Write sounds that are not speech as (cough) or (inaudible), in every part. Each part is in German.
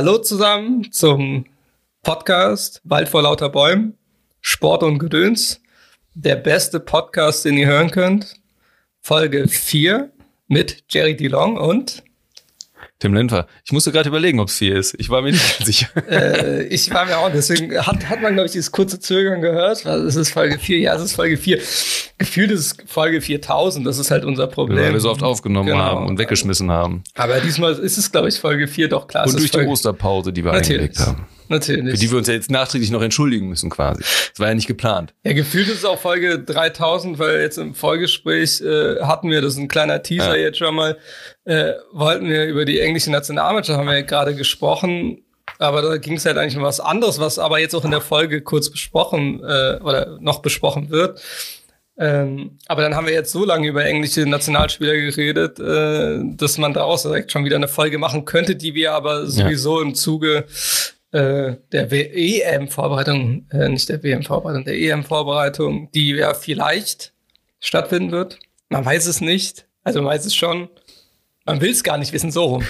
Hallo zusammen zum Podcast Wald vor lauter Bäumen, Sport und Gedöns. Der beste Podcast, den ihr hören könnt. Folge 4 mit Jerry DeLong und Tim Lenfer. Ich musste gerade überlegen, ob es vier ist. Ich war mir nicht sicher. (laughs) äh, ich war mir auch, deswegen hat, hat man, glaube ich, dieses kurze Zögern gehört. Es ist Folge 4, ja, es ist Folge 4. Gefühlt ist es Folge 4000, das ist halt unser Problem. Weil wir so oft aufgenommen genau. haben und weggeschmissen haben. Aber diesmal ist es, glaube ich, Folge 4 doch klar. Und durch die Osterpause, die wir Natürlich. eingelegt haben. Natürlich. Für die wir uns ja jetzt nachträglich noch entschuldigen müssen quasi. Das war ja nicht geplant. Ja, gefühlt ist es auch Folge 3000, weil jetzt im Vorgespräch äh, hatten wir, das ist ein kleiner Teaser ja. jetzt schon mal, äh, wollten wir über die englische Nationalmannschaft, haben wir ja gerade gesprochen, aber da ging es halt eigentlich um was anderes, was aber jetzt auch in der Folge kurz besprochen äh, oder noch besprochen wird. Ähm, aber dann haben wir jetzt so lange über englische Nationalspieler geredet, äh, dass man daraus direkt schon wieder eine Folge machen könnte, die wir aber sowieso ja. im Zuge äh, der EM-Vorbereitung, äh, nicht der WM-Vorbereitung, der EM-Vorbereitung, die ja vielleicht stattfinden wird. Man weiß es nicht. Also man weiß es schon. Man will es gar nicht wissen, so rum.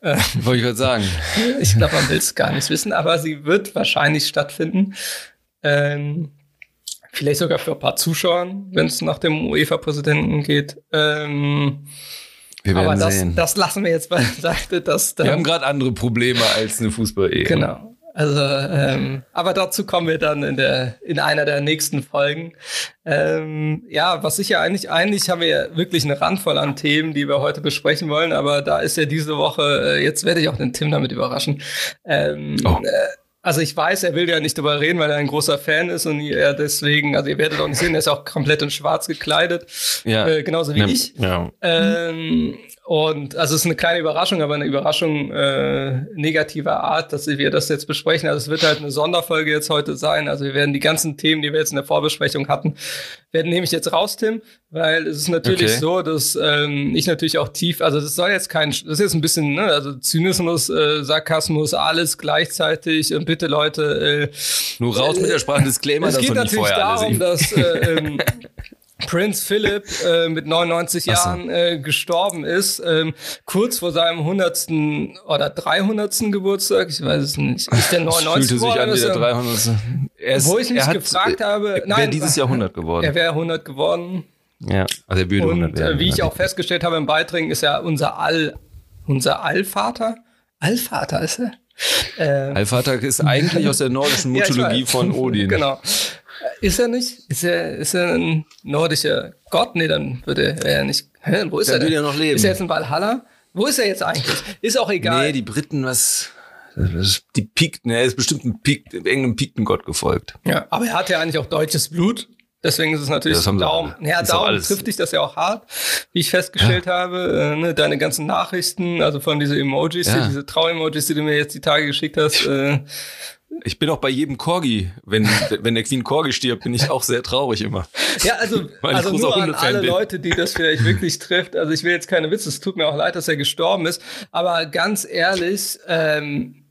Äh, (laughs) Wollte ich gerade sagen. (laughs) ich glaube, man will es gar nicht wissen, aber sie wird wahrscheinlich stattfinden. Ähm, vielleicht sogar für ein paar Zuschauer, wenn es nach dem UEFA-Präsidenten geht. Ähm, wir werden Aber das, sehen. das lassen wir jetzt beiseite. (laughs) Dass wir haben gerade andere Probleme als eine Fußball-Ehe. Genau. Also, ähm, aber dazu kommen wir dann in der in einer der nächsten Folgen. Ähm, ja, was ich ja eigentlich eigentlich haben wir ja wirklich eine Randvoll an Themen, die wir heute besprechen wollen. Aber da ist ja diese Woche äh, jetzt werde ich auch den Tim damit überraschen. Ähm, oh. äh, also ich weiß, er will ja nicht darüber reden, weil er ein großer Fan ist und er deswegen, also ihr werdet auch nicht sehen, er ist auch komplett in Schwarz gekleidet, ja. äh, genauso wie ja. ich. Ja. Ähm, und also es ist eine kleine Überraschung, aber eine Überraschung äh, negativer Art, dass wir das jetzt besprechen. Also es wird halt eine Sonderfolge jetzt heute sein. Also wir werden die ganzen Themen, die wir jetzt in der Vorbesprechung hatten, werden nehme ich jetzt raus, Tim, weil es ist natürlich okay. so, dass ähm, ich natürlich auch tief, also das soll jetzt kein, das ist jetzt ein bisschen, ne, also Zynismus, äh, Sarkasmus, alles gleichzeitig und bitte Leute. Äh, Nur raus mit der Sprache Disclaimer, es geht natürlich darum, dass äh, ähm, (laughs) Prince Philip äh, mit 99 so. Jahren äh, gestorben ist, ähm, kurz vor seinem 100. oder 300. Geburtstag, ich weiß es nicht. Ist der 99 Fühlte sich an wie der 300. Er ist, wo ich mich hat, gefragt habe, nein, wäre dieses Jahr 100 geworden. Er wäre 100 geworden. Ja, also er würde 100 werden. Und äh, wie ich auch festgestellt habe im Beiträgen, ist er unser All, unser Allvater. Allvater ist er. Ähm, Allvater ist eigentlich (laughs) aus der nordischen Mythologie ja, von Odin. (laughs) Genau. Ist er nicht? Ist er, ist er ein nordischer Gott? Nee, dann würde er nicht. Hä, wo ist dann er? Will er noch leben. Ist er jetzt in Valhalla? Wo ist er jetzt eigentlich? Ist auch egal. Nee, die Briten, was. Die Pikten, er ist bestimmt ein Pik, irgendeinem Piktengott gefolgt. Ja, aber er hat ja eigentlich auch deutsches Blut. Deswegen ist es natürlich ja, Daumen. Ja, Daumen trifft dich das ja auch hart, wie ich festgestellt ja. habe. Äh, ne, deine ganzen Nachrichten, also von diese Emojis, ja. diese Trau-Emojis, die du mir jetzt die Tage geschickt hast, (laughs) äh, ich bin auch bei jedem Corgi, wenn, wenn der Queen Corgi stirbt, bin ich auch sehr traurig immer. Ja, also, (laughs) also nur an alle bin. Leute, die das vielleicht wirklich trifft. Also ich will jetzt keine Witze, es tut mir auch leid, dass er gestorben ist. Aber ganz ehrlich, ähm,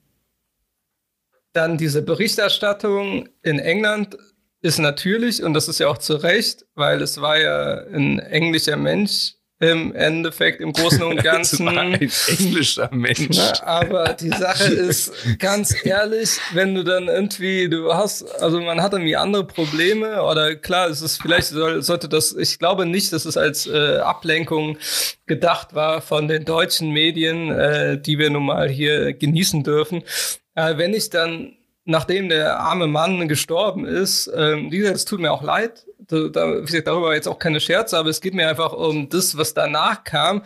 dann diese Berichterstattung in England ist natürlich, und das ist ja auch zu Recht, weil es war ja ein englischer Mensch, im Endeffekt im Großen und (laughs) Ganzen. ein englischer Mensch. Aber die Sache ist, ganz ehrlich, wenn du dann irgendwie, du hast, also man hat irgendwie andere Probleme oder klar, es ist vielleicht soll, sollte das, ich glaube nicht, dass es als äh, Ablenkung gedacht war von den deutschen Medien, äh, die wir nun mal hier genießen dürfen. Äh, wenn ich dann nachdem der arme Mann gestorben ist, ähm, wie gesagt, es tut mir auch leid, da, wie gesagt, darüber jetzt auch keine Scherze, aber es geht mir einfach um das, was danach kam.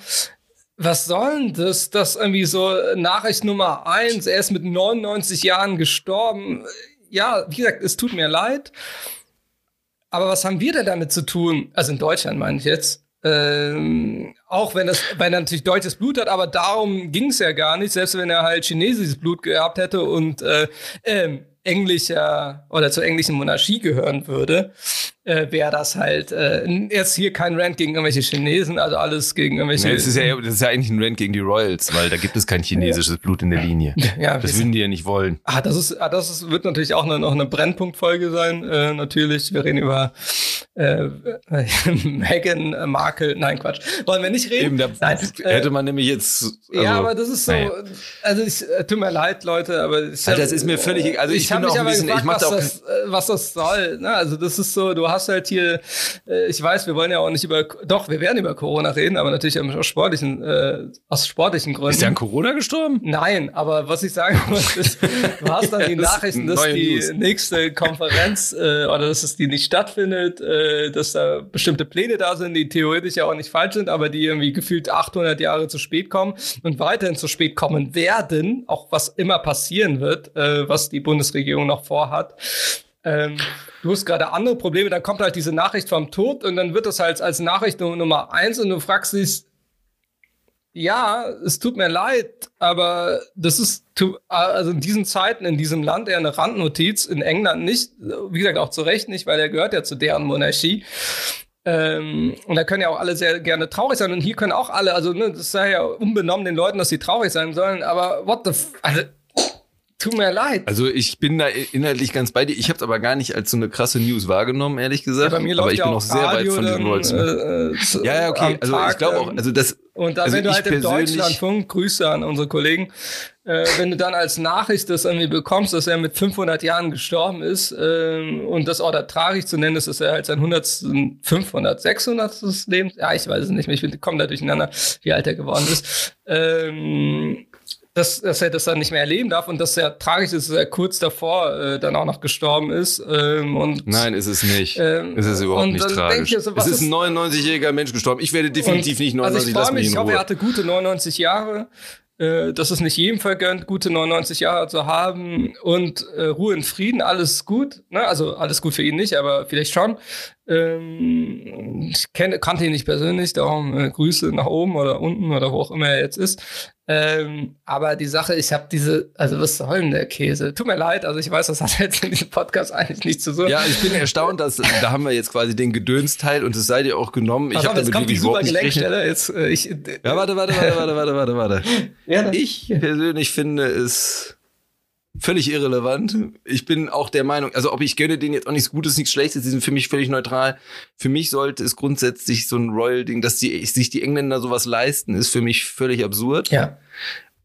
Was soll denn das? Das irgendwie so Nachricht Nummer eins, er ist mit 99 Jahren gestorben. Ja, wie gesagt, es tut mir leid. Aber was haben wir denn damit zu tun? Also in Deutschland meine ich jetzt. Ähm, auch wenn das, weil er natürlich deutsches Blut hat, aber darum ging es ja gar nicht, selbst wenn er halt chinesisches Blut gehabt hätte und äh, ähm, englischer oder zur englischen Monarchie gehören würde. Äh, wäre das halt äh, jetzt hier kein Rant gegen irgendwelche Chinesen, also alles gegen irgendwelche. Nee, das, ist ja, das ist ja eigentlich ein Rant gegen die Royals, weil da gibt es kein (laughs) chinesisches Blut in der Linie. (laughs) Ja, Das würden die ja nicht wollen. Ah, das ist, ah, das ist, wird natürlich auch eine, noch eine Brennpunktfolge sein. Äh, natürlich, wir reden über äh, (laughs) Meghan Markle. Nein, Quatsch. Wollen wir nicht reden? Eben, da Nein. hätte Äh, man nämlich jetzt. Also, ja, aber das ist so. naja. Also ich, äh, tut mir leid, Leute, aber ich, Alter, das ist mir völlig egal. Also ich hab bin mich auch ein aber bisschen- gefragt, ich was, das, äh, was das soll. Ne? Also das ist so, du hast halt hier, äh, ich weiß, wir wollen ja auch nicht über, doch, wir werden über Corona reden, aber natürlich aus sportlichen, äh, aus sportlichen Gründen. Ist der an Corona gestorben? Nein, aber was ich sagen muss, ist, (laughs) du hast dann die Das ist Nachrichten, dass die News. nächste Konferenz äh, oder dass es die nicht stattfindet, äh, dass da bestimmte Pläne da sind, die theoretisch ja auch nicht falsch sind, aber die irgendwie gefühlt 800 Jahre zu spät kommen und weiterhin zu spät kommen werden, auch was immer passieren wird, äh, was die Bundesregierung noch vorhat. Ähm, du hast gerade andere Probleme, dann kommt halt diese Nachricht vom Tod und dann wird das halt als Nachricht Nummer eins und du fragst dich, ja, es tut mir leid, aber das ist also in diesen Zeiten in diesem Land eher eine Randnotiz, in England nicht, wie gesagt auch zu Recht nicht, weil er gehört ja zu deren Monarchie. Ähm, und da können ja auch alle sehr gerne traurig sein und hier können auch alle, also ne, das sei ja unbenommen den Leuten, dass sie traurig sein sollen, aber what the f also, tut mir leid. Also ich bin da inhaltlich ganz bei dir. Ich habe es aber gar nicht als so eine krasse News wahrgenommen, ehrlich gesagt. Ja, bei mir aber läuft ich ja bin auch sehr Radio weit von diesen weg. äh, äh, ja, ja, okay. Also Tag, ich glaube auch, also das. Und dann, also wenn du halt im Deutschlandfunk, Grüße an unsere Kollegen, äh, wenn du dann als Nachricht das irgendwie bekommst, dass er mit 500 Jahren gestorben ist ähm, und das auch da tragisch zu nennen ist, dass er halt sein 100., 500, 600. Lebens, ja, ich weiß es nicht mehr, ich bin- komme da durcheinander, wie alt er geworden ist, ähm, dass, dass er das dann nicht mehr erleben darf und dass er tragisch ist, dass er kurz davor äh, dann auch noch gestorben ist ähm, und Nein, ist es nicht. Ähm, es ist überhaupt nicht tragisch. ich so, es ist ein ist- 99-jähriger Mensch gestorben. Ich werde definitiv nicht Und- 99, also ich mich ich hoffe, er hatte gute 99 Jahre. Äh, das ist nicht jedem vergönnt, gute 99 Jahre zu haben und äh, Ruhe in Frieden, alles gut. Ne? Also alles gut für ihn nicht, aber vielleicht schon. Ähm, ich kenne, kannte ihn nicht persönlich, darum äh, Grüße nach oben oder unten oder wo auch immer er jetzt ist. Ähm, aber die Sache, ich habe diese, also was soll denn der Käse? Tut mir leid, also ich weiß, das hat (laughs) jetzt in diesem Podcast eigentlich nichts zu tun. Ja, ich bin erstaunt, dass da haben wir jetzt quasi den Gedönsteil und es sei dir auch genommen. Ich habe jetzt damit kommt die super. Gelenkstelle. Jetzt, äh, ich, äh, Ja, warte, warte, warte, warte, warte, warte, warte. (laughs) ja, Ich persönlich finde es völlig irrelevant. Ich bin auch der Meinung, also ob ich gönne denen jetzt auch nichts Gutes, nichts Schlechtes, die sind für mich völlig neutral. Für mich sollte es grundsätzlich so ein Royal-Ding, dass die, sich die Engländer sowas leisten, ist für mich völlig absurd. ja.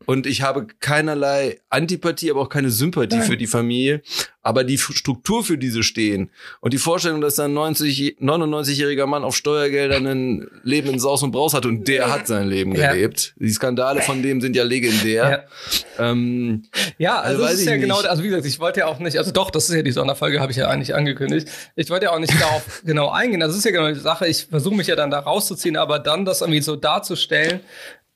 Und ich habe keinerlei Antipathie, aber auch keine Sympathie Nein. für die Familie. Aber die Struktur, für diese stehen und die Vorstellung, dass da ein 90, 99-jähriger Mann auf Steuergeldern ein Leben in Saus und Braus hat und der hat sein Leben Ja. gelebt. Die Skandale von dem sind ja legendär. Ähm, Ja, also, Also das ist ja ich genau, nicht. also wie gesagt, ich wollte ja auch nicht, also doch, das ist ja die Sonderfolge, habe ich ja eigentlich angekündigt. Ich wollte ja auch nicht darauf (laughs) genau eingehen. Das ist ja genau die Sache. Ich versuche mich ja dann da rauszuziehen, aber dann das irgendwie so darzustellen,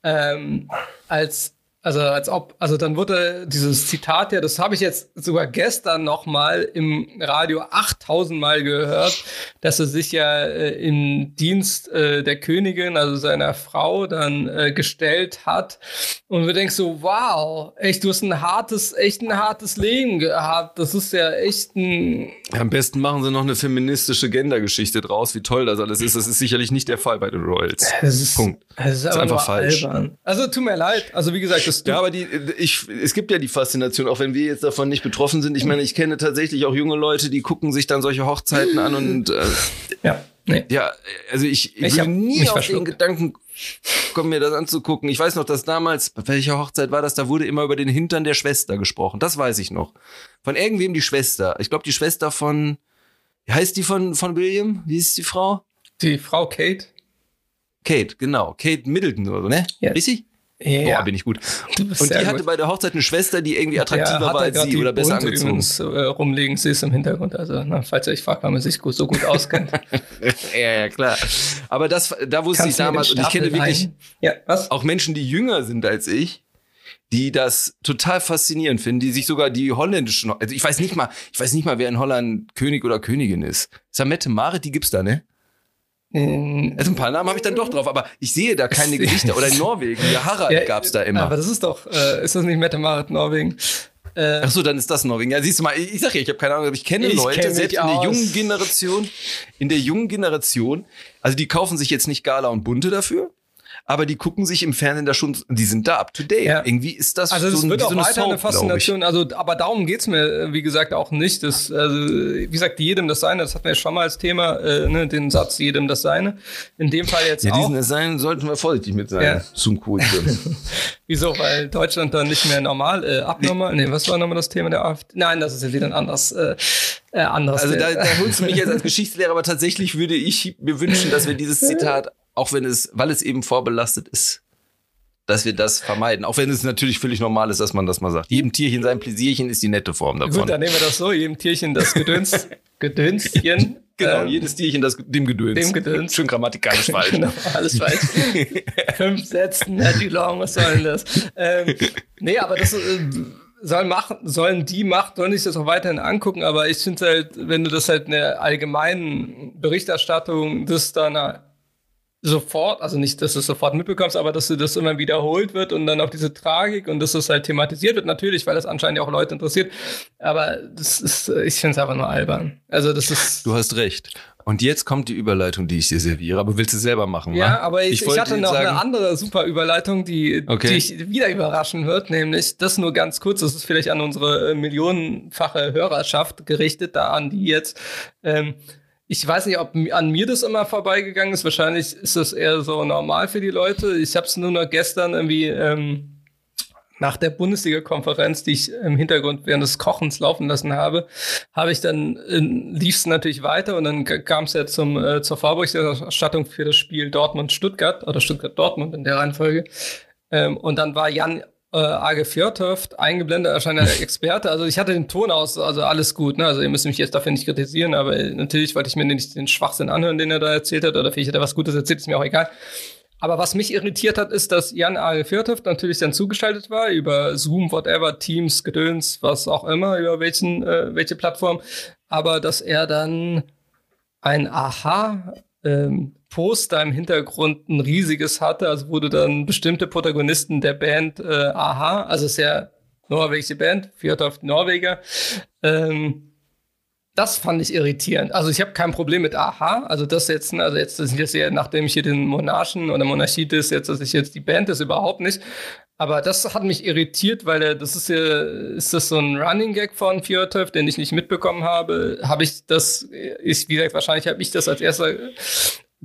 ähm, als also als ob, also dann wurde dieses Zitat ja, das habe ich jetzt sogar gestern noch mal im Radio 8000 Mal gehört, dass er sich ja äh, im Dienst äh, der Königin, also seiner Frau, dann äh, gestellt hat. Und wir denken so, wow, echt, du hast ein hartes, echt ein hartes Leben gehabt. Das ist ja echt ein, am besten machen sie noch eine feministische Gendergeschichte draus, wie toll das alles ist. Das ist sicherlich nicht der Fall bei den Royals. Punkt. Das ist, aber einfach falsch. Albern. Also tut mir leid. Also wie gesagt, das Ja, aber die, ich, es gibt ja die Faszination, auch wenn wir jetzt davon nicht betroffen sind. Ich meine, ich kenne tatsächlich auch junge Leute, die gucken sich dann solche Hochzeiten an und äh, ja, nee. ja, also ich, ich, Ich würde nie auf verschluckt. den Gedanken kommen, mir das anzugucken. Ich weiß noch, dass damals, bei welcher Hochzeit war das, da wurde immer über den Hintern der Schwester gesprochen. Das weiß ich noch. Von irgendwem die Schwester. Ich glaube, die Schwester von, wie heißt die von, von William? Wie ist die Frau? Die Frau Kate. Kate, genau. Kate Middleton oder so, ne? Ja. Richtig? Ja, Boah, bin ich gut. Und die hatte gut. bei der Hochzeit eine Schwester, die irgendwie Ja, attraktiver hat war als sie die oder besser bunte angezogen. übrigens, äh, rumliegen, sie ist im Hintergrund. Also, na, falls ihr euch fragt, warum er sich gut, so gut auskennt. (laughs) ja, ja, klar. Aber das, da wusste ich Kannst den damals, und ich kenne wirklich? Ja, auch Menschen, die jünger sind als ich, die das total faszinierend finden, die sich sogar die holländischen, also ich weiß nicht mal, ich weiß nicht mal, wer in Holland König oder Königin ist. Samette Marit, die gibt's da, ne? Ähm, Also ein paar Namen habe ich dann doch drauf, aber ich sehe da keine Gesichter. Oder in Norwegen, ja, Harald ja, gab's da immer. Aber das ist doch, äh, ist das nicht Mette Marit Norwegen? Äh, Ach so, dann ist das Norwegen. Ja, siehst du mal, ich, ich sag ja, ich habe keine Ahnung, aber ich kenne ich Leute, kenn selbst in der jungen Generation, in der jungen Generation, also die kaufen sich jetzt nicht Gala und Bunte dafür, aber die gucken sich im Fernsehen da schon, die sind da up to date. Ja. Irgendwie ist das also so, das wird so auch weiter Soap, eine Faszination. Also, aber darum geht's mir, wie gesagt, auch nicht. Das, also, wie gesagt, jedem das Seine, das hatten wir ja schon mal als Thema, äh, ne, den Satz, jedem das Seine. In dem Fall jetzt ja, auch. diesen Sein sollten wir vorsichtig mit sein. Ja. Zum Quote. (laughs) Wieso? Weil Deutschland dann nicht mehr normal, äh, abnormal. Nee, was war nochmal das Thema der AfD? Nein, das ist ja wieder ein anderes. Äh, äh, anderes also da, da holst du mich jetzt als (laughs) Geschichtslehrer, aber tatsächlich würde ich mir wünschen, dass wir dieses (laughs) Zitat, auch wenn es, weil es eben vorbelastet ist, dass wir das vermeiden. Auch wenn es natürlich völlig normal ist, dass man das mal sagt. Jedem Tierchen sein Pläsierchen ist die nette Form davon. Gut, dann nehmen wir das so. Jedem Tierchen das Gedöns, (laughs) Gedönschen. Genau, ähm, jedes Tierchen das dem Gedöns. Dem Gedöns. Schön grammatikalisch (laughs) falsch. genau, alles falsch. (laughs) Fünf Sätzen, Eddie Long, was soll denn das? Ähm, nee, aber das äh, soll machen, sollen die machen, sollen sich das auch weiterhin angucken, aber ich finde halt, wenn du das halt in der allgemeinen Berichterstattung das dann sofort, also nicht, dass du es sofort mitbekommst, aber dass du das immer wiederholt wird und dann auch diese Tragik und dass das halt thematisiert wird, natürlich, weil das anscheinend auch Leute interessiert. Aber das ist, ich finde es einfach nur albern. Also das ist. Du hast recht. Und jetzt kommt die Überleitung, die ich dir serviere, aber willst du selber machen? Ja, wa? aber ich, ich, ich hatte noch sagen, eine andere super Überleitung, die, okay. die ich wieder überraschen wird, nämlich das nur ganz kurz, das ist vielleicht an unsere äh, millionenfache Hörerschaft gerichtet, da an die jetzt. Ähm, ich weiß nicht, ob an mir das immer vorbeigegangen ist. Wahrscheinlich ist das eher so normal für die Leute. Ich habe es nur noch gestern irgendwie ähm, nach der Bundesliga-Konferenz, die ich im Hintergrund während des Kochens laufen lassen habe, habe ich dann äh, lief es natürlich weiter und dann kam es ja zum äh, zur Vorberichterstattung für das Spiel Dortmund-Stuttgart oder Stuttgart-Dortmund in der Reihenfolge. Ähm, und dann war Jan äh, AG Fjörtoft eingeblendet, erscheint der (laughs) Experte. Also ich hatte den Ton aus, also alles gut. Ne? Also ihr müsst mich jetzt dafür nicht kritisieren, aber natürlich wollte ich mir nicht den Schwachsinn anhören, den er da erzählt hat, oder vielleicht hat er was Gutes erzählt, ist mir auch egal. Aber was mich irritiert hat, ist, dass Jan AG Fjörtoft natürlich dann zugeschaltet war über Zoom, whatever, Teams, Gedöns, was auch immer, über welchen, äh, welche Plattform. Aber dass er dann ein Aha ähm, Poster im Hintergrund ein riesiges hatte, also wurde dann bestimmte Protagonisten der Band äh, Aha, also sehr norwegische Band, Fjordhoft Norweger, ähm, das fand ich irritierend. Also ich habe kein Problem mit Aha, also das jetzt, ne, also jetzt, das ist jetzt ja, nachdem ich hier den Monarchen oder Monarchie ist, jetzt, dass ich jetzt die Band ist, überhaupt nicht. Aber das hat mich irritiert, weil er, das ist ja, ist das so ein Running Gag von Fjordhoff, den ich nicht mitbekommen habe. Habe ich das, ist, wie gesagt, wahrscheinlich habe ich das als erster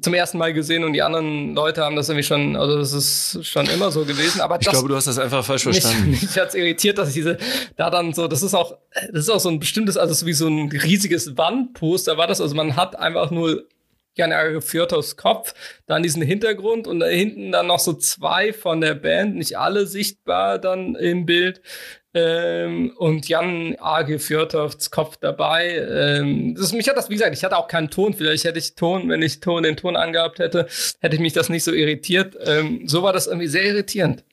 zum ersten Mal gesehen und die anderen Leute haben das irgendwie schon, also das ist schon immer so gewesen. Aber ich glaube, du hast das einfach falsch verstanden. Mich, mich hat's irritiert, dass diese da dann so, das ist auch, das ist auch so ein bestimmtes, also so wie so ein riesiges Wandposter war das. Also man hat einfach nur Jan Fjörtos Kopf, dann diesen Hintergrund und da hinten dann noch so zwei von der Band, nicht alle sichtbar dann im Bild. Ähm, und Jan A.G. Fjörtofts Kopf dabei. Ähm, das, mich hat das, wie gesagt, ich hatte auch keinen Ton. Vielleicht hätte ich Ton, wenn ich Ton, den Ton angehabt hätte, hätte ich mich das nicht so irritiert. Ähm, so war das irgendwie sehr irritierend.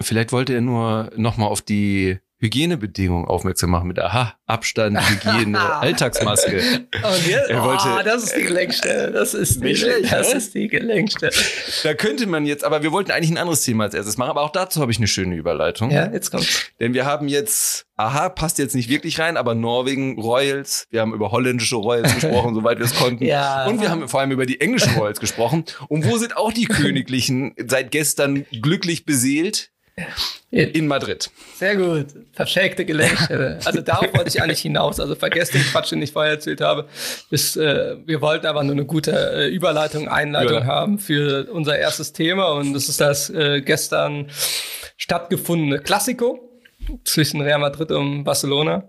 Vielleicht wollte er nur nochmal auf die Hygienebedingungen aufmerksam machen mit Aha, Abstand, Hygiene, (laughs) Alltagsmaske. Und jetzt, er wollte, oh, das ist die Gelenkstelle. Das ist die, schlecht, das ne? ist die Gelenkstelle. Da könnte man jetzt, aber wir wollten eigentlich ein anderes Thema als erstes machen, aber auch dazu habe ich eine schöne Überleitung. Ja, jetzt kommt's. Denn wir haben jetzt, aha, passt jetzt nicht wirklich rein, aber Norwegen, Royals, wir haben über holländische Royals (laughs) gesprochen, soweit wir es konnten. Ja. Und wir haben vor allem über die englischen Royals gesprochen. Und wo sind auch die (laughs) Königlichen seit gestern glücklich beseelt? In Madrid. Sehr gut. Verschenkte Gelenkstelle. (laughs) Also darauf wollte ich eigentlich hinaus. Also vergesst den Quatsch, den ich vorher erzählt habe. Bis, äh, wir wollten aber nur eine gute äh, Überleitung, Einleitung ja. haben für unser erstes Thema. Und das ist das äh, gestern stattgefundene Klassiko zwischen Real Madrid und Barcelona.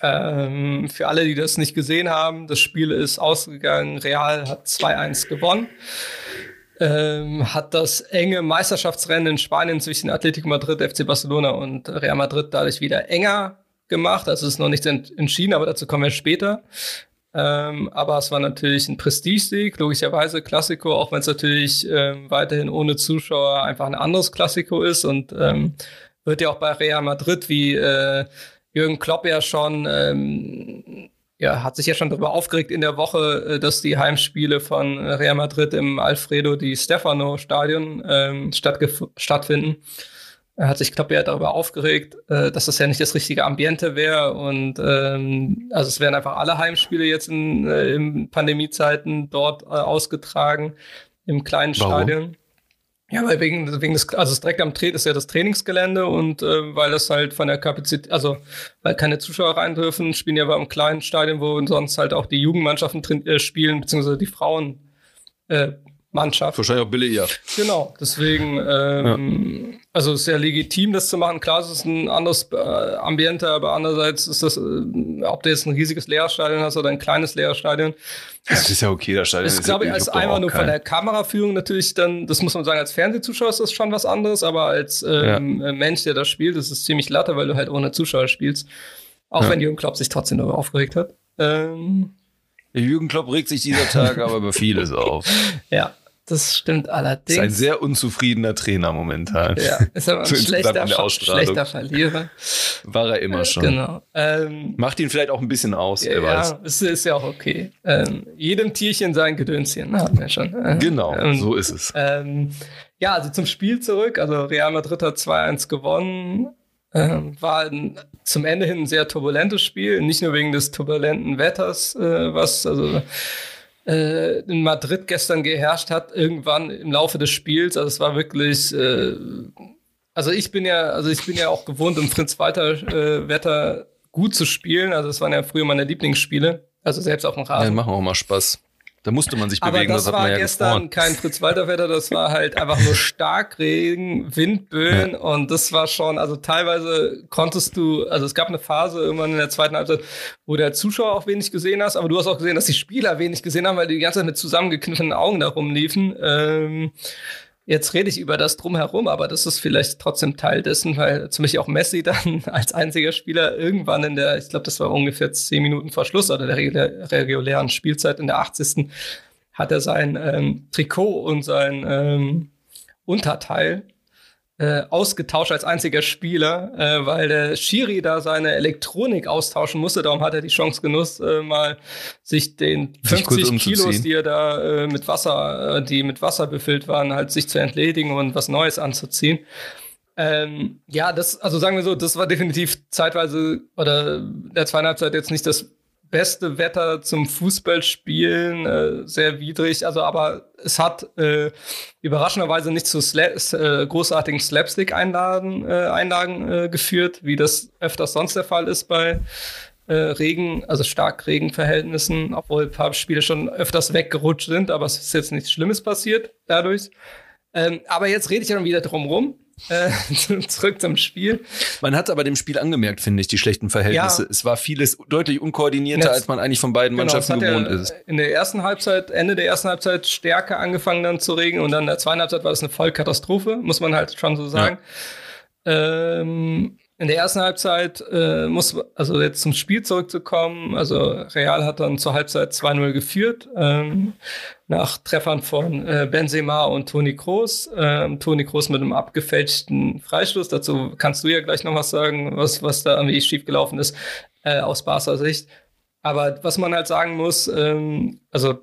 Ähm, für alle, die das nicht gesehen haben, das Spiel ist ausgegangen. Real hat 2-1 gewonnen ähm, hat das enge Meisterschaftsrennen in Spanien zwischen Atletico Madrid, FC Barcelona und Real Madrid dadurch wieder enger gemacht. Also es ist noch nicht entschieden, aber dazu kommen wir später. Ähm, aber es war natürlich ein Prestigesieg, logischerweise Klassiko, auch wenn es natürlich ähm, weiterhin ohne Zuschauer einfach ein anderes Klassiko ist und ähm, wird ja auch bei Real Madrid, wie äh, Jürgen Klopp ja schon ähm, ja, hat sich ja schon darüber aufgeregt in der Woche, äh, dass die Heimspiele von Real Madrid im Alfredo di Stefano Stadion ähm, stattfinden. Er hat sich, glaube ich, darüber aufgeregt, äh, dass das ja nicht das richtige Ambiente wäre. Und ähm, also es werden einfach alle Heimspiele jetzt in, äh, in Pandemiezeiten dort äh, ausgetragen, im kleinen Warum? Stadion. Ja, weil wegen, wegen des, also das direkt am Tret ist ja das Trainingsgelände und äh, weil das halt von der Kapazität, also weil keine Zuschauer rein dürfen, spielen ja aber im kleinen Stadion, wo sonst halt auch die Jugendmannschaften äh, spielen, beziehungsweise die Frauen. Äh, Mannschaft. Wahrscheinlich auch billiger. Genau, deswegen, ähm, ja. also ist sehr legitim, das zu machen. Klar, es ist ein anderes äh, Ambiente, aber andererseits ist das, äh, ob du jetzt ein riesiges Lehrstadion hast oder ein kleines Lehrstadion. Das ist ja okay, das Stadion ist, ist glaube ich, als einmal nur von der Kameraführung natürlich dann, das muss man sagen, als Fernsehzuschauer ist das schon was anderes, aber als ähm, ja. Mensch, der das spielt, ist es ziemlich latte, weil du halt ohne Zuschauer spielst. Auch ja. wenn Jürgen Klopp sich trotzdem darüber aufgeregt hat. Ähm, Jürgen Klopp regt sich dieser Tag aber über vieles auf. (laughs) Ja, das stimmt allerdings. Ist ein sehr unzufriedener Trainer momentan. Ja, ist aber ein (laughs) schlechter, schlechter Verlierer. War er immer schon. Genau. Ähm, Macht ihn vielleicht auch ein bisschen aus, ja, wer weiß. Ja, ist, ist ja auch okay. Ähm, jedem Tierchen sein Gedönschen, hatten wir schon. Äh, genau, ähm, so ist es. Ähm, ja, also zum Spiel zurück. Also Real Madrid hat 2-1 gewonnen. Ähm, war ein, zum Ende hin ein sehr turbulentes Spiel. Nicht nur wegen des turbulenten Wetters, äh, was, also äh, in Madrid gestern geherrscht hat, irgendwann im Laufe des Spiels. Also es war wirklich, äh, also ich bin ja, also ich bin ja auch gewohnt, im Fritz Walter äh, Wetter gut zu spielen. Also es waren ja früher meine Lieblingsspiele. Also selbst auf dem Rasen. Ja, machen auch mal Spaß. Da musste man sich bewegen. Aber das, das war ja gestern gefroren. kein Fritz-Walter-Wetter, das war halt einfach nur Starkregen, Windböen ja. und das war schon, also teilweise konntest du, also es gab eine Phase irgendwann in der zweiten Halbzeit, wo der Zuschauer auch wenig gesehen hast, aber du hast auch gesehen, dass die Spieler wenig gesehen haben, weil die die ganze Zeit mit zusammengekniffenen Augen da rumliefen. Ähm, Jetzt rede ich über das drumherum, aber das ist vielleicht trotzdem Teil dessen, weil zum Beispiel auch Messi (laughs) dann als einziger Spieler irgendwann in der, ich glaube, das war ungefähr zehn Minuten vor Schluss oder der regulären Spielzeit in der 80. hat er sein ähm, Trikot und sein ähm, Unterteil äh, ausgetauscht als einziger Spieler, äh, weil der Schiri da seine Elektronik austauschen musste. Darum hat er die Chance genutzt, äh, mal sich den 50 sich Kilos, die er da äh, mit Wasser, äh, die mit Wasser befüllt waren, halt sich zu entledigen und was Neues anzuziehen. Ähm, ja, das, also sagen wir so, das war definitiv zeitweise oder der zweieinhalb jetzt nicht das beste Wetter zum Fußballspielen, äh, sehr widrig. Also, aber es hat äh, überraschenderweise nicht zu Sla äh, großartigen Slapstick-Einlagen äh, Einlagen, äh, geführt, wie das öfters sonst der Fall ist bei äh, Regen, also Starkregenverhältnissen, obwohl ein paar Spiele schon öfters weggerutscht sind, aber es ist jetzt nichts Schlimmes passiert dadurch. Ähm, aber jetzt rede ich ja wieder drum rum. Äh, (laughs) zurück zum Spiel. Man hat aber dem Spiel angemerkt, finde ich, die schlechten Verhältnisse. Ja. Es war vieles deutlich unkoordinierter, als man eigentlich von beiden genau, Mannschaften gewohnt ist. In der ersten Halbzeit, Ende der ersten Halbzeit stärker angefangen dann zu regen und dann in der zweiten Halbzeit war es eine Vollkatastrophe, muss man halt schon so sagen. Ja. Ähm, in der ersten Halbzeit äh, muss, also jetzt zum Spiel zurückzukommen, also Real hat dann zur Halbzeit 2-0 geführt, ähm, nach Treffern von äh, Benzema und Toni Kroos. Ähm, Toni Kroos mit einem abgefälschten Freistoß. Dazu kannst du ja gleich noch was sagen, was, was da irgendwie schiefgelaufen ist äh, aus Barca Sicht. Aber was man halt sagen muss, ähm, also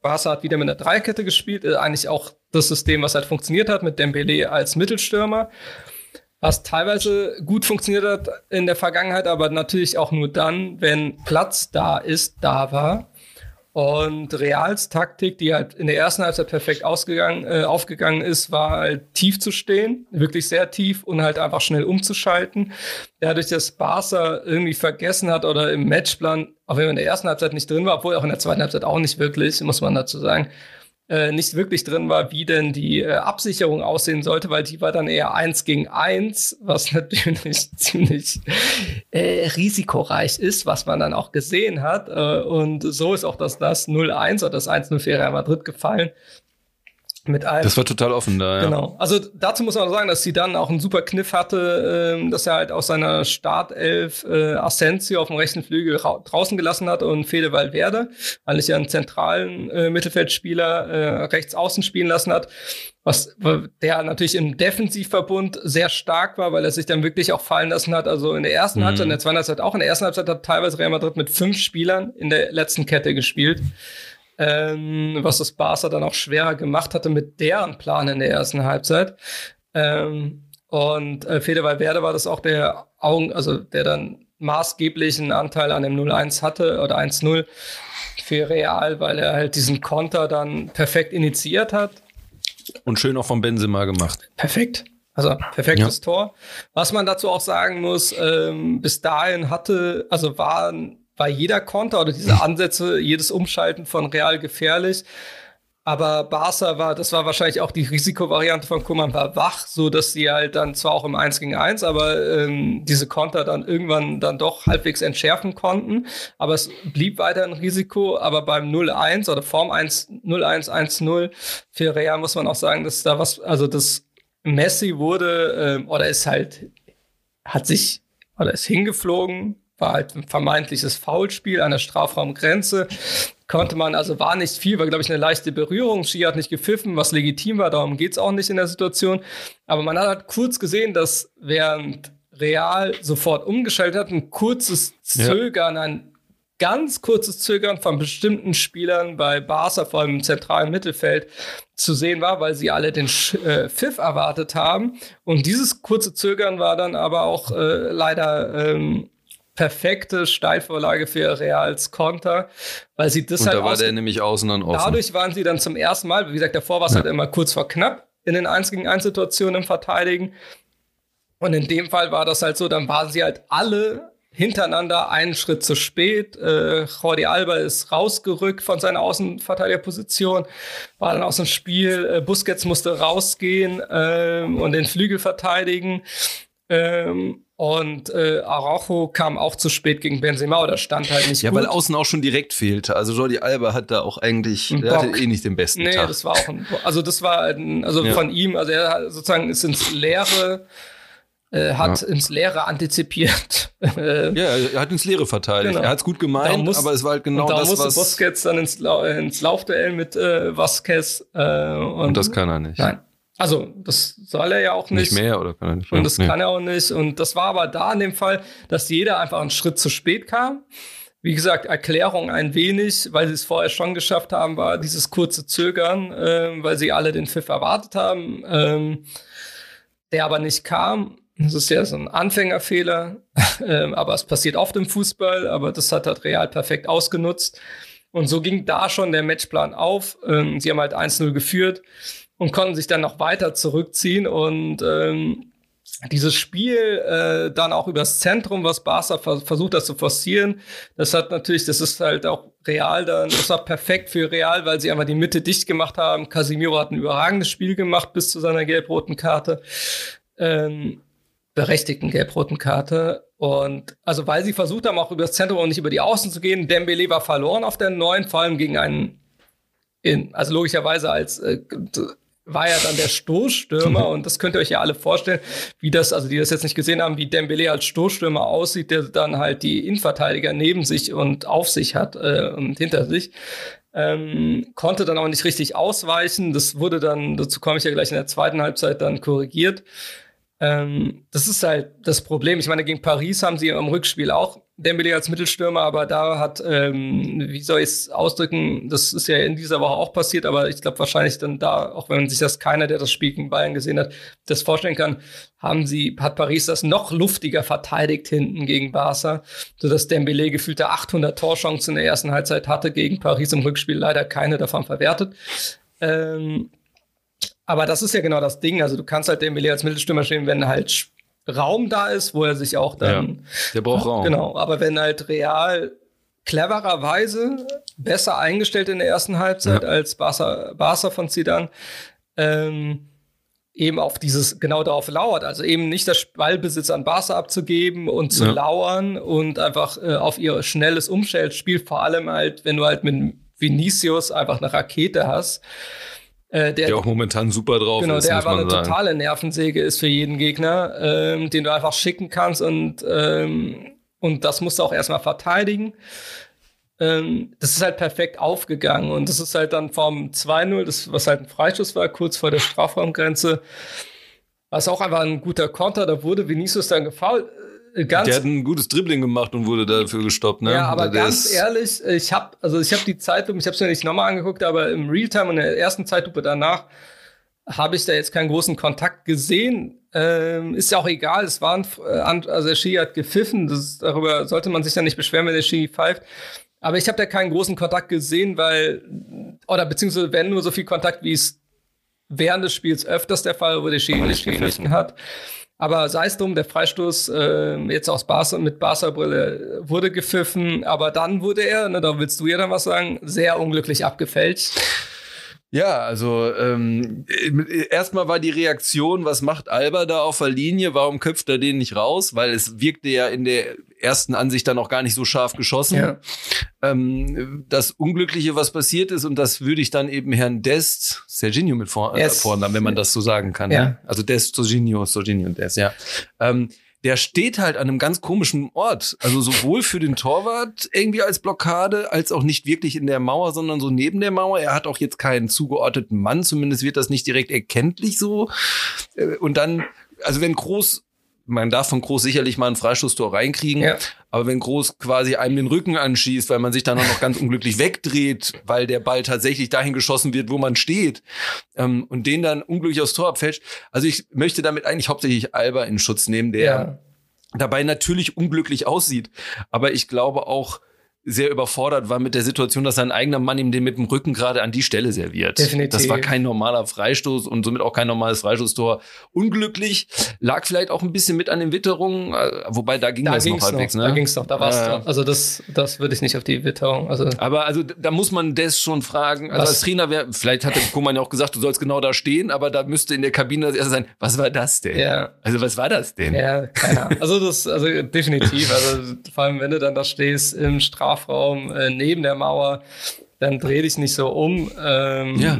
Barca hat wieder mit einer Dreikette gespielt, äh, eigentlich auch das System, was halt funktioniert hat, mit Dembele als Mittelstürmer was teilweise gut funktioniert hat in der Vergangenheit, aber natürlich auch nur dann, wenn Platz da ist, da war. Und Reals Taktik, die halt in der ersten Halbzeit perfekt ausgegangen, äh, aufgegangen ist, war halt tief zu stehen, wirklich sehr tief und halt einfach schnell umzuschalten. Dadurch, dass Barca irgendwie vergessen hat oder im Matchplan, auch wenn er in der ersten Halbzeit nicht drin war, obwohl auch in der zweiten Halbzeit auch nicht wirklich, muss man dazu sagen, äh, nicht wirklich drin war, wie denn die äh, Absicherung aussehen sollte, weil die war dann eher eins gegen eins, was (laughs) natürlich ziemlich äh, risikoreich ist, was man dann auch gesehen hat. Äh, und so ist auch das, das 0-1 oder das 1-0 für Real Madrid gefallen. Mit einem, das war total offen da, ja. Genau. Also dazu muss man sagen, dass sie dann auch einen super Kniff hatte, äh, dass er halt aus seiner Startelf äh, Asensio auf dem rechten Flügel draußen gelassen hat und Fede Valverde, eigentlich ja einen zentralen äh, Mittelfeldspieler äh, rechts außen spielen lassen hat. Was der natürlich im Defensivverbund sehr stark war, weil er sich dann wirklich auch fallen lassen hat. Also in der ersten mhm. Halbzeit, in der zweiten Halbzeit auch. In der ersten Halbzeit hat teilweise Real Madrid mit fünf Spielern in der letzten Kette gespielt ähm, was das Barca dann auch schwerer gemacht hatte mit deren Plan in der ersten Halbzeit. Ähm, Und äh, Fede Valverde war das auch der Augen, also der dann maßgeblichen Anteil an dem 0-1 hatte oder 1-0 für Real, weil er halt diesen Konter dann perfekt initiiert hat. Und schön auch von Benzema gemacht. Perfekt. Also perfektes ja. Tor. Was man dazu auch sagen muss, ähm, bis dahin hatte, also waren, war jeder Konter oder diese (laughs) Ansätze, jedes Umschalten von Real gefährlich. Aber Barca war, das war wahrscheinlich auch die Risikovariante von Kuman, war wach, so dass sie halt dann zwar auch im 1 gegen 1, aber ähm, diese Konter dann irgendwann dann doch halbwegs entschärfen konnten. Aber es blieb weiter ein Risiko. Aber beim 0-1 oder Form 1, 0-1, 1-0 für Real muss man auch sagen, dass da was, also das Messi wurde ähm, oder ist halt, hat sich oder ist hingeflogen, war halt ein vermeintliches Foulspiel an der Strafraumgrenze konnte man, also war nicht viel, war, glaube ich, eine leichte Berührung. Ski hat nicht gepfiffen, was legitim war, darum geht es auch nicht in der Situation. Aber man hat halt kurz gesehen, dass während Real sofort umgeschaltet hat, ein kurzes Zögern, ja. ein ganz kurzes Zögern von bestimmten Spielern bei Barca, vor allem im zentralen Mittelfeld, zu sehen war, weil sie alle den äh, Pfiff erwartet haben. Und dieses kurze Zögern war dann aber auch äh, leider ähm, perfekte Steilvorlage für Reals Konter, weil sie das und halt. Da war der nämlich außen dann offen. Dadurch waren sie dann zum ersten Mal, wie gesagt, davor war es ja. halt immer kurz vor knapp in den 1 gegen 1 Situationen im Verteidigen. Und in dem Fall war das halt so, dann waren sie halt alle hintereinander einen Schritt zu spät. Äh, Jordi Alba ist rausgerückt von seiner Außenverteidigerposition, war dann aus dem Spiel. Äh, Busquets musste rausgehen ähm, und den Flügel verteidigen. Ähm, und äh, Araujo kam auch zu spät gegen Benzema oder stand halt nicht ja, gut. Ja, weil außen auch schon direkt fehlte. Also Jordi Alba hat da auch eigentlich, der hatte eh nicht den besten nee, Tag. das war auch ein, also das war ein, also ja. von ihm, also er sozusagen ist ins Leere äh, hat ja. ins Leere antizipiert. (laughs) ja, er hat ins Leere verteidigt. Genau. Er hat es gut gemeint, muss, aber es war halt genau da das, musste was... Busquets dann ins, ins Laufduell mit äh, Vasquez. Äh, und, und das kann er nicht. Nein. Also, das soll er ja auch nicht. Nicht mehr oder kann er nicht? Und das nee. kann er auch nicht. Und das war aber da in dem Fall, dass jeder einfach einen Schritt zu spät kam. Wie gesagt, Erklärung ein wenig, weil sie es vorher schon geschafft haben, war dieses kurze Zögern, äh, weil sie alle den Pfiff erwartet haben, ähm, der aber nicht kam. Das ist ja so ein Anfängerfehler, (laughs) äh, aber es passiert oft im Fußball, aber das hat halt Real perfekt ausgenutzt. Und so ging da schon der Matchplan auf. Ähm, sie haben halt 1-0 geführt und konnten sich dann noch weiter zurückziehen und ähm, dieses Spiel äh, dann auch übers Zentrum, was Barca vers versucht das zu forcieren, das hat natürlich, das ist halt auch real dann, das war perfekt für Real, weil sie einfach die Mitte dicht gemacht haben. Casimiro hat ein überragendes Spiel gemacht bis zu seiner gelb-roten Karte. Ähm, berechtigten gelb-roten Karte. Und also weil sie versucht haben, auch übers Zentrum und nicht über die Außen zu gehen. Dembele war verloren auf der neuen, vor allem gegen einen in, also logischerweise als äh, war ja dann der Stoßstürmer und das könnt ihr euch ja alle vorstellen, wie das, also die das jetzt nicht gesehen haben, wie Dembele als Stoßstürmer aussieht, der dann halt die Innenverteidiger neben sich und auf sich hat äh, und hinter sich. Ähm, konnte dann auch nicht richtig ausweichen. Das wurde dann, dazu komme ich ja gleich in der zweiten Halbzeit dann korrigiert. Ähm, das ist halt das Problem. Ich meine, gegen Paris haben sie im Rückspiel auch Dembele als Mittelstürmer, aber da hat, ähm, wie soll ich es ausdrücken, das ist ja in dieser Woche auch passiert, aber ich glaube wahrscheinlich dann da, auch wenn sich das keiner, der das Spiel gegen Bayern gesehen hat, das vorstellen kann, haben sie, hat Paris das noch luftiger verteidigt hinten gegen Barca, sodass Dembele gefühlte 800 Torchancen in der ersten Halbzeit hatte gegen Paris im Rückspiel, leider keine davon verwertet. Ähm, aber das ist ja genau das Ding. Also du kannst halt Dembele als Mittelstürmer stehen, wenn halt Raum da ist, wo er sich auch dann. Ja, der braucht Raum. Genau. Aber wenn halt Real clevererweise besser eingestellt in der ersten Halbzeit ja. als Barca, Barca von Zidane, ähm, eben auf dieses, genau darauf lauert. Also eben nicht das Ballbesitz an Barca abzugeben und zu ja. lauern und einfach äh, auf ihr schnelles Umstellspiel, vor allem halt, wenn du halt mit Vinicius einfach eine Rakete hast, äh, der, der, auch momentan super drauf genau, ist. Genau, der einfach eine sagen. totale Nervensäge ist für jeden Gegner, ähm, den du einfach schicken kannst und, ähm, und das musst du auch erstmal verteidigen. Ähm, das ist halt perfekt aufgegangen und das ist halt dann vom 2-0, was halt ein Freischuss war, kurz vor der Strafraumgrenze, was auch einfach ein guter Konter, da wurde Vinicius dann gefault ganz. Der hat ein gutes Dribbling gemacht und wurde dafür gestoppt, ne? Ja, aber der ganz ehrlich, ich habe also ich habe die Zeitlupe, ich habe es mir nicht nochmal angeguckt, aber im Realtime und in der ersten Zeitlupe danach habe ich da jetzt keinen großen Kontakt gesehen. Ähm, ist ja auch egal, es waren, äh, also der Ski hat gepfiffen, das, darüber sollte man sich ja nicht beschweren, wenn der Ski pfeift. Aber ich habe da keinen großen Kontakt gesehen, weil, oder beziehungsweise wenn nur so viel Kontakt, wie es während des Spiels öfters der Fall, wo der Ski nicht gepfiffen hat. Aber sei es drum, der Freistoß äh, jetzt aus Barca mit Barca-Brille wurde gepfiffen, aber dann wurde er, ne, da willst du ja dann was sagen, sehr unglücklich abgefälscht. Ja, also ähm, erstmal war die Reaktion, was macht Alba da auf der Linie? Warum köpft er den nicht raus? Weil es wirkte ja in der ersten Ansicht dann auch gar nicht so scharf geschossen. Ja. Ähm, das Unglückliche, was passiert ist, und das würde ich dann eben Herrn Dest, Serginho mit vor, yes. äh, Vornamen, wenn man das so sagen kann. Ja. Ne? Also Dest, Serginho, Serginho und Dest, ja. Ähm, der steht halt an einem ganz komischen Ort. Also sowohl für den Torwart irgendwie als Blockade, als auch nicht wirklich in der Mauer, sondern so neben der Mauer. Er hat auch jetzt keinen zugeordneten Mann, zumindest wird das nicht direkt erkenntlich so. Äh, und dann, also wenn Groß man darf von Groß sicherlich mal ein Freistoßtor reinkriegen, ja. aber wenn Groß quasi einem den Rücken anschießt, weil man sich dann auch noch ganz unglücklich wegdreht, weil der Ball tatsächlich dahin geschossen wird, wo man steht, ähm, und den dann unglücklich aufs Tor abfälscht. Also ich möchte damit eigentlich hauptsächlich Alba in Schutz nehmen, der ja. dabei natürlich unglücklich aussieht, aber ich glaube auch, sehr überfordert war mit der Situation, dass sein eigener Mann ihm den mit dem Rücken gerade an die Stelle serviert. Definitiv. Das war kein normaler Freistoß und somit auch kein normales Freistoßtor. Unglücklich, lag vielleicht auch ein bisschen mit an den Witterungen, äh, wobei da ging da das noch halbwegs. Noch, ne? Da ging es noch, da war es äh, Also das, das würde ich nicht auf die Witterung. Also aber also da muss man das schon fragen. Also was? als Trainer wäre, vielleicht hat der Kuhmann ja auch gesagt, du sollst genau da stehen, aber da müsste in der Kabine das erste sein, was war das denn? Ja. Also was war das denn? Ja, keine Ahnung. Also das, also definitiv. Also vor allem, wenn du dann da stehst im Straf Strafraum äh, neben der Mauer, dann dreh dich nicht so um. Ähm, ja.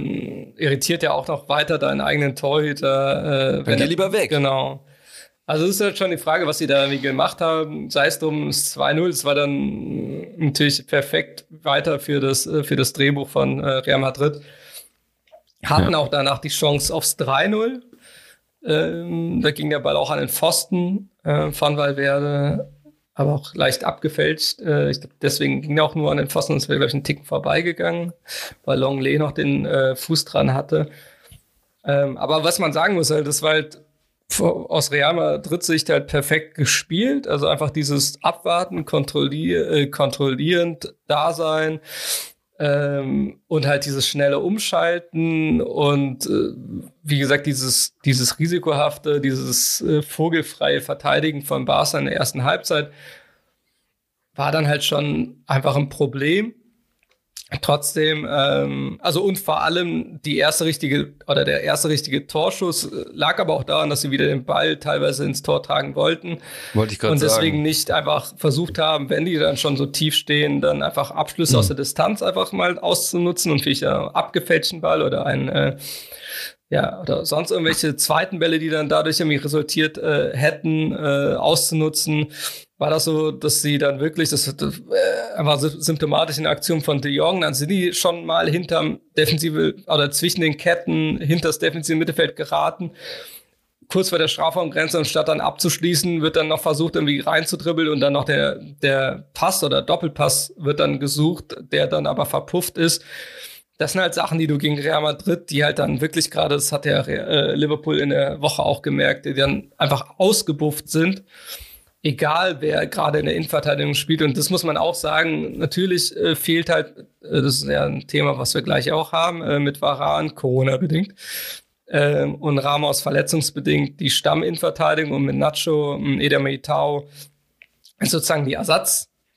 Irritiert ja auch noch weiter deinen eigenen Torhüter. Äh, dann geh lieber weg. Genau. Also es ist halt schon die Frage, was sie da irgendwie gemacht haben. Sei es drum, es 2-0, es war dann natürlich perfekt weiter für das, äh, für das Drehbuch von äh, Real Madrid. Hatten ja. auch danach die Chance aufs 3-0. Ähm, da ging der Ball auch an den Pfosten äh, von Valverde aber auch leicht abgefälscht. Äh, ich glaube, deswegen ging er auch nur an den Pfosten, sonst wäre, glaube ich, ein Ticken vorbeigegangen, weil Longley noch den äh, Fuß dran hatte. Ähm, aber was man sagen muss, halt, das war halt aus Real Madrid Sicht halt perfekt gespielt. Also einfach dieses Abwarten, kontrollier äh, kontrollierend Dasein, ähm, und halt dieses schnelle Umschalten und äh, wie gesagt, dieses, dieses risikohafte, dieses äh, vogelfreie Verteidigen von Barca in der ersten Halbzeit war dann halt schon einfach ein Problem. Trotzdem, ähm, also und vor allem die erste richtige oder der erste richtige Torschuss äh, lag aber auch daran, dass sie wieder den Ball teilweise ins Tor tragen wollten. Wollte ich gerade sagen. Und deswegen sagen. nicht einfach versucht haben, wenn die dann schon so tief stehen, dann einfach Abschlüsse mhm. aus der Distanz einfach mal auszunutzen und vielleicht einen abgefälschten Ball oder einen äh, ja, oder sonst irgendwelche zweiten Bälle, die dann dadurch irgendwie resultiert äh, hätten, äh, auszunutzen war das so, dass sie dann wirklich, das, das äh, einfach symptomatisch in der Aktion von De Jong, dann sind die schon mal hinterm defensive oder zwischen den Ketten hinter das defensive Mittelfeld geraten. Kurz vor der Strafraumgrenze und statt dann abzuschließen, wird dann noch versucht, irgendwie reinzudribbeln und dann noch der, der Pass oder Doppelpass wird dann gesucht, der dann aber verpufft ist. Das sind halt Sachen, die du gegen Real Madrid, die halt dann wirklich gerade, das hat ja äh, Liverpool in der Woche auch gemerkt, die dann einfach ausgebufft sind egal wer gerade in der Innenverteidigung spielt. Und das muss man auch sagen, natürlich äh, fehlt halt, äh, das ist ja ein Thema, was wir gleich auch haben, äh, mit Varan, Corona-bedingt. Ähm, und Ramos verletzungsbedingt die Stamminnenverteidigung und mit Nacho, ähm, Eder Meitao sozusagen die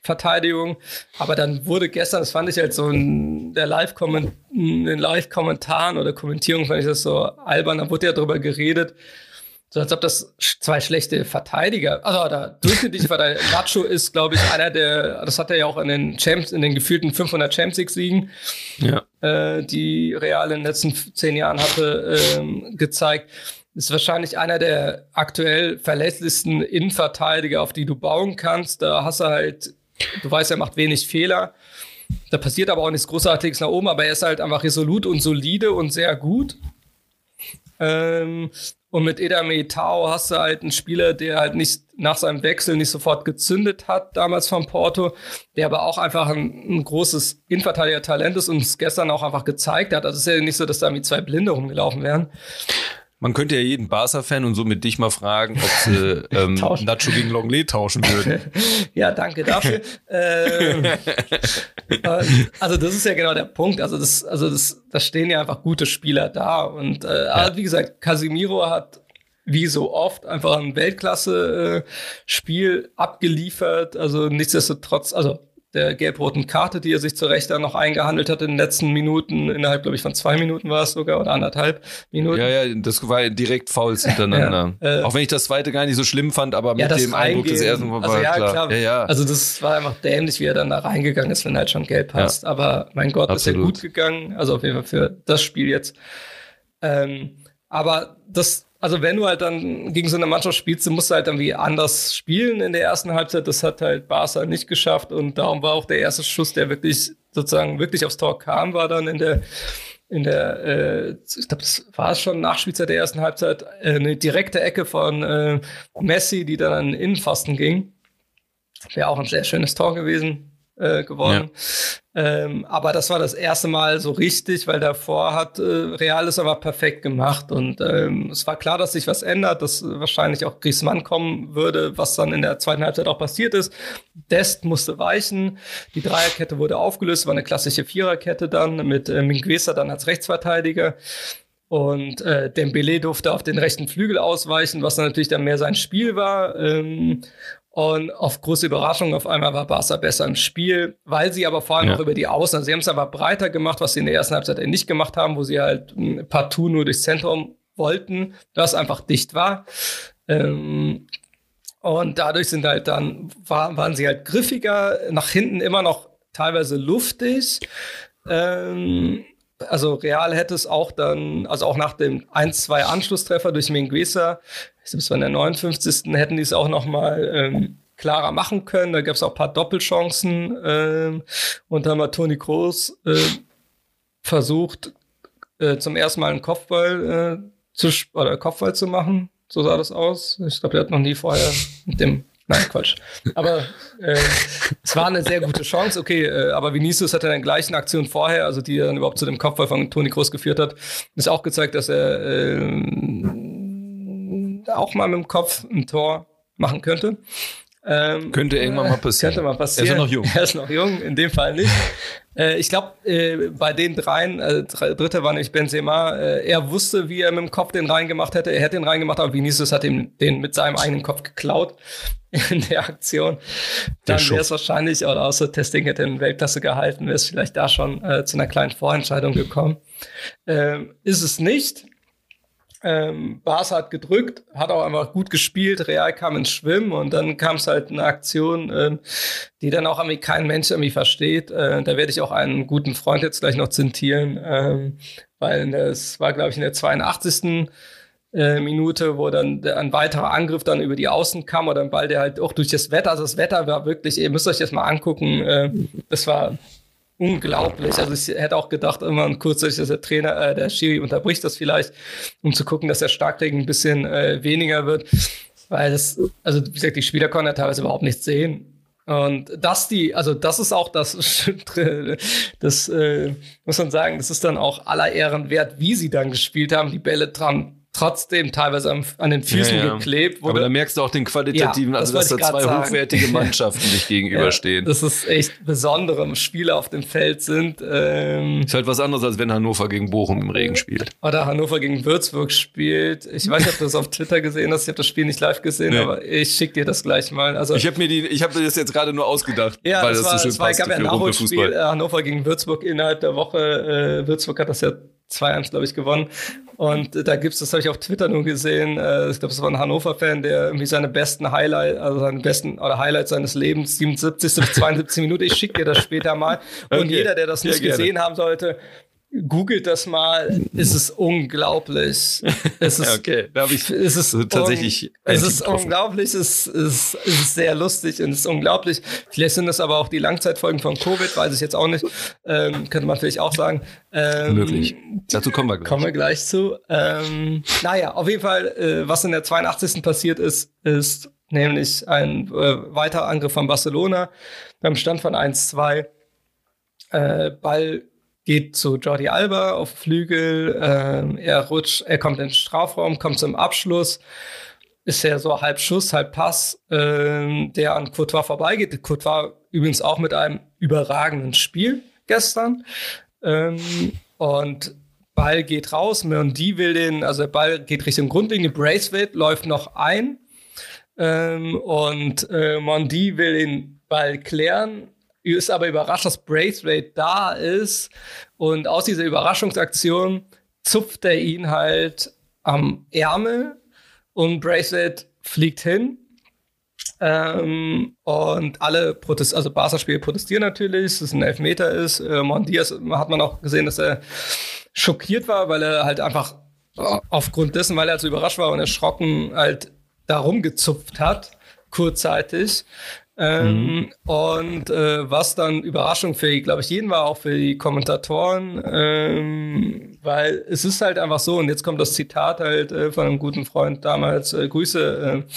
Ersatzverteidigung. Aber dann wurde gestern, das fand ich halt so in der Live-Kommentaren Live oder Kommentierung, fand ich das so albern, da wurde ja drüber geredet, so als ob das zwei schlechte Verteidiger, also der durchschnittliche Verteidiger, (laughs) Nacho ist, glaube ich, einer der, das hat er ja auch in den Champs, in den gefühlten 500 Champions League Siegen, ja. äh, die Real in den letzten zehn Jahren hatte, ähm, gezeigt. Ist wahrscheinlich einer der aktuell verlässlichsten Innenverteidiger, auf die du bauen kannst. Da hast du halt, du weißt, er macht wenig Fehler. Da passiert aber auch nichts Großartiges nach oben, aber er ist halt einfach resolut und solide und sehr gut. Ähm, und mit Eda Meitao hast du halt einen Spieler, der halt nicht nach seinem Wechsel nicht sofort gezündet hat, damals von Porto, der aber auch einfach ein, ein großes Innenverteidiger-Talent ist und es gestern auch einfach gezeigt hat. Also es ist ja nicht so, dass da irgendwie zwei Blinde rumgelaufen wären. Man könnte ja jeden Barca-Fan und somit dich mal fragen, ob sie (laughs) ähm, Nacho gegen Longley tauschen würden. (laughs) ja, danke dafür. ähm, (laughs) also das ist ja genau der Punkt. Also das, also das, da stehen ja einfach gute Spieler da und äh, ja. wie gesagt, Casimiro hat wie so oft einfach ein Weltklasse-Spiel abgeliefert. Also nichtsdestotrotz, also der gelb-roten Karte, die er sich zu Recht dann noch eingehandelt hat in den letzten Minuten, innerhalb, glaube ich, von zwei Minuten war es sogar oder anderthalb Minuten. Ja, ja, das war direkt Fouls hintereinander. (laughs) ja, äh, Auch wenn ich das zweite gar nicht so schlimm fand, aber mit ja, dem Eindruck des ersten war also, ja, klar. klar. Ja, ja. Also das war einfach dämlich, wie er dann da reingegangen ist, wenn er halt schon gelb hast. Aber mein Gott, Absolut. ist ja gut gegangen. Also auf jeden Fall für das Spiel jetzt. Ähm, aber das also wenn du halt dann gegen so eine Mannschaft spielst, dann musst du halt irgendwie anders spielen in der ersten Halbzeit. Das hat halt Barca nicht geschafft und darum war auch der erste Schuss, der wirklich sozusagen wirklich aufs Tor kam, war dann in der in der, äh, ich glaube, das war es schon nach Spielzeit der ersten Halbzeit, äh, eine direkte Ecke von äh, Messi, die dann an den Innenpfosten ging. Wäre auch ein sehr schönes Tor gewesen äh, geworden. Ja. Ähm, aber das war das erste Mal so richtig, weil davor hat äh, Real es aber perfekt gemacht und ähm, es war klar, dass sich was ändert, dass wahrscheinlich auch Griezmann kommen würde, was dann in der zweiten Halbzeit auch passiert ist. Dest musste weichen, die Dreierkette wurde aufgelöst, war eine klassische Viererkette dann mit äh, Minguesa dann als Rechtsverteidiger. Und äh, Dembele durfte auf den rechten Flügel ausweichen, was natürlich dann mehr sein Spiel war. Ähm, und auf große Überraschung, auf einmal war Barca besser im Spiel, weil sie aber vor allem ja. auch über die Außen, also sie haben es aber breiter gemacht, was sie in der ersten Halbzeit nicht gemacht haben, wo sie halt partout nur durchs Zentrum wollten, das einfach dicht war. Ähm, und dadurch sind halt dann, war, waren sie halt griffiger, nach hinten immer noch teilweise luftig. Ähm, also Real hätte es auch dann, also auch nach dem 1-2 Anschlusstreffer durch Minguesa, selbst bei der 59. hätten die es auch noch mal ähm, klarer machen können. Da gab es auch ein paar Doppelchancen. Ähm, und dann hat Toni Kroos äh, versucht, äh, zum ersten Mal einen Kopfball, äh, zu, oder Kopfball zu machen. So sah das aus. Ich glaube, der hat noch nie vorher mit dem Nein, Quatsch. Aber äh, es war eine sehr gute Chance. Okay, äh, aber Vinicius hatte in der gleichen Aktion vorher, also die dann überhaupt zu dem Kopfball von Toni Kroos geführt hat, ist auch gezeigt, dass er äh, auch mal mit dem Kopf ein Tor machen könnte. Ähm, könnte irgendwann mal passieren. Könnte mal passieren. Er ist noch jung. (laughs) Er ist noch jung, in dem Fall nicht. Äh, ich glaube, äh, bei den dreien, äh, dritte war nicht Benzema, äh, er wusste, wie er mit dem Kopf den reingemacht hätte. Er hätte den reingemacht, aber Vinicius hat ihm den mit seinem eigenen Kopf geklaut (laughs) in der Aktion. Dann wäre es wahrscheinlich, oder außer Testing hätte in Weltklasse gehalten, wäre es vielleicht da schon zu einer kleinen Vorentscheidung gekommen. Ähm, ist es nicht. Ähm, Barca hat gedrückt, hat auch einfach gut gespielt, Real kam ins Schwimmen und dann kam es halt eine Aktion, ähm, die dann auch irgendwie kein Mensch irgendwie versteht. Äh, da werde ich auch einen guten Freund jetzt gleich noch zitieren, ähm, weil es war, glaube ich, in der 82. Äh, Minute, wo dann ein weiterer Angriff dann über die Außen kam oder ein Ball, der halt auch durch das Wetter, also das Wetter war wirklich, ihr müsst euch das mal angucken, äh, das war unglaublich. Also ich hätte auch gedacht, immer kurzzeitig, dass der Trainer, äh, der Schiri unterbricht das vielleicht, um zu gucken, dass der Starkregen ein bisschen äh, weniger wird. Weil das, also wie gesagt, die Spieler konnten ja teilweise überhaupt nichts sehen. Und dass die, also das ist auch das, (laughs) das äh, muss man sagen, das ist dann auch aller Ehren wert, wie sie dann gespielt haben, die Bälle dran trotzdem teilweise an, an den Füßen ja, ja. geklebt. Wurde. Aber da merkst du auch den qualitativen, ja, also dass da zwei sagen. hochwertige (laughs) Mannschaften sich gegenüberstehen. das ist echt besondere Spieler auf dem Feld sind. Ähm, ist halt was anderes, als wenn Hannover gegen Bochum im Regen spielt. Oder Hannover gegen Würzburg spielt. Ich weiß nicht, ob du das auf Twitter gesehen hast. Ich habe das Spiel nicht live gesehen, nee. aber ich schicke dir das gleich mal. Also, ich habe mir die, ich habe das jetzt gerade nur ausgedacht, ja, weil das, das war, so schön das war, passt. Es gab ja ein Nachholspiel, äh, Hannover gegen Würzburg innerhalb der Woche. Äh, Würzburg hat das ja 2-1, glaube ich, gewonnen. Und da gibt's, das habe ich auf Twitter nur gesehen, äh, ich glaube, es war ein Hannover-Fan, der irgendwie seine besten Highlights, also seine besten oder Highlights seines Lebens, 77. bis 72 Minuten, ich schicke dir das später mal. Und okay. jeder, der das nicht ja, gesehen haben sollte, googelt das mal, es ist unglaublich. Es ist, (laughs) okay, da habe ich es ist tatsächlich. Es ist unglaublich, es ist, es ist sehr lustig und es ist unglaublich. Vielleicht sind das aber auch die Langzeitfolgen von Covid, weiß ich jetzt auch nicht. Ähm, könnte man vielleicht auch sagen. Ähm, Möglich. Dazu kommen wir gleich. Kommen wir gleich zu. Ähm, naja, auf jeden Fall, äh, was in der 82. passiert ist, ist nämlich ein äh, weiterer Angriff von Barcelona beim Stand von 1-2. Äh, Ball geht zu Jordi Alba auf Flügel, ähm, er rutscht, er kommt in den Strafraum, kommt zum Abschluss, ist ja so halb Schuss, halb Pass, ähm, der an Courtois vorbeigeht. Courtois übrigens auch mit einem überragenden Spiel gestern. Ähm, und Ball geht raus, Mendy will den, also der Ball geht Richtung Grundlinie, Braithwaite läuft noch ein ähm, und äh, Mondi will den Ball klären, ist aber überrascht, dass Braithwaite da ist und aus dieser Überraschungsaktion zupft er ihn halt am Ärmel und Braithwaite fliegt hin. Ähm, und alle Protest also Barca-Spieler protestieren natürlich, dass es ein Elfmeter ist. Äh, Mondias hat man auch gesehen, dass er schockiert war, weil er halt einfach aufgrund dessen, weil er so überrascht war und erschrocken halt darum gezupft hat, kurzzeitig. Ähm, mhm. Und äh, was dann Überraschung für, glaube ich, jeden war, auch für die Kommentatoren, ähm, weil es ist halt einfach so, und jetzt kommt das Zitat halt äh, von einem guten Freund damals, äh, Grüße, äh,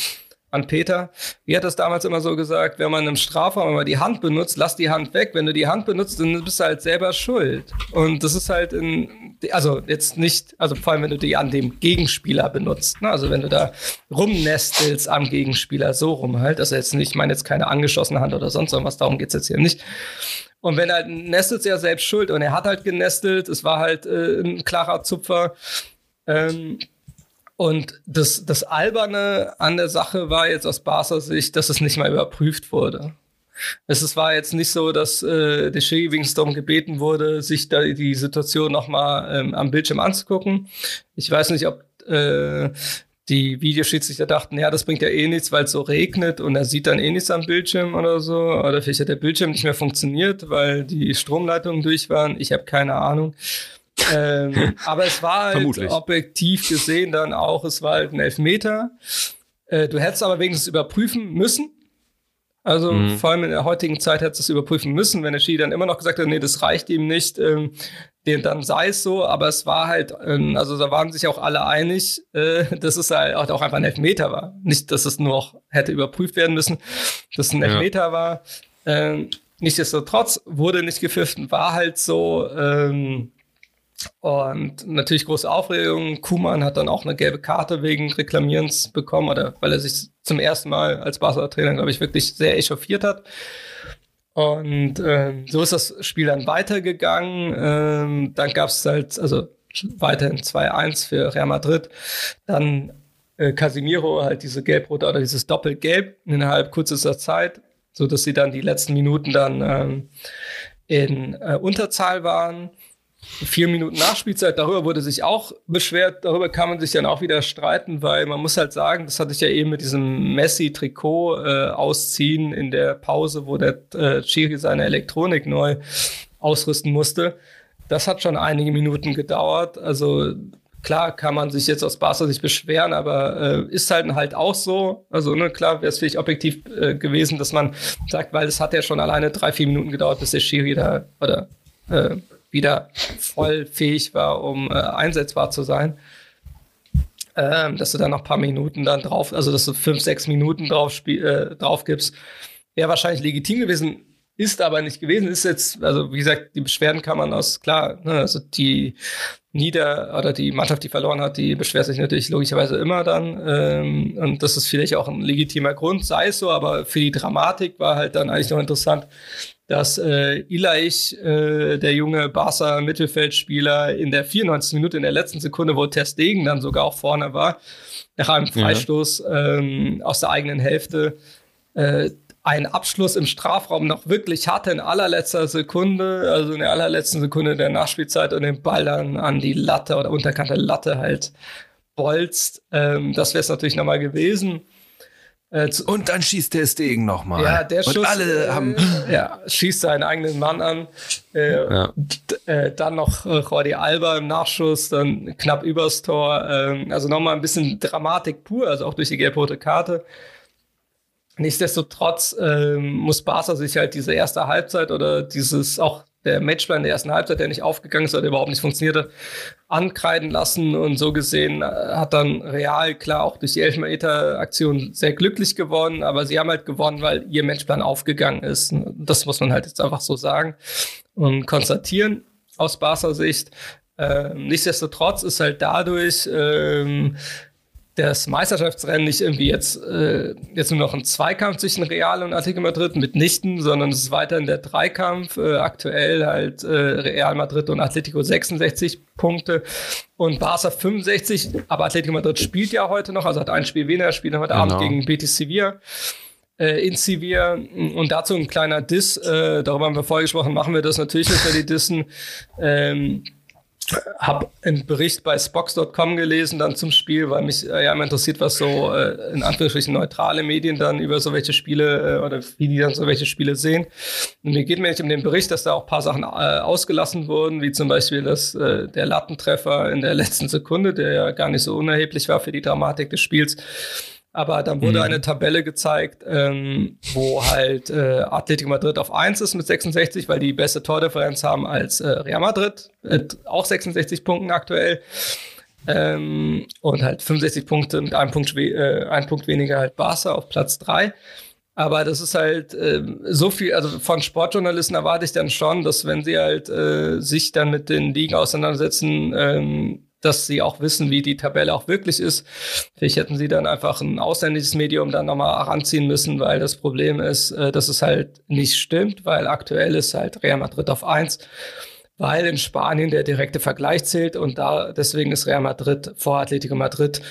an Peter. Wie hat das damals immer so gesagt, wenn man im Strafraum immer die Hand benutzt, lass die Hand weg. Wenn du die Hand benutzt, dann bist du halt selber schuld. Und das ist halt in, also jetzt nicht, also vor allem, wenn du die an dem Gegenspieler benutzt. Ne? Also wenn du da rumnestelst am Gegenspieler, so rum halt. Also jetzt nicht, ich meine jetzt keine angeschossene Hand oder sonst irgendwas, darum geht's jetzt hier nicht. Und wenn er nestelt, ist er selbst schuld. Und er hat halt genestelt, es war halt äh, ein klarer Zupfer. Ähm, und das, das Alberne an der Sache war jetzt aus Barca Sicht, dass es nicht mal überprüft wurde. Es war jetzt nicht so, dass äh, der Schiri Wingstorm gebeten wurde, sich da die Situation nochmal ähm, am Bildschirm anzugucken. Ich weiß nicht, ob äh, die Videoschiedsrichter dachten, ja, das bringt ja eh nichts, weil es so regnet und er sieht dann eh nichts am Bildschirm oder so. Oder vielleicht hat der Bildschirm nicht mehr funktioniert, weil die Stromleitungen durch waren. Ich habe keine Ahnung ähm, (laughs) aber es war halt objektiv gesehen dann auch, es war halt ein Elfmeter. Äh, du hättest aber wenigstens überprüfen müssen. Also mhm. vor allem in der heutigen Zeit hättest du es überprüfen müssen, wenn der Ski dann immer noch gesagt hat, nee, das reicht ihm nicht, ähm, dann sei es so. Aber es war halt, ähm, also da waren sich auch alle einig, äh, dass es halt auch einfach ein Elfmeter war. Nicht, dass es nur noch hätte überprüft werden müssen, dass es ein Elfmeter ja. war. Ähm, nichtsdestotrotz wurde nicht gepfiffen, war halt so. Ähm, und natürlich große Aufregung. Kuman hat dann auch eine gelbe Karte wegen Reklamierens bekommen, oder weil er sich zum ersten Mal als Barca-Trainer, glaube ich, wirklich sehr echauffiert hat. Und ähm, so ist das Spiel dann weitergegangen. Ähm, dann gab es halt, also weiterhin 2-1 für Real Madrid. Dann äh, Casimiro halt diese gelb-rote oder dieses Doppelgelb innerhalb kürzester Zeit, so dass sie dann die letzten Minuten dann ähm, in äh, Unterzahl waren vier Minuten Nachspielzeit, darüber wurde sich auch beschwert, darüber kann man sich dann auch wieder streiten, weil man muss halt sagen, das hatte ich ja eben mit diesem Messi-Trikot äh, ausziehen in der Pause, wo der äh, Chiri seine Elektronik neu ausrüsten musste. Das hat schon einige Minuten gedauert. Also klar kann man sich jetzt aus Barca sich beschweren, aber äh, ist halt halt auch so. Also ne, klar wäre es vielleicht objektiv äh, gewesen, dass man sagt, weil es hat ja schon alleine drei, vier Minuten gedauert, bis der Schiri da oder äh, wieder voll fähig war, um äh, einsetzbar zu sein. Ähm, dass du dann noch ein paar Minuten dann drauf, also dass du fünf, sechs Minuten drauf, äh, drauf gibst, wäre wahrscheinlich legitim gewesen, ist aber nicht gewesen. Ist jetzt, also wie gesagt, die Beschwerden kann man aus, klar, ne, also die Nieder- oder die Mannschaft, die verloren hat, die beschwert sich natürlich logischerweise immer dann. Ähm, und das ist vielleicht auch ein legitimer Grund, sei es so, aber für die Dramatik war halt dann eigentlich noch interessant, dass äh, Ilaich, äh, der junge Barca Mittelfeldspieler, in der 94. Minute, in der letzten Sekunde, wo Ter Stegen dann sogar auch vorne war, nach einem Freistoß ja. ähm, aus der eigenen Hälfte, äh, einen Abschluss im Strafraum noch wirklich hatte in allerletzter Sekunde, also in der allerletzten Sekunde der Nachspielzeit und den Ball dann an die Latte oder unterkante Latte halt bolzt. Ähm, das wäre es natürlich nochmal gewesen. Äh, und dann schießt der Stegen nochmal. Ja, der Schuss. Und alle äh, haben. (laughs) Ja, schießt seinen eigenen Mann an. Äh, ja. äh, dann noch äh, Jordi Alba im Nachschuss, dann knapp übers Tor. Ähm, also nochmal ein bisschen Dramatik pur, also auch durch die gelb-rote Karte. Nichtsdestotrotz ähm, muss Barca sich halt diese erste Halbzeit oder dieses auch der Matchplan der ersten Halbzeit, der nicht aufgegangen ist oder überhaupt nicht funktionierte, ankreiden lassen. Und so gesehen äh, hat dann Real klar auch durch die Elfmeter-Aktion sehr glücklich gewonnen, aber sie haben halt gewonnen, weil ihr Matchplan aufgegangen ist. Das muss man halt jetzt einfach so sagen und konstatieren. aus Barca Sicht. Ähm, nichtsdestotrotz ist halt dadurch ähm, das Meisterschaftsrennen nicht irgendwie jetzt, äh, jetzt nur noch ein Zweikampf zwischen Real und Atletico Madrid mitnichten, sondern es ist weiterhin der Dreikampf. Äh, aktuell halt äh, Real Madrid und Atletico 66 Punkte und Barca 65. Aber Atletico Madrid spielt ja heute noch, also hat ein Spiel weniger, spielt heute genau. Abend gegen Betis Sevilla äh, in Sevilla. Und dazu ein kleiner Diss, äh, darüber haben wir vorher gesprochen, machen wir das natürlich nicht, die Dissen. Ähm, habe einen Bericht bei Spox.com gelesen dann zum Spiel, weil mich äh, ja immer interessiert, was so äh, in Anführungsstrichen neutrale Medien dann über so welche Spiele äh, oder wie die dann so welche Spiele sehen. Und mir geht mir nicht um den Bericht, dass da auch paar Sachen äh, ausgelassen wurden, wie zum Beispiel das, äh, der Lattentreffer in der letzten Sekunde, der ja gar nicht so unerheblich war für die Dramatik des Spiels. Aber dann wurde mhm. eine Tabelle gezeigt, ähm, wo halt äh, Atletico Madrid auf 1 ist mit 66, weil die beste Tordifferenz haben als äh, Real Madrid, äh, auch 66 Punkten aktuell. Ähm, und halt 65 Punkte mit einem Punkt, äh, ein Punkt weniger halt Barca auf Platz 3. Aber das ist halt äh, so viel, also von Sportjournalisten erwarte ich dann schon, dass wenn sie halt äh, sich dann mit den Ligen auseinandersetzen, ähm, dass sie auch wissen, wie die Tabelle auch wirklich ist. Vielleicht hätten sie dann einfach ein ausländisches Medium dann nochmal heranziehen müssen, weil das Problem ist, äh, dass es halt nicht stimmt, weil aktuell ist halt Real Madrid auf eins, weil in Spanien der direkte Vergleich zählt und da deswegen ist Real Madrid vor Atletico Madrid.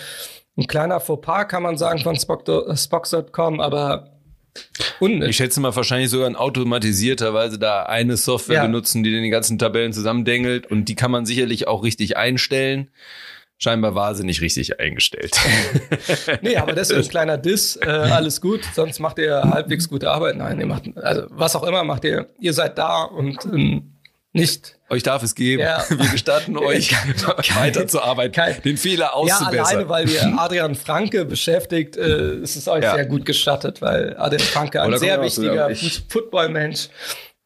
Ein kleiner Fauxpas kann man sagen von Spox.com, aber Unnötig. Ich schätze mal wahrscheinlich sogar in automatisierter Weise da eine Software ja. benutzen, die den ganzen Tabellen zusammendengelt und die kann man sicherlich auch richtig einstellen. Scheinbar war sie nicht richtig eingestellt. (laughs) nee, aber das ist ein kleiner Diss. Äh, alles gut, sonst macht ihr halbwegs gute Arbeit. Nein, ihr macht, also was auch immer macht ihr, ihr seid da und ähm, nicht. Euch darf es geben. Ja. (laughs) Wir gestatten euch, weiterzuarbeiten, den Fehler auszubessern. Ja, alleine, weil ihr (laughs) Adrian Franke beschäftigt, äh, ist es euch ja. sehr gut gestattet, weil Adrian Franke ein sehr wichtiger Footballmensch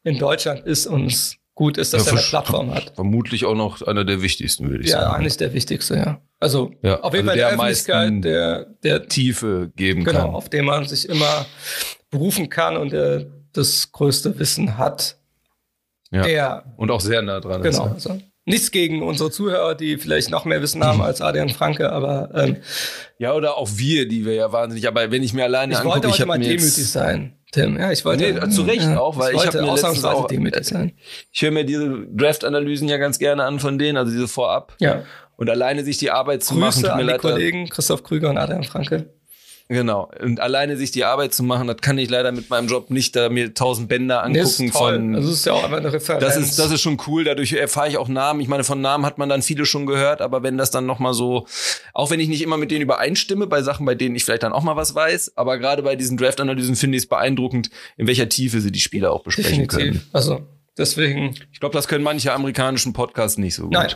in Deutschland ist und es gut ist, dass ja, er eine Plattform hat. Vermutlich auch noch einer der wichtigsten, würde ich ja, sagen. Ja, eigentlich der wichtigste, ja. Also ja, auf jeden also Fall der, der Öffentlichkeit, der, der Tiefe geben genau, kann. Genau, auf den man sich immer berufen kann und der das größte Wissen hat ja. Der, und auch sehr nah dran genau, ist. Genau. Also, nichts gegen unsere Zuhörer, die vielleicht noch mehr Wissen haben als Adrian Franke, aber ähm, ja, oder auch wir, die wir ja wahnsinnig. Aber wenn ich mir alleine ich angucke, wollte heute ich mal demütig sein. Tim, ja, ich wollte nee, zu Recht ja, auch, weil ich, ich habe mir letztens auch demütig sein. Ich höre mir diese Draft-Analysen ja ganz gerne an von denen, also diese vorab. Ja. Und alleine sich die Arbeit zu Grüße machen, an die Kollegen Christoph Krüger und Adrian Franke. Genau. Und alleine sich die Arbeit zu machen, das kann ich leider mit meinem Job nicht da mir tausend Bänder angucken nee, von. Das ist ja auch einfach eine Referenz. Das ist, das ist schon cool. Dadurch erfahre ich auch Namen. Ich meine, von Namen hat man dann viele schon gehört, aber wenn das dann nochmal so, auch wenn ich nicht immer mit denen übereinstimme, bei Sachen, bei denen ich vielleicht dann auch mal was weiß, aber gerade bei diesen Draft-Analysen finde ich es beeindruckend, in welcher Tiefe sie die Spieler auch besprechen Definitiv. können. Also, deswegen. Ich glaube, das können manche amerikanischen Podcasts nicht so gut. Nein.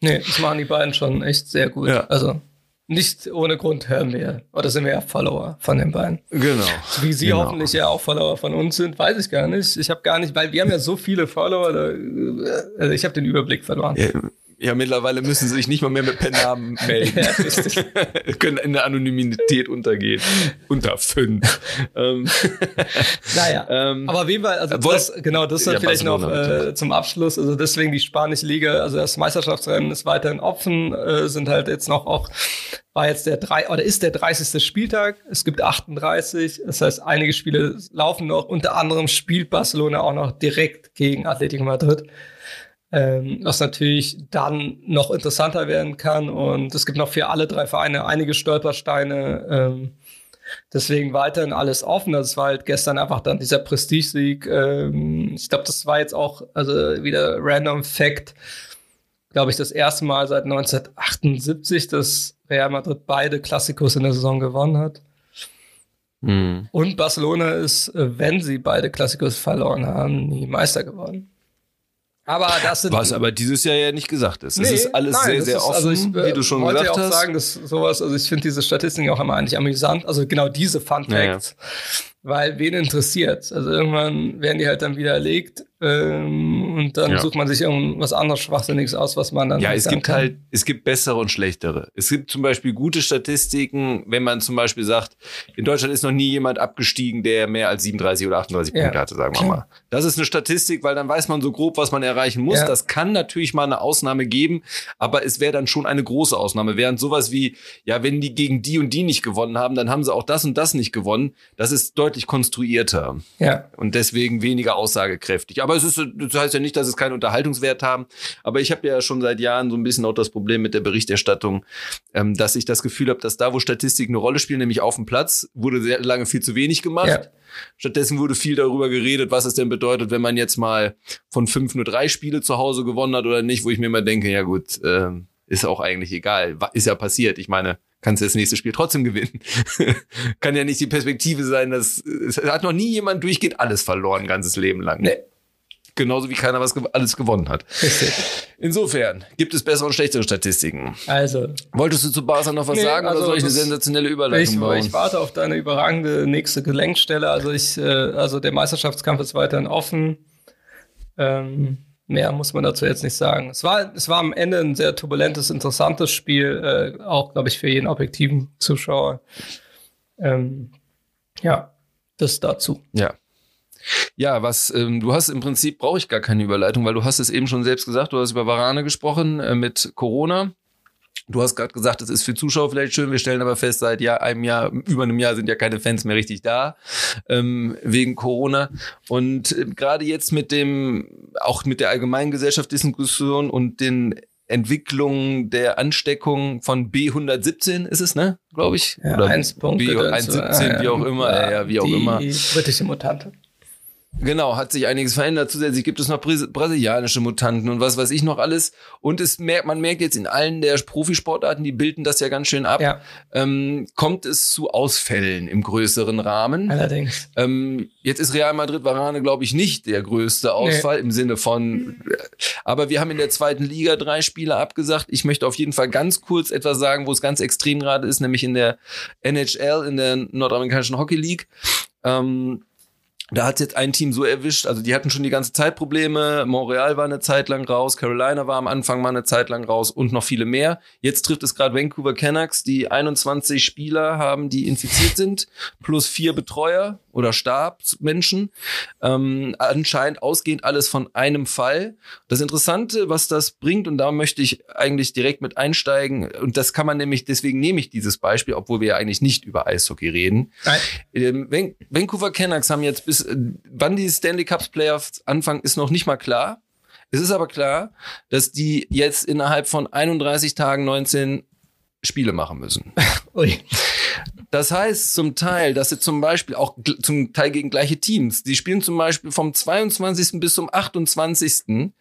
Nee, das machen die beiden schon echt sehr gut. Ja. Also nicht ohne Grund hören wir, oder sind wir ja Follower von den beiden. Genau. Wie Sie genau. hoffentlich ja auch Follower von uns sind, weiß ich gar nicht. Ich habe gar nicht, weil wir haben ja so viele Follower, da, also ich habe den Überblick verloren. Ja, ja, mittlerweile müssen sie sich nicht mal mehr mit Pennamen (laughs) melden. ja, (laughs) Können in der Anonymität untergehen. Unter fünf. ähm, (laughs) naja, ähm, aber wie war, also das, genau, das ist ja, vielleicht noch äh, zum Abschluss. Also deswegen die spanische Liga, also das Meisterschaftsrennen ist weiterhin offen, äh, sind halt jetzt noch auch, war jetzt der drei, oder ist der 30. Spieltag. Es gibt 38. Das heißt, einige Spiele laufen noch. Unter anderem spielt Barcelona auch noch direkt gegen Atletico Madrid ähm, was natürlich dann noch interessanter werden kann. Und es gibt noch für alle drei Vereine einige Stolpersteine. Ähm, deswegen weiterhin alles offen. Das war halt gestern einfach dann dieser Prestigesieg. Ähm, ich glaube, das war jetzt auch, also wieder random Fact, glaube ich, das erste Mal seit 1978, dass Real Madrid beide Klassikos in der Saison gewonnen hat. Mhm. Und Barcelona ist, wenn sie beide Klassikos verloren haben, nie Meister geworden. Aber das sind Was aber dieses Jahr ja nicht gesagt ist. Nee, es ist alles nein, sehr, sehr ist, offen, also ich, wie du schon gesagt hast. Ich wollte auch sagen, dass sowas, also ich finde diese Statistiken auch immer eigentlich amüsant. Also genau diese Fun Facts. Weil wen interessiert Also irgendwann werden die halt dann widerlegt ähm, und dann ja. sucht man sich irgendwas anderes Schwachsinniges aus, was man dann. Ja, es gibt kann. halt, es gibt bessere und schlechtere. Es gibt zum Beispiel gute Statistiken, wenn man zum Beispiel sagt, in Deutschland ist noch nie jemand abgestiegen, der mehr als 37 oder 38 ja. Punkte hatte, sagen wir mal. Das ist eine Statistik, weil dann weiß man so grob, was man erreichen muss. Ja. Das kann natürlich mal eine Ausnahme geben, aber es wäre dann schon eine große Ausnahme. Während sowas wie, ja, wenn die gegen die und die nicht gewonnen haben, dann haben sie auch das und das nicht gewonnen. Das ist deutlich konstruierter. Ja. Und deswegen weniger aussagekräftig. Aber aber es ist, das heißt ja nicht, dass es keinen Unterhaltungswert haben. Aber ich habe ja schon seit Jahren so ein bisschen auch das Problem mit der Berichterstattung, ähm, dass ich das Gefühl habe, dass da, wo Statistiken eine Rolle spielen, nämlich auf dem Platz, wurde sehr lange viel zu wenig gemacht. Ja. Stattdessen wurde viel darüber geredet, was es denn bedeutet, wenn man jetzt mal von fünf nur drei Spiele zu Hause gewonnen hat oder nicht, wo ich mir immer denke, ja gut, äh, ist auch eigentlich egal. Ist ja passiert. Ich meine, kannst du das nächste Spiel trotzdem gewinnen. (laughs) Kann ja nicht die Perspektive sein, dass es hat noch nie jemand durchgeht alles verloren, ganzes Leben lang. Nee. Genauso wie keiner was alles gewonnen hat. Insofern gibt es bessere und schlechtere Statistiken. Also. Wolltest du zu Barca noch was nee, sagen also oder soll ich eine sensationelle Überleitung ich, bauen? Ich warte auf deine überragende nächste Gelenkstelle. Also ich, äh, also der Meisterschaftskampf ist weiterhin offen. Ähm, mehr muss man dazu jetzt nicht sagen. Es war, es war am Ende ein sehr turbulentes, interessantes Spiel, äh, auch, glaube ich, für jeden objektiven Zuschauer. Ähm, ja, das dazu. Ja. Ja, was ähm, du hast im Prinzip brauche ich gar keine Überleitung, weil du hast es eben schon selbst gesagt, du hast über Varane gesprochen äh, mit Corona. Du hast gerade gesagt, es ist für Zuschauer vielleicht schön. Wir stellen aber fest, seit Jahr, einem Jahr, über einem Jahr sind ja keine Fans mehr richtig da ähm, wegen Corona. Und äh, gerade jetzt mit dem, auch mit der allgemeinen Gesellschaftsdiskussion und den Entwicklungen der Ansteckung von B117 ist es, ne? Glaube ich. Ja, Oder 1. B117, wie auch immer. Ja, ja wie auch die immer. Britische Mutante. Genau, hat sich einiges verändert. Zusätzlich gibt es noch brasilianische Mutanten und was weiß ich noch alles. Und es merkt, man merkt jetzt in allen der Profisportarten, die bilden das ja ganz schön ab, ja. ähm, kommt es zu Ausfällen im größeren Rahmen. Allerdings. Ähm, jetzt ist Real Madrid Varane, glaube ich, nicht der größte Ausfall nee. im Sinne von, aber wir haben in der zweiten Liga drei Spiele abgesagt. Ich möchte auf jeden Fall ganz kurz etwas sagen, wo es ganz extrem gerade ist, nämlich in der NHL, in der nordamerikanischen Hockey League. Ähm, da hat jetzt ein Team so erwischt, also die hatten schon die ganze Zeit Probleme. Montreal war eine Zeit lang raus, Carolina war am Anfang mal eine Zeit lang raus und noch viele mehr. Jetzt trifft es gerade Vancouver Canucks, die 21 Spieler haben, die infiziert sind, plus vier Betreuer oder Stabsmenschen. Ähm, anscheinend ausgehend alles von einem Fall. Das Interessante, was das bringt, und da möchte ich eigentlich direkt mit einsteigen, und das kann man nämlich, deswegen nehme ich dieses Beispiel, obwohl wir ja eigentlich nicht über Eishockey reden. Ähm, Vancouver Canucks haben jetzt bis, wann die Stanley Cups Playoffs anfangen, ist noch nicht mal klar. Es ist aber klar, dass die jetzt innerhalb von 31 Tagen 19 Spiele machen müssen. (laughs) Ui. Das heißt zum Teil, dass sie zum Beispiel auch zum Teil gegen gleiche Teams, die spielen zum Beispiel vom 22. bis zum 28.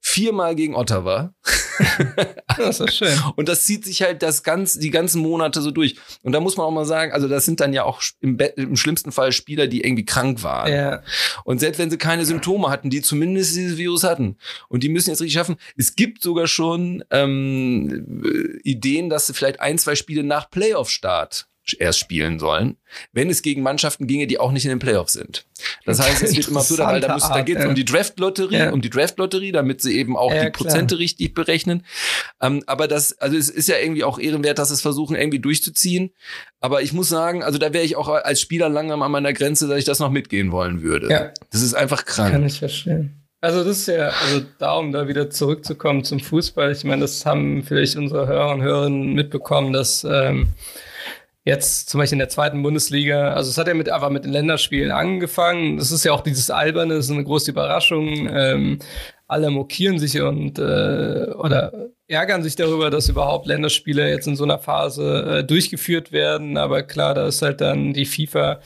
viermal gegen Ottawa. (laughs) Das ist schön. Und das zieht sich halt das ganz, die ganzen Monate so durch. Und da muss man auch mal sagen, also das sind dann ja auch im, im schlimmsten Fall Spieler, die irgendwie krank waren. Ja. Und selbst wenn sie keine Symptome hatten, die zumindest dieses Virus hatten. Und die müssen jetzt richtig schaffen. Es gibt sogar schon ähm, Ideen, dass sie vielleicht ein, zwei Spiele nach Playoff-Start erst spielen sollen, wenn es gegen Mannschaften ginge, die auch nicht in den Playoffs sind. Das heißt, es wird immer so, weil da, muss, da geht es ja. um die Draft-Lotterie, ja. um die Draft-Lotterie, damit sie eben auch ja, die Prozente klar. richtig berechnen. Ähm, aber das, also es ist ja irgendwie auch ehrenwert, dass es versuchen, irgendwie durchzuziehen. Aber ich muss sagen, also da wäre ich auch als Spieler langsam an meiner Grenze, dass ich das noch mitgehen wollen würde. Das ist einfach krank. Kann ich verstehen. Also das ist ja, also da, um da wieder zurückzukommen zum Fußball, ich meine, das haben vielleicht unsere Hörer und Hörerinnen mitbekommen, dass ähm, jetzt zum Beispiel in der zweiten Bundesliga, also es hat ja mit, einfach mit den Länderspielen angefangen. Das ist ja auch dieses Alberne, das ist eine große Überraschung. Ähm, alle mokieren sich und äh, oder ärgern sich darüber, dass überhaupt Länderspiele jetzt in so einer Phase äh, durchgeführt werden. Aber klar, da ist halt dann die FIFA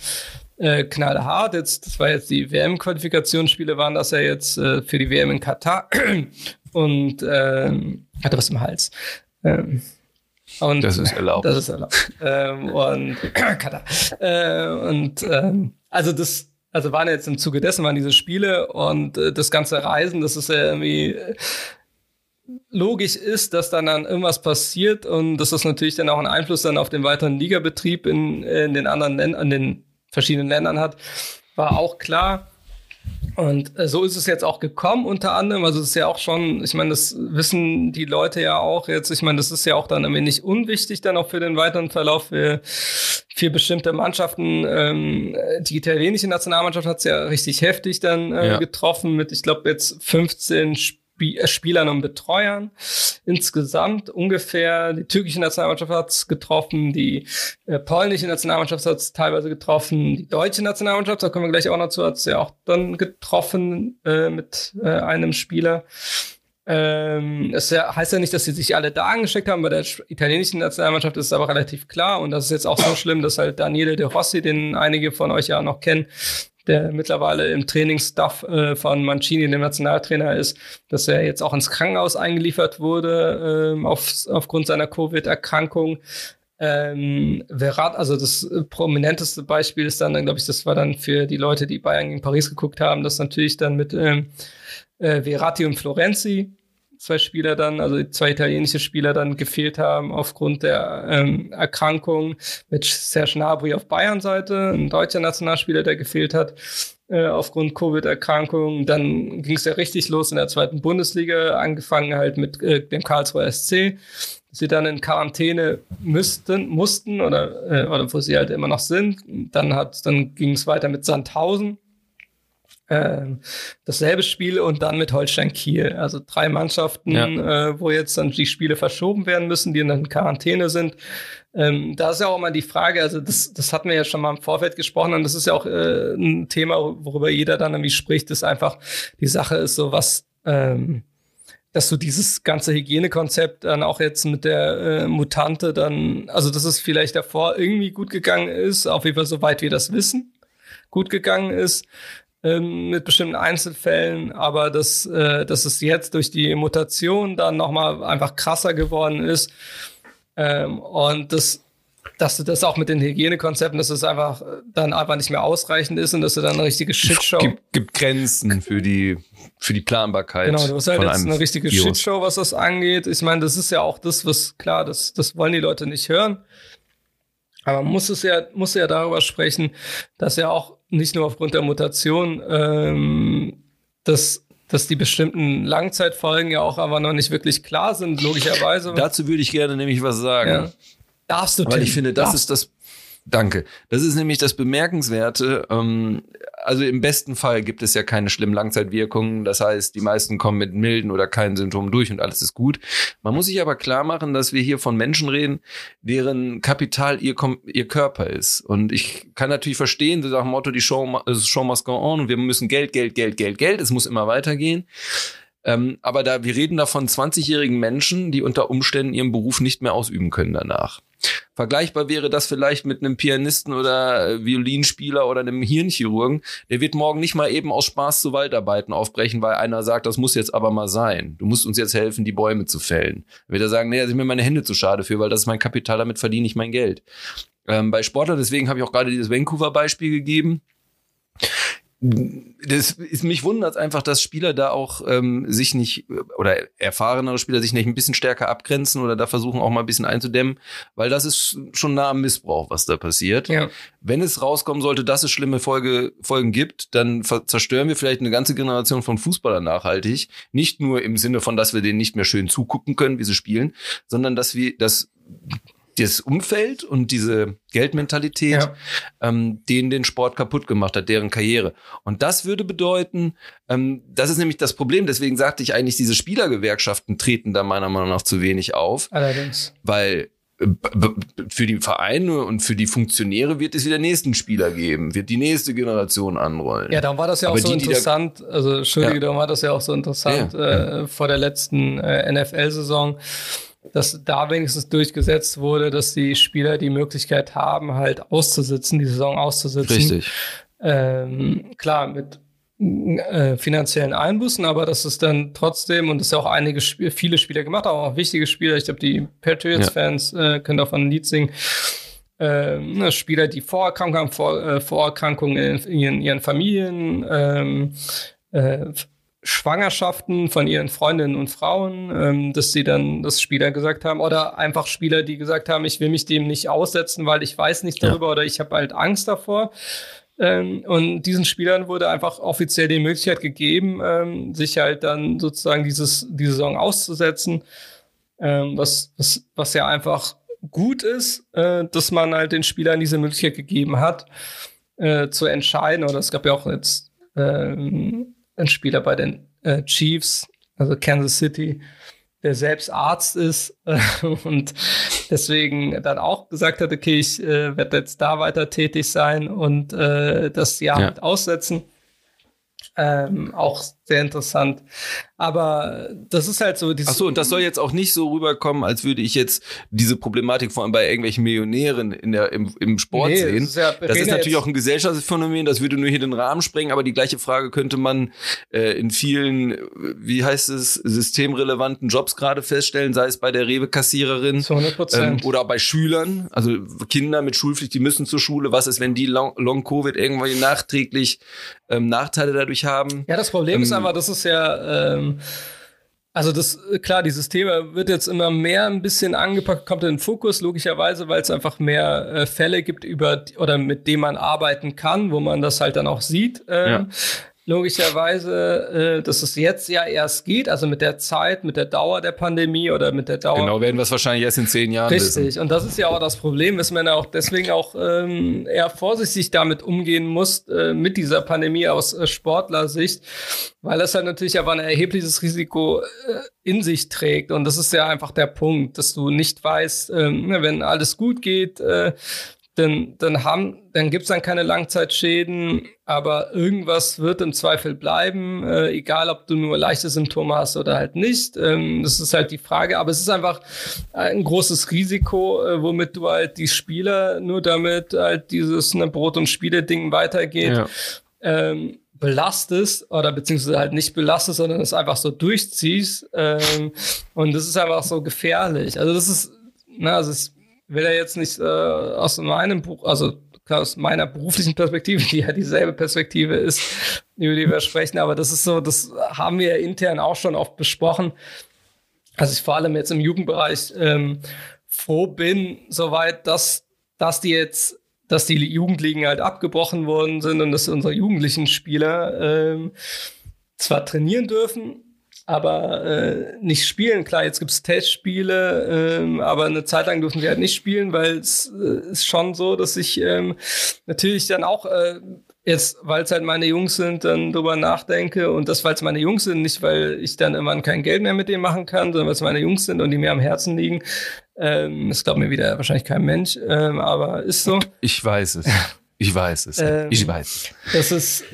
äh, knallhart. Jetzt, das war jetzt die WM-Qualifikationsspiele, waren das ja jetzt äh, für die WM in Katar (clears throat) und ähm, hatte was im Hals. Ähm, und das ist erlaubt. Das ist erlaubt. ähm, und (clears throat) äh, und ähm, also das, also waren jetzt im Zuge dessen waren diese Spiele und äh, das ganze Reisen, das ist ja irgendwie äh, logisch ist, dass dann, dann irgendwas passiert und dass das natürlich dann auch einen Einfluss dann auf den weiteren Ligabetrieb in, in den anderen Ländern, an den verschiedenen Ländern hat, war auch klar. Und äh, so ist es jetzt auch gekommen, unter anderem. Also es ist ja auch schon, ich meine, das wissen die Leute ja auch jetzt. Ich meine, das ist ja auch dann ein wenig unwichtig dann auch für den weiteren Verlauf für, für bestimmte Mannschaften. Ähm, die italienische Nationalmannschaft hat es ja richtig heftig dann äh, ja. getroffen mit, ich glaube, jetzt 15 Spielen Spielern und Betreuern insgesamt ungefähr. Die türkische Nationalmannschaft hat es getroffen, die äh, polnische Nationalmannschaft hat es teilweise getroffen, die deutsche Nationalmannschaft, da kommen wir gleich auch noch zu, hat es ja auch dann getroffen äh, mit äh, einem Spieler. Ähm, es ja, heißt ja nicht, dass sie sich alle da angesteckt haben. Bei der italienischen Nationalmannschaft ist es aber relativ klar. Und das ist jetzt auch so schlimm, dass halt Daniele De Rossi, den einige von euch ja noch kennen, der mittlerweile im Trainingsstaff äh, von Mancini, dem Nationaltrainer ist, dass er jetzt auch ins Krankenhaus eingeliefert wurde äh, auf, aufgrund seiner Covid-Erkrankung. Ähm, Verrat, also das prominenteste Beispiel ist dann, glaube ich, das war dann für die Leute, die Bayern gegen Paris geguckt haben, das natürlich dann mit ähm, äh, Verratti und Florenzi, zwei Spieler dann, also zwei italienische Spieler dann gefehlt haben aufgrund der ähm, Erkrankung mit Serge Gnabry auf Bayern-Seite, ein deutscher Nationalspieler, der gefehlt hat äh, aufgrund Covid-Erkrankung. Dann ging es ja richtig los in der zweiten Bundesliga, angefangen halt mit äh, dem Karlsruher SC sie dann in Quarantäne müssten, mussten oder, äh, oder wo sie halt immer noch sind. Dann dann ging es weiter mit Sandhausen, ähm, dasselbe Spiel und dann mit Holstein Kiel. Also drei Mannschaften, ja. äh, wo jetzt dann die Spiele verschoben werden müssen, die dann in Quarantäne sind. Ähm, da ist ja auch immer die Frage, also das, das hatten wir ja schon mal im Vorfeld gesprochen und das ist ja auch äh, ein Thema, worüber jeder dann irgendwie spricht, ist einfach, die Sache ist so, was, ähm, dass du dieses ganze Hygienekonzept dann auch jetzt mit der äh, Mutante dann, also dass es vielleicht davor irgendwie gut gegangen ist, auf jeden Fall soweit wir das wissen, gut gegangen ist ähm, mit bestimmten Einzelfällen, aber dass, äh, dass es jetzt durch die Mutation dann nochmal einfach krasser geworden ist ähm, und das dass du das auch mit den Hygienekonzepten, dass es einfach dann einfach nicht mehr ausreichend ist und dass du dann eine richtige Shitshow. Gibt, gibt Grenzen für die, für die Planbarkeit. Genau, du hast halt jetzt eine richtige Virus. Shitshow, was das angeht. Ich meine, das ist ja auch das, was klar, das, das wollen die Leute nicht hören. Aber man muss es ja, muss ja darüber sprechen, dass ja auch nicht nur aufgrund der Mutation, ähm, dass dass die bestimmten Langzeitfolgen ja auch aber noch nicht wirklich klar sind, logischerweise. Dazu würde ich gerne nämlich was sagen. Ja. Darfst du, Weil Tim, ich finde, das ist das Danke. Das ist nämlich das Bemerkenswerte. Ähm, also im besten Fall gibt es ja keine schlimmen Langzeitwirkungen. Das heißt, die meisten kommen mit milden oder keinen Symptomen durch und alles ist gut. Man muss sich aber klar machen, dass wir hier von Menschen reden, deren Kapital ihr, ihr Körper ist. Und ich kann natürlich verstehen, so nach Motto, die Show, Show must go on und wir müssen Geld, Geld, Geld, Geld, Geld. Es muss immer weitergehen. Ähm, aber da, wir reden da von 20-jährigen Menschen, die unter Umständen ihren Beruf nicht mehr ausüben können danach. Vergleichbar wäre das vielleicht mit einem Pianisten oder äh, Violinspieler oder einem Hirnchirurgen. Der wird morgen nicht mal eben aus Spaß zu Waldarbeiten aufbrechen, weil einer sagt, das muss jetzt aber mal sein. Du musst uns jetzt helfen, die Bäume zu fällen. Dann wird er sagen, nee, da sind mir meine Hände zu schade für, weil das ist mein Kapital, damit verdiene ich mein Geld. Ähm, bei Sportlern, deswegen habe ich auch gerade dieses Vancouver-Beispiel gegeben das ist, mich wundert einfach, dass Spieler da auch ähm, sich nicht oder erfahrenere Spieler sich nicht ein bisschen stärker abgrenzen oder da versuchen auch mal ein bisschen einzudämmen, weil das ist schon nah am Missbrauch, was da passiert. Ja. Wenn es rauskommen sollte, dass es schlimme Folge, Folgen gibt, dann zerstören wir vielleicht eine ganze Generation von Fußballern nachhaltig. Nicht nur im Sinne von, dass wir denen nicht mehr schön zugucken können, wie sie spielen, sondern dass wir, dass das Umfeld und diese Geldmentalität, ja. ähm, denen den Sport kaputt gemacht hat, deren Karriere. Und das würde bedeuten, ähm, das ist nämlich das Problem, deswegen sagte ich eigentlich, diese Spielergewerkschaften treten da meiner Meinung nach zu wenig auf. Allerdings. Weil äh, für die Vereine und für die Funktionäre wird es wieder nächsten Spieler geben, wird die nächste Generation anrollen. Ja, darum war das ja auch Aber so die, interessant, da, also Entschuldige, ja. darum war das ja auch so interessant ja. äh, vor der letzten äh, NFL-Saison, dass da wenigstens durchgesetzt wurde, dass die Spieler die Möglichkeit haben, halt auszusitzen, die Saison auszusitzen. Richtig. Ähm, klar, mit äh, finanziellen Einbußen, aber das ist dann trotzdem, und das ist ja auch einige, Sp viele Spieler gemacht, aber auch wichtige Spieler, ich glaube, die Patriots-Fans ja. äh, können davon ein Lied singen, äh, Spieler, die Vorerkrankungen haben, Vor, äh, Vorerkrankungen in, in, ihren, ihren Familien, ähm, äh, Schwangerschaften von ihren Freundinnen und Frauen, ähm, dass sie dann das Spieler gesagt haben oder einfach Spieler, die gesagt haben, ich will mich dem nicht aussetzen, weil ich weiß nicht darüber ja. oder ich habe halt Angst davor. Ähm, und diesen Spielern wurde einfach offiziell die Möglichkeit gegeben, ähm, sich halt dann sozusagen dieses, die Saison auszusetzen, ähm, was, was, was ja einfach gut ist, äh, dass man halt den Spielern diese Möglichkeit gegeben hat, äh, zu entscheiden. Oder es gab ja auch jetzt ähm, einen Spieler bei den äh, Chiefs, also Kansas City, der selbst Arzt ist äh, (laughs) und deswegen dann auch gesagt hat, okay, ich äh, werde jetzt da weiter tätig sein und äh, das Jahr ja. mit aussetzen. Ähm, auch sehr interessant. Aber das ist halt so. Ach so, und das soll jetzt auch nicht so rüberkommen, als würde ich jetzt diese Problematik vor allem bei irgendwelchen Millionären in der, im, im Sport nee, sehen. Das ist, ja, das ist natürlich auch ein Gesellschaftsphänomen, das würde nur hier den Rahmen sprengen, aber die gleiche Frage könnte man äh, in vielen, wie heißt es, systemrelevanten Jobs gerade feststellen, sei es bei der Rewe-Kassiererin ähm, oder bei Schülern, also Kinder mit Schulpflicht, die müssen zur Schule. Was ist, wenn die Long-Covid irgendwie nachträglich ähm, Nachteile dadurch haben? Ja, das Problem ähm, ist aber, das ist ja ähm, also das, klar, dieses Thema wird jetzt immer mehr ein bisschen angepackt, kommt in den Fokus, logischerweise, weil es einfach mehr äh, Fälle gibt, über oder mit denen man arbeiten kann, wo man das halt dann auch sieht. Ähm, ja logischerweise, äh, dass es jetzt ja erst geht, also mit der Zeit, mit der Dauer der Pandemie oder mit der Dauer. Genau, werden wir es wahrscheinlich erst in zehn Jahren Richtig, wissen. und das ist ja auch das Problem, dass man auch deswegen auch ähm, eher vorsichtig damit umgehen muss, äh, mit dieser Pandemie aus äh, Sportlersicht, weil das halt natürlich aber ein erhebliches Risiko äh, in sich trägt. Und das ist ja einfach der Punkt, dass du nicht weißt, ähm, wenn alles gut geht, äh, dann, dann haben, dann gibt's dann keine Langzeitschäden, aber irgendwas wird im Zweifel bleiben, äh, egal ob du nur leichte Symptome hast oder halt nicht. Ähm, das ist halt die Frage, aber es ist einfach ein großes Risiko, äh, womit du halt die Spieler nur damit halt dieses ne, Brot- und Spiele-Ding weitergeht. Ja. Ähm, belastest oder beziehungsweise halt nicht belastest, sondern es einfach so durchziehst. Ähm, und das ist einfach so gefährlich. Also das ist, na, also es will er jetzt nicht äh, aus meinem Buch, also aus meiner beruflichen Perspektive, (laughs) die ja dieselbe Perspektive ist, über die wir sprechen, aber das ist so, das haben wir intern auch schon oft besprochen. Also ich vor allem jetzt im Jugendbereich ähm, froh bin, soweit, dass, dass die jetzt, dass die Jugendligen halt abgebrochen worden sind und dass unsere jugendlichen Spieler ähm, zwar trainieren dürfen, aber äh, nicht spielen. Klar, jetzt gibt's Testspiele, ähm, aber eine Zeit lang dürfen sie halt nicht spielen, weil es äh, ist schon so, dass ich ähm, natürlich dann auch äh, jetzt, weil es halt meine Jungs sind, dann drüber nachdenke und das, weil es meine Jungs sind, nicht weil ich dann irgendwann kein Geld mehr mit denen machen kann, sondern weil es meine Jungs sind und die mir am Herzen liegen. Ähm, das glaubt mir wieder wahrscheinlich kein Mensch, ähm, aber ist so. Ich weiß es. Ich weiß es. Ähm, ich weiß es. Das ist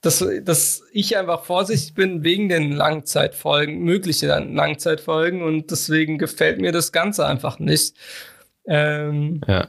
dass, dass ich einfach vorsichtig bin wegen den Langzeitfolgen, mögliche Langzeitfolgen und deswegen gefällt mir das Ganze einfach nicht. Ähm, ja.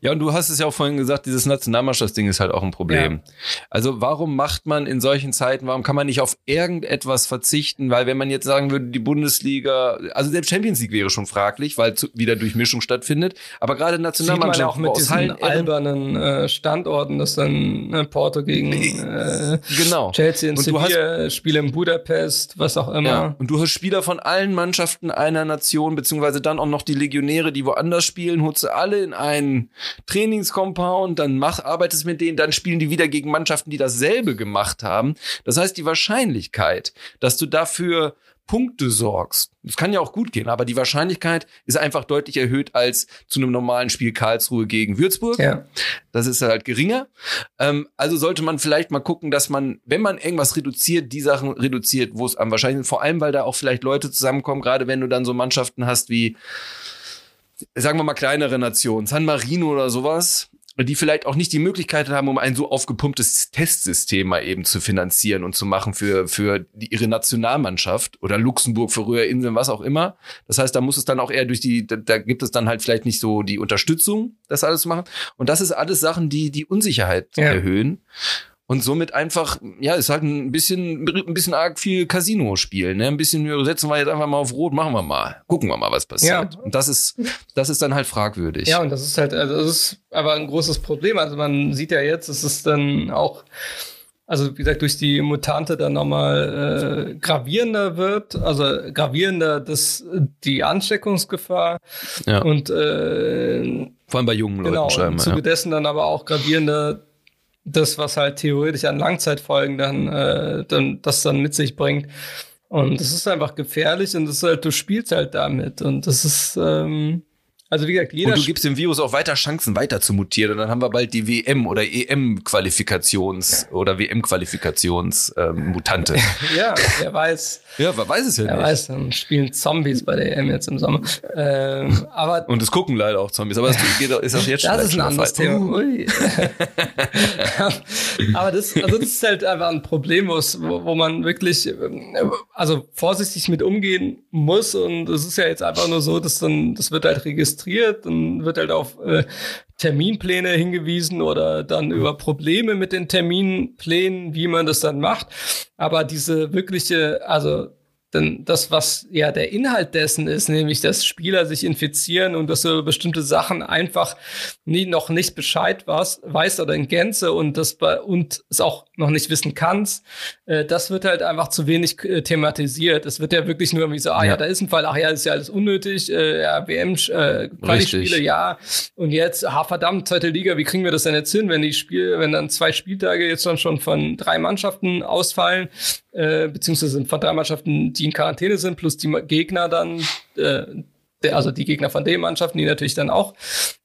Ja, und du hast es ja auch vorhin gesagt, dieses Nationalmannschaftsding ist halt auch ein Problem. Ja. Also warum macht man in solchen Zeiten, warum kann man nicht auf irgendetwas verzichten? Weil wenn man jetzt sagen würde, die Bundesliga, also selbst Champions League wäre schon fraglich, weil zu, wieder Durchmischung stattfindet. Aber gerade Nationalmannschaft auch mit diesen Hallen, albernen äh, Standorten, das dann äh, Porto gegen äh, genau. Chelsea in und Sevilla, hast, Spiele in Budapest, was auch immer. Ja. Und du hast Spieler von allen Mannschaften einer Nation, beziehungsweise dann auch noch die Legionäre, die woanders spielen, holst du alle in einen einen Trainingscompound, dann mach, arbeitest mit denen, dann spielen die wieder gegen Mannschaften, die dasselbe gemacht haben. Das heißt, die Wahrscheinlichkeit, dass du dafür Punkte sorgst. Das kann ja auch gut gehen, aber die Wahrscheinlichkeit ist einfach deutlich erhöht als zu einem normalen Spiel Karlsruhe gegen Würzburg. Ja. Das ist halt geringer. Ähm, also sollte man vielleicht mal gucken, dass man, wenn man irgendwas reduziert, die Sachen reduziert, wo es am wahrscheinlichsten, vor allem, weil da auch vielleicht Leute zusammenkommen, gerade wenn du dann so Mannschaften hast wie sagen wir mal kleinere Nationen, San Marino oder sowas, die vielleicht auch nicht die Möglichkeit haben, um ein so aufgepumptes Testsystem mal eben zu finanzieren und zu machen für, für die, ihre Nationalmannschaft oder Luxemburg für Röhrinseln, was auch immer. Das heißt, da muss es dann auch eher durch die, da, da gibt es dann halt vielleicht nicht so die Unterstützung, das alles zu machen. Und das ist alles Sachen, die die Unsicherheit ja. erhöhen und somit einfach, ja, ist halt ein bisschen, ein bisschen arg viel Casino spielen, ne? Ein bisschen, setzen wir jetzt einfach mal auf Rot, machen wir mal. Gucken wir mal, was passiert. Ja. Und das ist, das ist dann halt fragwürdig. Ja, und das ist halt, also das ist aber ein großes Problem. Also man sieht ja jetzt, es ist dann auch, also wie gesagt, durch die Mutante dann nochmal äh, gravierender wird, also gravierender das, die Ansteckungsgefahr Ja. und äh, Vor allem bei jungen genau, Leuten scheinbar. im Zuge Ja. dessen dann aber auch gravierender das, was halt theoretisch an Langzeitfolgen dann, äh, dann das dann mit sich bringt. Und das ist einfach gefährlich und das halt, du spielst halt damit. Und das ist, ähm, also wie gesagt, jeder Und du gibst dem Virus auch weiter Chancen, weiter zu mutieren. Und dann haben wir bald die WM- oder EM-Qualifikations- oder WM-Qualifikations-Mutante. (laughs) ja, wer weiß, ja, wer weiß es ja wer nicht. weiß, dann spielen Zombies bei der EM jetzt im Sommer. Ähm, aber (laughs) Und es gucken leider auch Zombies. Aber das (laughs) geht, ist auch jetzt schon Das ist ein anderes. Thema. Ui. Aber das, also das ist halt einfach ein Problem, wo, wo man wirklich ähm, also vorsichtig mit umgehen muss. Und es ist ja jetzt einfach nur so, dass dann, das wird halt registriert und wird halt auf äh, Terminpläne hingewiesen oder dann über Probleme mit den Terminplänen, wie man das dann macht. Aber diese wirkliche, also denn das, was ja der Inhalt dessen ist, nämlich dass Spieler sich infizieren und dass du bestimmte Sachen einfach nie, noch nicht Bescheid was, weißt oder in Gänze und das bei, und es auch noch nicht wissen kannst, äh, das wird halt einfach zu wenig äh, thematisiert. Es wird ja wirklich nur irgendwie so, ah ja, Ja. da ist ein Fall, ach ja, ist ja alles unnötig, äh, ja, WM, äh, Quali-Spiele, ja, und jetzt, ah verdammt, zweite Liga, wie kriegen wir das denn jetzt hin, wenn die Spiel, wenn dann zwei Spieltage jetzt dann schon von drei Mannschaften ausfallen, äh, beziehungsweise sind von drei Mannschaften, die in Quarantäne sind, plus die Gegner dann, äh, der, also die Gegner von den Mannschaften, die natürlich dann auch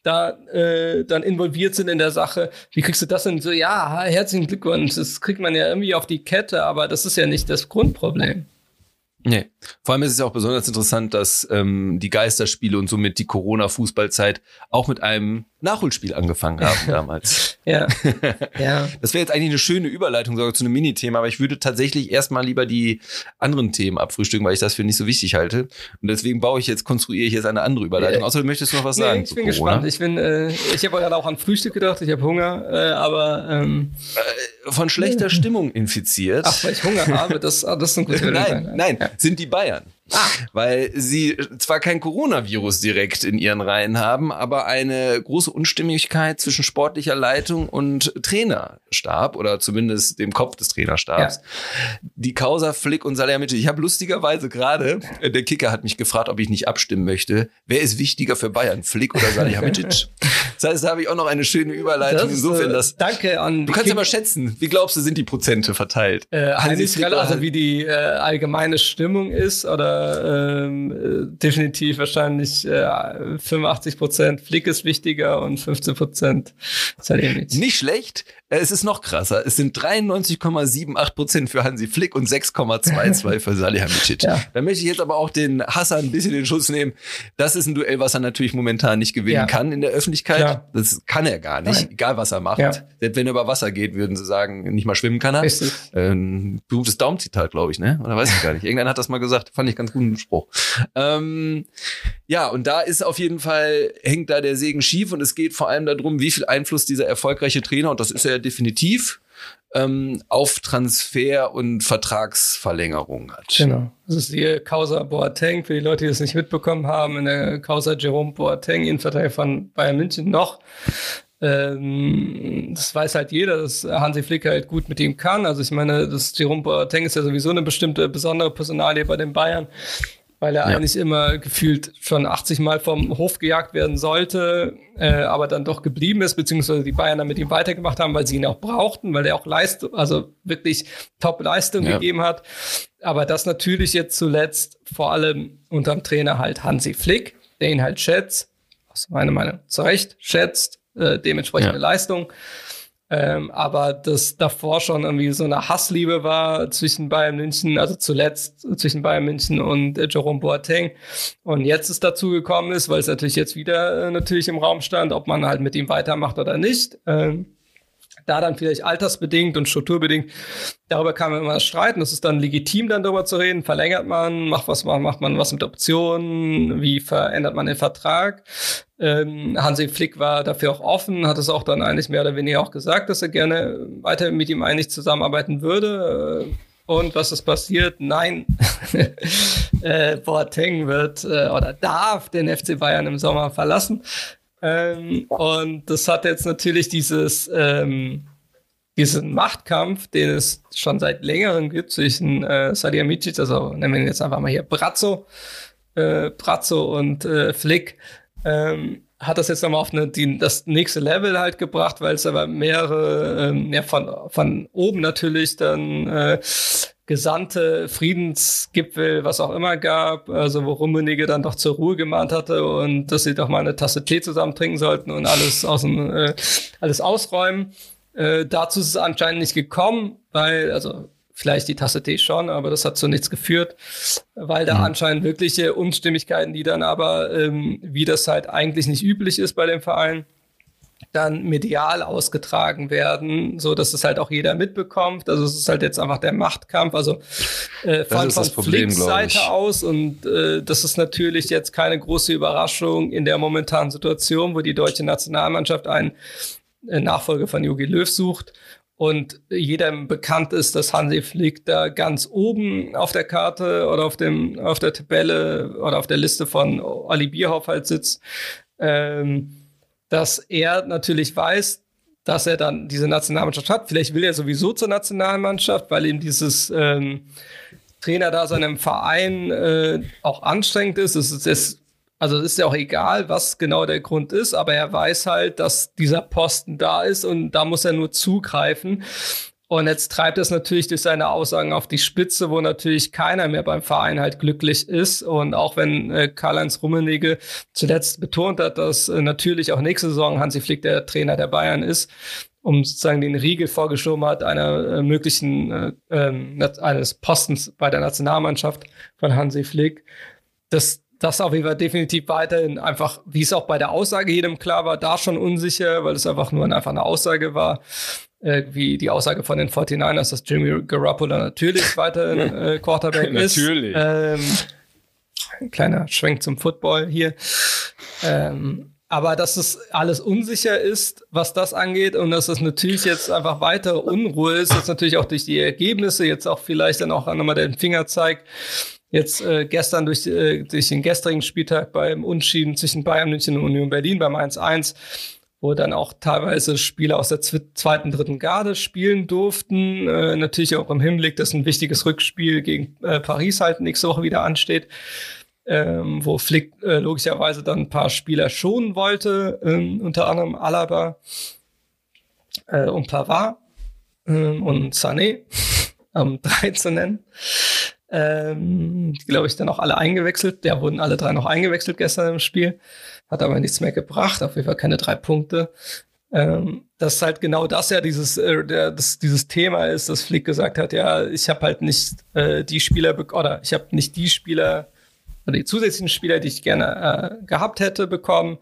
da äh, dann involviert sind in der Sache. Wie kriegst du das denn so? Ja, herzlichen Glückwunsch. Das kriegt man ja irgendwie auf die Kette, aber das ist ja nicht das Grundproblem. Nee. Vor allem ist es ja auch besonders interessant, dass ähm, die Geisterspiele und somit die Corona-Fußballzeit auch mit einem Nachholspiel angefangen haben (laughs) damals. Ja, ja. (laughs) Das wäre jetzt eigentlich eine schöne Überleitung sogar zu einem Minithema, aber ich würde tatsächlich erstmal lieber die anderen Themen abfrühstücken, weil ich das für nicht so wichtig halte. Und deswegen baue ich jetzt, konstruiere ich jetzt eine andere Überleitung. Ja. Außerdem möchtest du noch was Nee, sagen ich zu bin Corona? gespannt. Ich bin, äh, ich habe gerade auch an Frühstück gedacht. Ich habe Hunger, äh, aber ähm, Von schlechter Stimmung infiziert. ach, weil ich Hunger habe, das, ah, das ist ein guter (laughs) Nein, nein, sind die Bayern. Weil sie zwar kein Coronavirus direkt in ihren Reihen haben, aber eine große Unstimmigkeit zwischen sportlicher Leitung und Trainerstab oder zumindest dem Kopf des Trainerstabs. Die Causa Flick und Salihamidzic. Ich habe lustigerweise gerade, äh, der Kicker hat mich gefragt, ob ich nicht abstimmen möchte. Wer ist wichtiger für Bayern, Flick oder Salihamidzic? (laughs) das heißt, da habe ich auch noch eine schöne Überleitung. Das, Insofern, äh, das, danke an du kannst ja mal schätzen, wie glaubst du, sind die Prozente verteilt? Äh, Hansi Flick also wie die äh, allgemeine Stimmung ist, oder äh, definitiv wahrscheinlich äh, 85 Prozent Flick ist wichtiger und 15 Prozent Salihamidzic. Nicht schlecht. Äh, Es ist noch krasser. Es sind 93,78 Prozent für Hansi Flick und 6,22 für Salihamidzic. Ja. Da möchte ich jetzt aber auch den Hassan ein bisschen in Schutz nehmen. Das ist ein Duell, was er natürlich momentan nicht gewinnen Ja. kann in der Öffentlichkeit. Klar. Das kann er gar nicht, Nein. egal was er macht. Ja. Selbst wenn er über Wasser geht, würden sie sagen, nicht mal schwimmen kann er. Richtig. Ähm, berühmtes Daumenzitat, glaube ich, ne? Oder weiß ich gar nicht. Irgendeiner hat das mal gesagt. Fand ich ganz guten Spruch. Ähm, ja, und da ist auf jeden Fall, hängt da der Segen schief und es geht vor allem darum, wie viel Einfluss dieser erfolgreiche Trainer, und das ist ja definitiv, ähm, auf Transfer und Vertragsverlängerung hat. Genau. Das ist die Causa Boateng, für die Leute, die es nicht mitbekommen haben, in der Causa Jerome Boateng, Innenverteidiger von Bayern München noch. Ähm, das weiß halt jeder, dass Hansi Flick halt gut mit ihm kann. Also ich meine, das Jerome Boateng ist ja sowieso eine bestimmte besondere Personalie bei den Bayern, weil er Ja. eigentlich immer gefühlt schon 80 Mal vom Hof gejagt werden sollte, äh, aber dann doch geblieben ist, beziehungsweise die Bayern dann mit ihm weitergemacht haben, weil sie ihn auch brauchten, weil er auch Leistung, also wirklich Top-Leistung Ja. gegeben hat. Aber das natürlich jetzt zuletzt vor allem unterm Trainer halt Hansi Flick, der ihn halt schätzt, aus meiner Meinung zu Recht schätzt, äh, dementsprechende Ja. Leistung. Ähm, aber das davor schon irgendwie so eine Hassliebe war zwischen Bayern München, also zuletzt zwischen Bayern München und äh, Jerome Boateng. Und jetzt ist dazu gekommen ist, weil es natürlich jetzt wieder äh, natürlich im Raum stand, ob man halt mit ihm weitermacht oder nicht. Ähm, da dann vielleicht altersbedingt und strukturbedingt, darüber kann man immer streiten. Es ist dann legitim, dann darüber zu reden. Verlängert man, macht was man, macht man was mit Optionen, wie verändert man den Vertrag? Ähm, Hansi Flick war dafür auch offen, hat es auch dann eigentlich mehr oder weniger auch gesagt, dass er gerne weiter mit ihm eigentlich zusammenarbeiten würde. Äh, Und was ist passiert? Nein, (laughs) äh, Boateng wird äh, oder darf den FC Bayern im Sommer verlassen. Ähm, und das hat jetzt natürlich dieses, ähm, diesen Machtkampf, den es schon seit längerem gibt zwischen äh, Salihamidzic, also nennen wir ihn jetzt einfach mal hier Brazzo, äh, Brazzo und äh, Flick, ähm, hat das jetzt nochmal auf eine, die, das nächste Level halt gebracht, weil es aber mehrere, ähm, ja, von, von oben natürlich dann äh, Gesandte, Friedensgipfel, was auch immer gab, also wo Rummenigge dann doch zur Ruhe gemahnt hatte und dass sie doch mal eine Tasse Tee zusammen trinken sollten und alles aus dem, äh, alles ausräumen. Äh, dazu ist es anscheinend nicht gekommen, weil, also vielleicht die Tasse Tee schon, aber das hat zu nichts geführt, weil da mhm. anscheinend wirkliche Unstimmigkeiten, die dann aber, ähm, wie das halt eigentlich nicht üblich ist bei dem Verein, dann medial ausgetragen werden, so dass es halt auch jeder mitbekommt. Also es ist halt jetzt einfach der Machtkampf, also äh, von, von Problem, Seite aus und äh, das ist natürlich jetzt keine große Überraschung in der momentanen Situation, wo die deutsche Nationalmannschaft einen äh, Nachfolger von Jogi Löw sucht und jedem bekannt ist, dass Hansi Flick da ganz oben auf der Karte oder auf dem auf der Tabelle oder auf der Liste von Ali Bierhoff halt sitzt. Ähm, dass er natürlich weiß, dass er dann diese Nationalmannschaft hat. Vielleicht will er sowieso zur Nationalmannschaft, weil ihm dieses ähm, Trainer da seinem Verein äh, auch anstrengend ist. Es ist, es, also es ist ja auch egal, was genau der Grund ist, aber er weiß halt, dass dieser Posten da ist und da muss er nur zugreifen. Und jetzt treibt es natürlich durch seine Aussagen auf die Spitze, wo natürlich keiner mehr beim Verein halt glücklich ist. Und auch wenn äh, Karl-Heinz Rummenigge zuletzt betont hat, dass äh, natürlich auch nächste Saison Hansi Flick der Trainer der Bayern ist, um sozusagen den Riegel vorgeschoben hat einer äh, möglichen äh, äh, eines Postens bei der Nationalmannschaft von Hansi Flick. Das das auf jeden Fall definitiv weiterhin einfach, wie es auch bei der Aussage jedem klar war, da schon unsicher, weil es einfach nur einfach eine Aussage war äh, wie die Aussage von den 49ers, dass Jimmy Garoppolo natürlich (laughs) weiterhin äh, Quarterback (laughs) ist. Natürlich. Ähm, ein kleiner Schwenk zum Football hier. Ähm, aber dass es alles unsicher ist, was das angeht und dass es natürlich jetzt einfach weitere Unruhe ist, dass natürlich auch durch die Ergebnisse jetzt auch vielleicht dann auch nochmal den Finger zeigt. Jetzt äh, gestern durch, äh, durch den gestrigen Spieltag beim Unschieden zwischen Bayern München und Union Berlin beim 1-1 wo dann auch teilweise Spieler aus der zweiten, dritten Garde spielen durften. Äh, natürlich auch im Hinblick, dass ein wichtiges Rückspiel gegen äh, Paris halt nächste Woche wieder ansteht, ähm, wo Flick äh, logischerweise dann ein paar Spieler schonen wollte, ähm, unter anderem Alaba äh, und Pavard ähm, und Sané, (laughs) um drei zu nennen. Ähm, glaube ich, dann auch alle eingewechselt. Ja, wurden alle drei noch eingewechselt gestern im Spiel hat aber nichts mehr gebracht, auf jeden Fall keine drei Punkte. Ähm, dass halt genau das ja dieses, äh, der, das, dieses Thema ist, dass Flick gesagt hat, ja, ich habe halt nicht äh, die Spieler oder ich habe nicht die Spieler oder die zusätzlichen Spieler, die ich gerne äh, gehabt hätte, bekommen.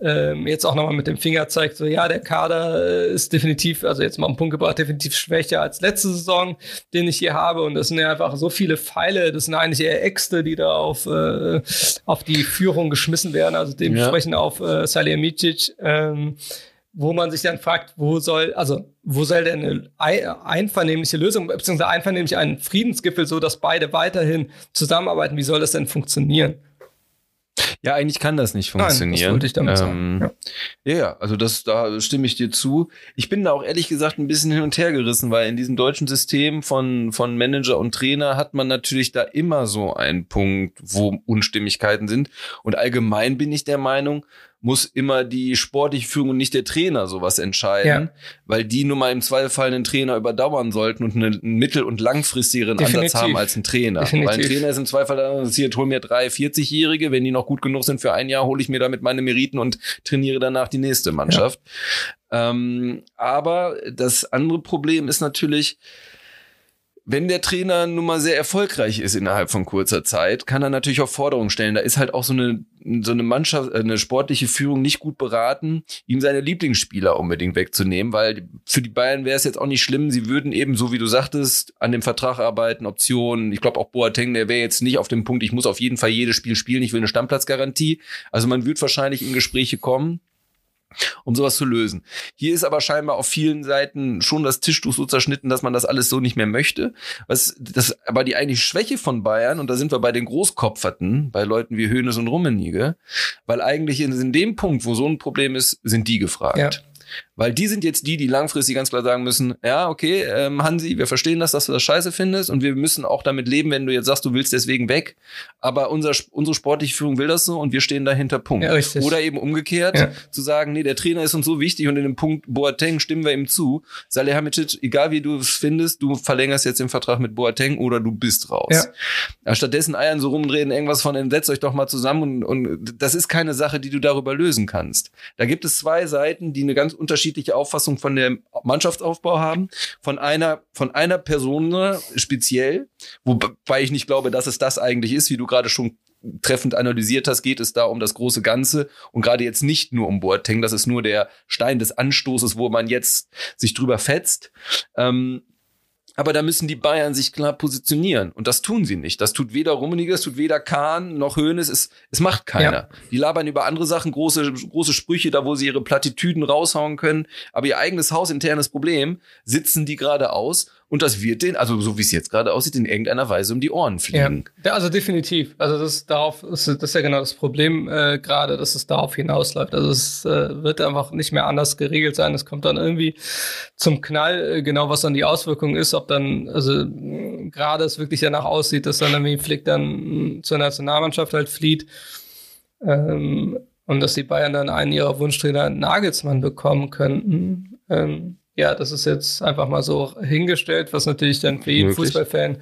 Ähm, jetzt auch nochmal mit dem Finger zeigt, so ja, der Kader äh, ist definitiv, also jetzt mal einen Punkt gebracht, definitiv schwächer als letzte Saison, den ich hier habe. Und das sind ja einfach so viele Pfeile, das sind eigentlich eher Äxte, die da auf, äh, auf die Führung geschmissen werden, also dementsprechend ja. auf äh, Salihamidzic. Ähm, wo man sich dann fragt, wo soll, also wo soll denn eine einvernehmliche Lösung, beziehungsweise einvernehmlich ein Friedensgipfel, so dass beide weiterhin zusammenarbeiten, wie soll das denn funktionieren? Ja, eigentlich kann das nicht funktionieren. Nein, das wollte ich damit ähm, sagen. Ja. ja, also das, da stimme ich dir zu. Ich bin da auch ehrlich gesagt ein bisschen hin und her gerissen, weil in diesem deutschen System von, von Manager und Trainer hat man natürlich da immer so einen Punkt, wo Unstimmigkeiten sind. Und allgemein bin ich der Meinung, muss immer die sportliche Führung und nicht der Trainer sowas entscheiden, ja. weil die nun mal im Zweifelsfall einen Trainer überdauern sollten und einen mittel- und langfristigeren Definitiv. Ansatz haben als ein Trainer. Definitiv. Weil ein Trainer ist im Zweifel dann interessiert, hol mir drei 40-Jährige, wenn die noch gut genug sind für ein Jahr, hole ich mir damit meine Meriten und trainiere danach die nächste Mannschaft. Ja. Ähm, aber das andere Problem ist natürlich, wenn der Trainer nun mal sehr erfolgreich ist innerhalb von kurzer Zeit, kann er natürlich auch Forderungen stellen. Da ist halt auch so eine, so eine Mannschaft, eine sportliche Führung nicht gut beraten, ihm seine Lieblingsspieler unbedingt wegzunehmen, weil für die Bayern wäre es jetzt auch nicht schlimm. Sie würden eben, so wie du sagtest, an dem Vertrag arbeiten, Optionen. Ich glaube auch Boateng, der wäre jetzt nicht auf dem Punkt, ich muss auf jeden Fall jedes Spiel spielen, ich will eine Stammplatzgarantie. Also man wird wahrscheinlich in Gespräche kommen um sowas zu lösen. Hier ist aber scheinbar auf vielen Seiten schon das Tischtuch so zerschnitten, dass man das alles so nicht mehr möchte. Was das aber die eigentliche Schwäche von Bayern und da sind wir bei den Großkopferten, bei Leuten wie Hönes und Rummenigge, weil eigentlich in, in dem Punkt, wo so ein Problem ist, sind die gefragt. Ja. Weil die sind jetzt die, die langfristig ganz klar sagen müssen, ja, okay, ähm, Hansi, wir verstehen das, dass du das scheiße findest und wir müssen auch damit leben, wenn du jetzt sagst, du willst deswegen weg. Aber unser, unsere sportliche Führung will das so und wir stehen dahinter, Punkt. Ja, Oder eben umgekehrt, ja. zu sagen, nee, der Trainer ist uns so wichtig und in dem Punkt Boateng stimmen wir ihm zu. Salihamidzic, egal wie du es findest, du verlängerst jetzt den Vertrag mit Boateng oder du bist raus. Ja. ja stattdessen eiern so rumdrehen, irgendwas von, setzt euch doch mal zusammen und, und das ist keine Sache, die du darüber lösen kannst. Da gibt es zwei Seiten, die eine ganz unterschiedliche Auffassung von dem Mannschaftsaufbau haben. Von einer, von einer Person speziell, wobei ich nicht glaube, dass es das eigentlich ist, wie du gerade schon treffend analysiert hast, geht es da um das große Ganze und gerade jetzt nicht nur um Boateng, das ist nur der Stein des Anstoßes, wo man jetzt sich drüber fetzt. Ähm, aber da müssen die Bayern sich klar positionieren. Und das tun sie nicht. Das tut weder Rummenigge, das tut weder Kahn noch Höhnes. Es, es macht keiner. Ja. Die labern über andere Sachen, große, große Sprüche, da wo sie ihre Plattitüden raushauen können. Aber ihr eigenes hausinternes Problem sitzen die gerade aus. Und das wird den, also so wie es jetzt gerade aussieht, in irgendeiner Weise um die Ohren fliegen. Ja, also definitiv. Also das darauf, das ist ja genau das Problem äh, gerade, dass es darauf hinausläuft. Also es äh, wird einfach nicht mehr anders geregelt sein. Es kommt dann irgendwie zum Knall, äh, genau was dann die Auswirkung ist, ob dann, also gerade es wirklich danach aussieht, dass dann irgendwie Flick dann zur Nationalmannschaft halt flieht. Ähm, und dass die Bayern dann einen ihrer Wunschtrainer Nagelsmann bekommen könnten. Ähm, ja, das ist jetzt einfach mal so hingestellt, was natürlich dann für jeden Fußballfan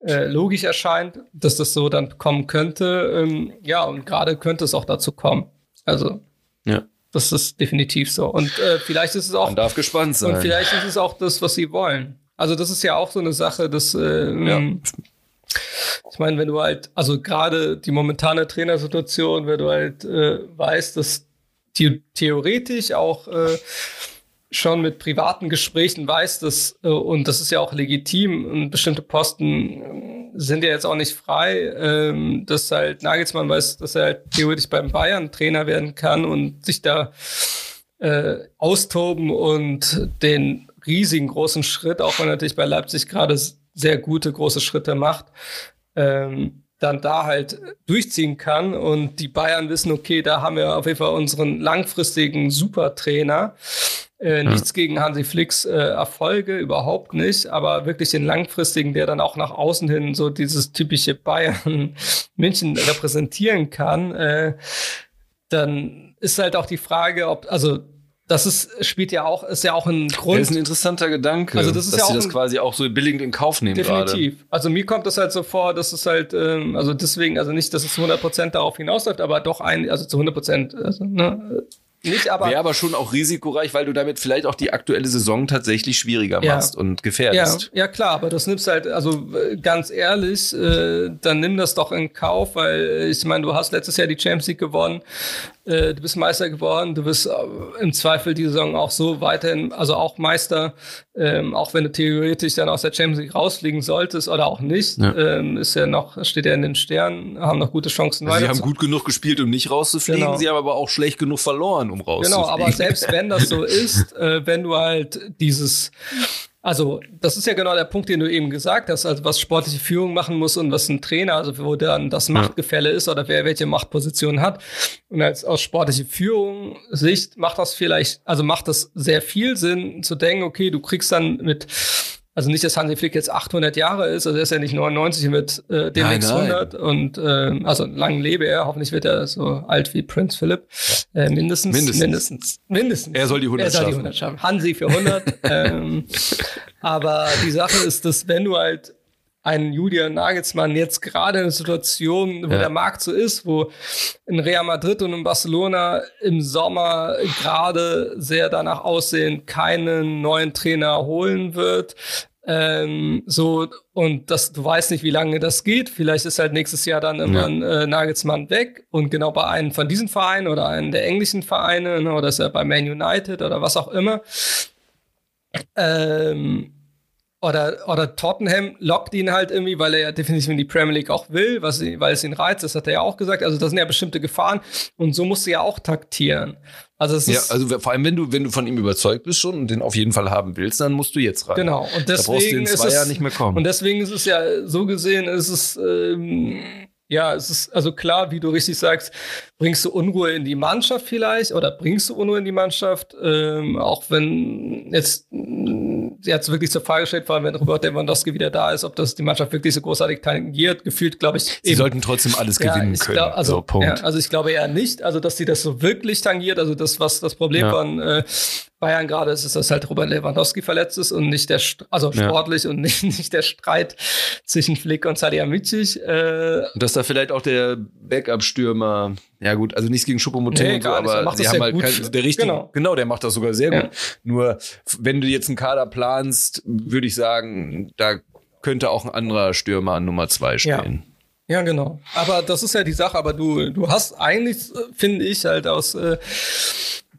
äh, logisch erscheint, dass das so dann kommen könnte. Ähm, ja, und gerade könnte es auch dazu kommen. Also, ja. das ist definitiv so. Und äh, vielleicht ist es auch. Man darf gespannt sein. Und vielleicht ist es auch das, was sie wollen. Also, das ist ja auch so eine Sache, dass. Äh, ja. Ich meine, wenn du halt, also gerade die momentane Trainersituation, wenn du halt äh, weißt, dass die theoretisch auch äh, schon mit privaten Gesprächen weiß, dass, äh, und das ist ja auch legitim, und bestimmte Posten äh, sind ja jetzt auch nicht frei, ähm, dass halt Nagelsmann weiß, dass er halt theoretisch beim Bayern Trainer werden kann und sich da äh, austoben und den riesigen großen Schritt, auch wenn er natürlich bei Leipzig gerade sehr gute große Schritte macht, ähm, dann da halt durchziehen kann. Und die Bayern wissen, okay, da haben wir auf jeden Fall unseren langfristigen Supertrainer äh, nichts gegen Hansi Flicks äh, Erfolge, überhaupt nicht, aber wirklich den langfristigen, der dann auch nach außen hin so dieses typische Bayern (laughs) München repräsentieren kann, äh, dann ist halt auch die Frage, ob, also das ist, spielt ja auch, ist ja auch ein Grund. Das ist ein interessanter Gedanke, also das ist dass ja sie das quasi auch so billigend in Kauf nehmen Definitiv. Grade. Also mir kommt das halt so vor, dass es halt, ähm, also deswegen, also nicht, dass es zu 100% darauf hinausläuft, aber doch ein, also zu 100%, also, ne, nicht, aber. Wäre aber schon auch risikoreich, weil du damit vielleicht auch die aktuelle Saison tatsächlich schwieriger ja. machst und gefährdest. Ja, ja, klar, aber das nimmst halt, also ganz ehrlich, äh, dann nimm das doch in Kauf, weil ich meine, du hast letztes Jahr die Champions League gewonnen, äh, du bist Meister geworden, du bist äh, im Zweifel die Saison auch so weiterhin, also auch Meister, ähm, auch wenn du theoretisch dann aus der Champions League rausfliegen solltest oder auch nicht, ja. ähm, ist ja noch, steht ja in den Sternen, haben noch gute Chancen also weiter. Sie haben gut genug gespielt, um nicht rauszufliegen, genau. sie haben aber auch schlecht genug verloren, um rauszufliegen. Genau, aber selbst wenn das so (laughs) ist, äh, wenn du halt dieses also, das ist ja genau der Punkt, den du eben gesagt hast, also was sportliche Führung machen muss und was ein Trainer, also wo dann das Machtgefälle ist oder wer welche Machtposition hat. Und als aus sportliche Führung Sicht macht das vielleicht, also macht das sehr viel Sinn zu denken, okay, du kriegst dann mit also nicht, dass Hansi Flick jetzt 800 Jahre ist, also er ist ja nicht 99 und wird äh, demnächst 100 und äh, also lang lebe er, hoffentlich wird er so alt wie Prince Philip, äh, mindestens, mindestens, mindestens, mindestens. Er soll die 100 er soll schaffen. Die 100 schaffen. Hansi für 100. (laughs) ähm, aber die Sache ist, dass wenn du halt einen Julian Nagelsmann jetzt gerade in einer Situation, wo ja. der Markt so ist, wo in Real Madrid und in Barcelona im Sommer gerade sehr danach aussehen, keinen neuen Trainer holen wird. Ähm, so, und das, du weißt nicht, wie lange das geht. Vielleicht ist halt nächstes Jahr dann immer ja. ein äh, Nagelsmann weg und genau bei einem von diesen Vereinen oder einem der englischen Vereine ne, oder ist er bei Man United oder was auch immer. Ähm, oder, oder Tottenham lockt ihn halt irgendwie, weil er ja definitiv in die Premier League auch will, was, weil es ihn reizt, das hat er ja auch gesagt. Also das sind ja bestimmte Gefahren und so musst du ja auch taktieren. Also es ja, also vor allem, wenn du, wenn du von ihm überzeugt bist schon und den auf jeden Fall haben willst, dann musst du jetzt rein. Genau. Und deswegen zwei Jahren nicht mehr kommen. Und deswegen ist es ja so gesehen, ist es ähm, Ja, es ist also klar, wie du richtig sagst, bringst du Unruhe in die Mannschaft vielleicht oder bringst du Unruhe in die Mannschaft, ähm, auch wenn jetzt jetzt wirklich zur Frage stellt, vor allem wenn Robert Lewandowski wieder da ist, ob das die Mannschaft wirklich so großartig tangiert. Gefühlt, glaube ich. Sie eben, sollten trotzdem alles ja, gewinnen können. Glaub, also, so, ja, also ich glaube eher nicht, also dass sie das so wirklich tangiert. Also das, was das Problem ja. von äh, Bayern gerade ist, ist, dass halt Robert Lewandowski verletzt ist und nicht der, also sportlich ja. und (laughs) nicht, nicht der Streit zwischen Flick und Salihamidzic. Äh, und dass da vielleicht auch der Backup-Stürmer, ja gut, also nichts gegen Schuppomoting nee, so, aber sie haben halt kein, der richtige, genau. genau, der macht das sogar sehr ja. gut. Nur, wenn du jetzt einen Kader planst, würde ich sagen, da könnte auch ein anderer Stürmer an Nummer zwei stehen. Ja. ja. genau. Aber das ist ja die Sache, aber du, du hast eigentlich, finde ich, halt aus äh,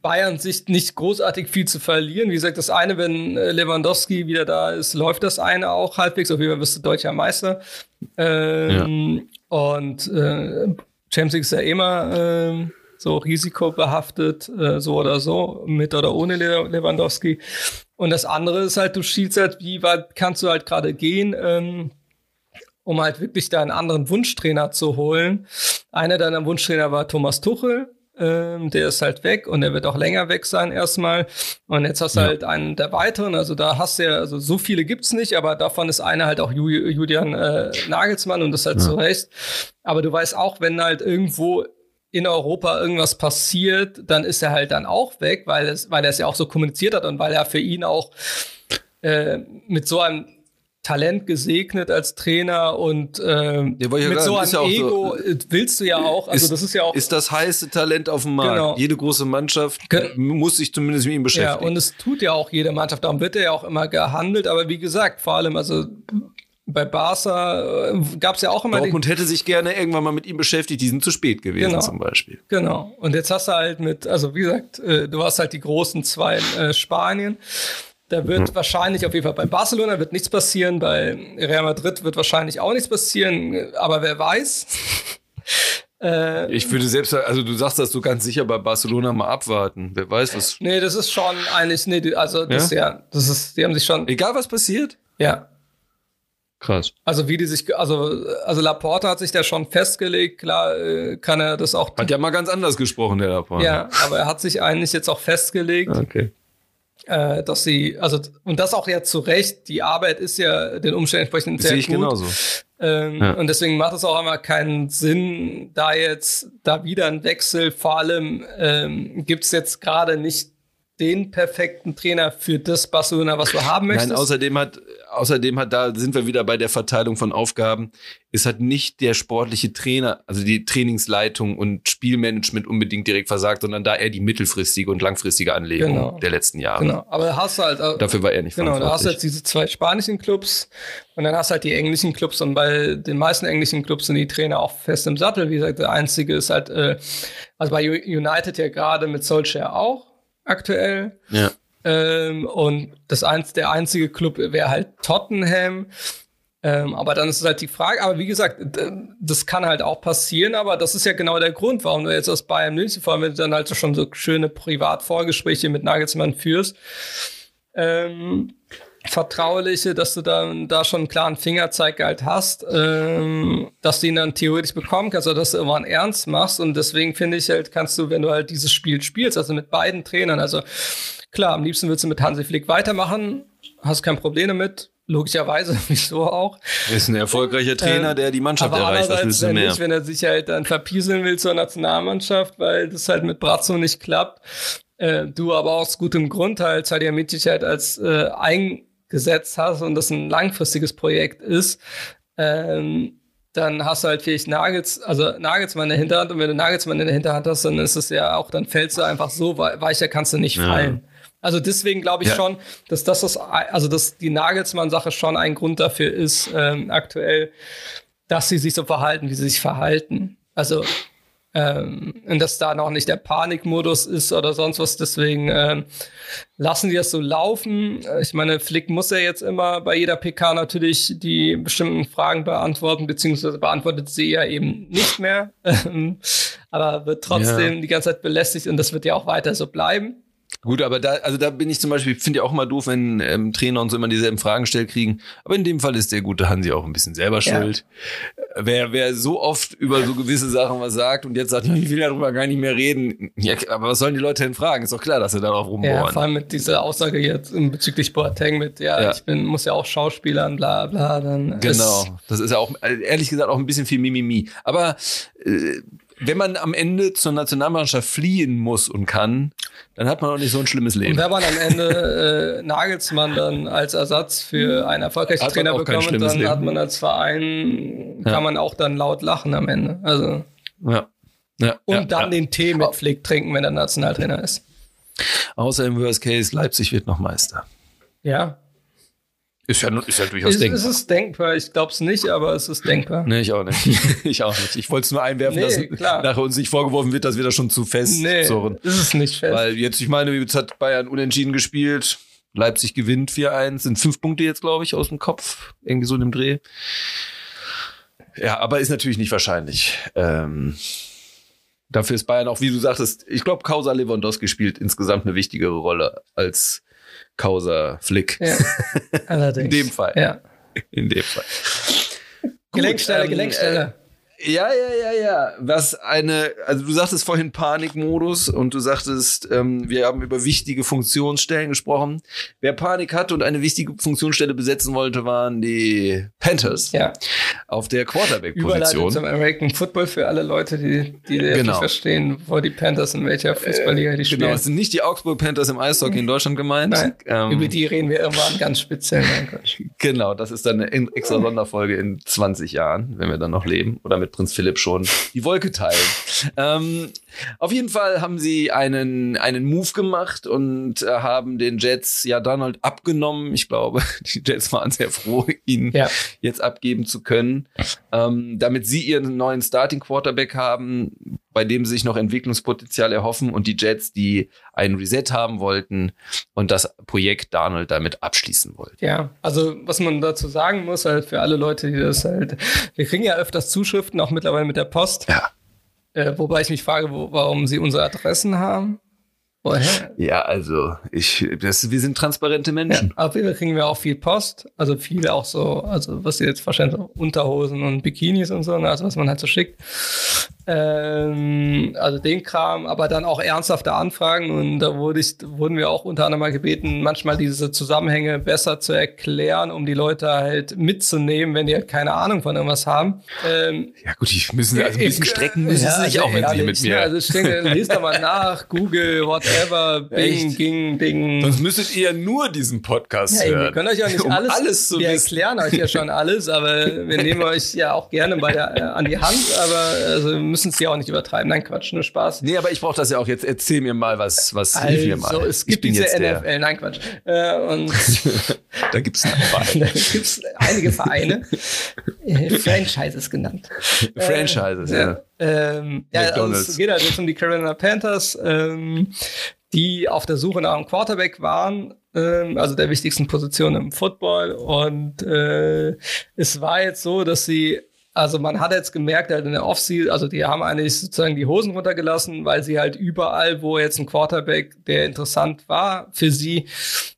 Bayern Sicht nicht großartig viel zu verlieren. Wie gesagt, das eine, wenn äh, Lewandowski wieder da ist, läuft das eine auch halbwegs. Auf jeden Fall bist du deutscher Meister. Ähm, ja. Und äh, Champions League ist ja immer äh, so risikobehaftet, äh, so oder so, mit oder ohne Lewandowski. Und das andere ist halt, du schielst halt, wie weit kannst du halt gerade gehen, ähm, um halt wirklich da einen anderen Wunschtrainer zu holen. Einer deiner Wunschtrainer war Thomas Tuchel ähm, der ist halt weg und der wird auch länger weg sein erstmal. Und jetzt hast du ja. halt einen der weiteren, also da hast du ja, also so viele gibt's nicht, aber davon ist einer halt auch Julian äh, Nagelsmann und das halt ja. zu Recht. Aber du weißt auch, wenn halt irgendwo in Europa irgendwas passiert, dann ist er halt dann auch weg, weil es, weil er es ja auch so kommuniziert hat und weil er für ihn auch äh, mit so einem Talent gesegnet als Trainer und äh, mit sagen, so einem ja Ego so, äh, willst du ja auch. Also ist, das ist ja auch ist das heiße Talent auf dem Markt. Genau. Jede große Mannschaft Ge muss sich zumindest mit ihm beschäftigen. Ja, und es tut ja auch jede Mannschaft. Darum wird er ja auch immer gehandelt. Aber wie gesagt, vor allem also bei Barca äh, gab es ja auch immer. Dortmund hätte sich gerne irgendwann mal mit ihm beschäftigt, die sind zu spät gewesen genau, zum Beispiel. Genau. Und jetzt hast du halt mit, also wie gesagt, äh, du hast halt die großen zwei in äh, Spanien. Da wird mhm. wahrscheinlich auf jeden Fall bei Barcelona wird nichts passieren, bei Real Madrid wird wahrscheinlich auch nichts passieren, aber wer weiß. (laughs) äh, ich würde selbst, also du sagst das so ganz sicher bei Barcelona mal abwarten. Wer weiß was. Nee, das ist schon eigentlich, nee, also das ja, ja das ist, die haben sich schon. Egal was passiert? Ja. Krass. Also wie die sich, also, also Laporte hat sich da schon festgelegt, klar äh, kann er das auch. Hat ja mal ganz anders gesprochen, der Laporte. Ja, aber er hat sich eigentlich jetzt auch festgelegt. Okay äh, dass sie, also, und das auch ja zu Recht, die Arbeit ist ja den Umständen entsprechend sehr Sehe ich gut. genauso. Ähm, ja. Und deswegen macht es auch immer keinen Sinn, da jetzt, da wieder ein Wechsel, vor allem ähm, gibt es jetzt gerade nicht den perfekten Trainer für das Barcelona, was du haben möchtest. Nein, außerdem hat, außerdem hat, da sind wir wieder bei der Verteilung von Aufgaben, ist halt nicht der sportliche Trainer, also die Trainingsleitung und Spielmanagement unbedingt direkt versagt, sondern da eher die mittelfristige und langfristige Anlegung genau. der letzten Jahre. Genau, aber hast du halt, äh, dafür war er nicht Genau, da hast du jetzt diese zwei spanischen Clubs und dann hast du halt die englischen Clubs und bei den meisten englischen Clubs sind die Trainer auch fest im Sattel. Wie gesagt, der einzige ist halt, äh, also bei United ja gerade mit Solskjaer auch aktuell. Ja. Ähm, und das eins, der einzige Club wäre halt Tottenham. Ähm, aber dann ist es halt die Frage, aber wie gesagt, das kann halt auch passieren, aber das ist ja genau der Grund, warum du jetzt aus Bayern München, vor allem wenn du dann halt schon so schöne Privatvorgespräche mit Nagelsmann führst, ähm, vertrauliche, dass du dann da schon einen klaren Fingerzeig halt hast, ähm, dass du ihn dann theoretisch bekommen kannst oder dass du irgendwann ernst machst. Und deswegen finde ich halt, kannst du, wenn du halt dieses Spiel spielst, also mit beiden Trainern, also klar, am liebsten würdest du mit Hansi Flick weitermachen, hast kein Problem damit. Logischerweise, (laughs) wieso auch. Ist ein erfolgreicher Trainer, ähm, der die Mannschaft erreicht. Was willst du mehr? Nicht, wenn er sich halt dann verpieseln will zur Nationalmannschaft, weil das halt mit Brazzo nicht klappt. Äh, du aber aus gutem Grund halt Salihamidzic halt als äh, gesetzt hast und das ein langfristiges Projekt ist, ähm, dann hast du halt vielleicht Nagels, also Nagelsmann in der Hinterhand und wenn du Nagelsmann in der Hinterhand hast, dann ist es ja auch, dann fällst du einfach so weicher kannst du nicht ja. fallen. Also deswegen glaube ich ja. schon, dass das ist, also dass die Nagelsmann-Sache schon ein Grund dafür ist, ähm, aktuell, dass sie sich so verhalten, wie sie sich verhalten. Also ähm, und dass da noch nicht der Panikmodus ist oder sonst was. Deswegen ähm, lassen die das so laufen. Äh, ich meine, Flick muss ja jetzt immer bei jeder PK natürlich die bestimmten Fragen beantworten, beziehungsweise beantwortet sie ja eben nicht mehr. (laughs) aber wird trotzdem ja. die ganze Zeit belästigt und das wird ja auch weiter so bleiben. Gut, aber da, also da bin ich zum Beispiel, finde ich auch immer doof, wenn ähm, Trainer und so immer dieselben Fragen gestellt kriegen. Aber in dem Fall ist der gute Hansi auch ein bisschen selber schuld. Ja. Wer, wer so oft über so gewisse Sachen was sagt und jetzt sagt, ich will darüber gar nicht mehr reden. Ja, aber was sollen die Leute denn fragen? Ist doch klar, dass sie darauf rumbohren. Ja, vor allem mit dieser Aussage jetzt bezüglich Boateng mit, ja, ja. ich bin, muss ja auch Schauspielern, bla, bla, dann. Genau. Das ist ja auch, ehrlich gesagt, auch ein bisschen viel Mimimi. Aber, äh, wenn man am Ende zur Nationalmannschaft fliehen muss und kann, dann hat man auch nicht so ein schlimmes Leben. Und wenn man am Ende äh, Nagelsmann dann als Ersatz für einen erfolgreichen hat Trainer bekommt, dann Leben. hat man als Verein, kann man auch dann laut lachen am Ende. Also. Ja. ja und ja, dann ja. den Tee mit Flick trinken, wenn er Nationaltrainer ist. Außer im Worst Case, Leipzig wird noch Meister. Ja, ist ja, ist ja durchaus ist, denkbar. Ist es denkbar? Ich glaube es nicht, aber es ist denkbar. Nee, ich auch nicht. (laughs) ich auch nicht. Ich wollte es nur einwerfen, nee, dass klar. (laughs) nachher uns nicht vorgeworfen wird, dass wir das schon zu fest nee, surren. ist es nicht fest. Weil jetzt, ich meine, jetzt hat Bayern unentschieden gespielt. Leipzig gewinnt 4-1. Sind fünf Punkte jetzt, glaube ich, aus dem Kopf. Irgendwie so in dem Dreh. Ja, aber ist natürlich nicht wahrscheinlich. Ähm, dafür ist Bayern auch, wie du sagtest, ich glaube, Causa Lewandowski spielt insgesamt eine wichtigere Rolle als Causa Flick. Ja, (laughs) allerdings. In dem Fall. Ja. In dem Fall. Gelenkstelle, ähm, Gelenkstelle. Ja, ja, ja, ja. Was eine, also du sagtest vorhin Panikmodus und du sagtest, ähm, wir haben über wichtige Funktionsstellen gesprochen. Wer Panik hatte und eine wichtige Funktionsstelle besetzen wollte, waren die Panthers. Ja. Auf der Quarterback-Position. zum American Football für alle Leute, die, die genau. nicht verstehen, wo die Panthers in welcher Fußballliga die spielen. Genau, es sind nicht die Augsburg Panthers im Eishockey in Deutschland gemeint. Nein, ähm, über die reden wir irgendwann ganz speziell. (laughs) genau, das ist dann eine extra Sonderfolge in 20 Jahren, wenn wir dann noch leben oder mit mit Prinz Philipp schon die Wolke teilen. ähm, auf jeden Fall haben sie einen, einen Move gemacht und äh, haben den Jets ja Donald abgenommen. Ich glaube, (laughs) die Jets waren sehr froh, ihn ja. jetzt abgeben zu können, ähm, damit sie ihren neuen Starting Quarterback haben, bei dem sie sich noch Entwicklungspotenzial erhoffen und die Jets, die einen Reset haben wollten und das Projekt Donald damit abschließen wollten. Ja, also was man dazu sagen muss, halt für alle Leute, die das halt, wir kriegen ja öfters Zuschriften, auch mittlerweile mit der Post. Ja. Äh, wobei ich mich frage, wo, warum sie unsere Adressen haben. Woher? Ja, also ich, das, wir sind transparente Menschen. Ja, jeden Fall kriegen wir auch viel Post, also viele auch so, also was sie jetzt wahrscheinlich Unterhosen und Bikinis und so, ne, also was man halt so schickt. Ähm, also den Kram, aber dann auch ernsthafte Anfragen und da wurde ich, wurden wir auch unter anderem mal gebeten, manchmal diese Zusammenhänge besser zu erklären, um die Leute halt mitzunehmen, wenn die halt keine Ahnung von irgendwas haben. Ähm, ja gut, ich müssen also ein bisschen strecken müssen ja, sie sich auch, wenn sie mit mir. Also ich denke, lest doch mal (laughs) nach, Google, whatever, Bing, Ging, Ding. Sonst müsstet ihr nur diesen Podcast ja, hören. Wir können euch ja nicht (laughs) um alles, alles zu wir wissen. erklären euch ja schon (laughs) alles, aber wir nehmen euch ja auch gerne bei der, äh, an die Hand, aber also müssen müssen es ja auch nicht übertreiben. Nein, Quatsch, nur Spaß. Nee, aber ich brauche das ja auch jetzt. Erzähl mir mal, was, was also, hilf mir mal. es gibt diese NFL. Nein, Quatsch. Äh, und (laughs) (laughs) da gibt es (laughs) einige Vereine. Äh, Franchises genannt. Franchises, äh, ja. Ähm, ja, also es geht halt jetzt um die Carolina Panthers, ähm, die auf der Suche nach einem Quarterback waren, ähm, also der wichtigsten Position im Football. Und äh, es war jetzt so, dass sie also man hat jetzt gemerkt, halt in der Offseason, also die haben eigentlich sozusagen die Hosen runtergelassen, weil sie halt überall, wo jetzt ein Quarterback, der interessant war, für sie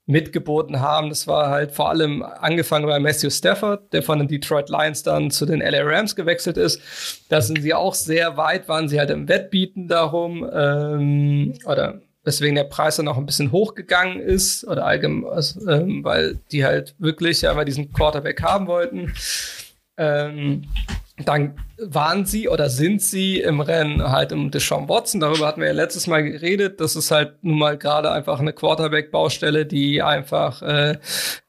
mitgeboten haben. Das war halt vor allem angefangen bei Matthew Stafford, der von den Detroit Lions dann zu den LA Rams gewechselt ist. Da sind sie auch sehr weit, waren sie halt im Wettbieten darum, ähm, oder weswegen der Preis dann auch ein bisschen hochgegangen ist, oder allgemein, also, ähm, weil die halt wirklich ja mal diesen Quarterback haben wollten. Ähm, dann waren sie oder sind sie im Rennen halt um Deshaun Watson. Darüber hatten wir ja letztes Mal geredet. Das ist halt nun mal gerade einfach eine Quarterback-Baustelle, die einfach äh,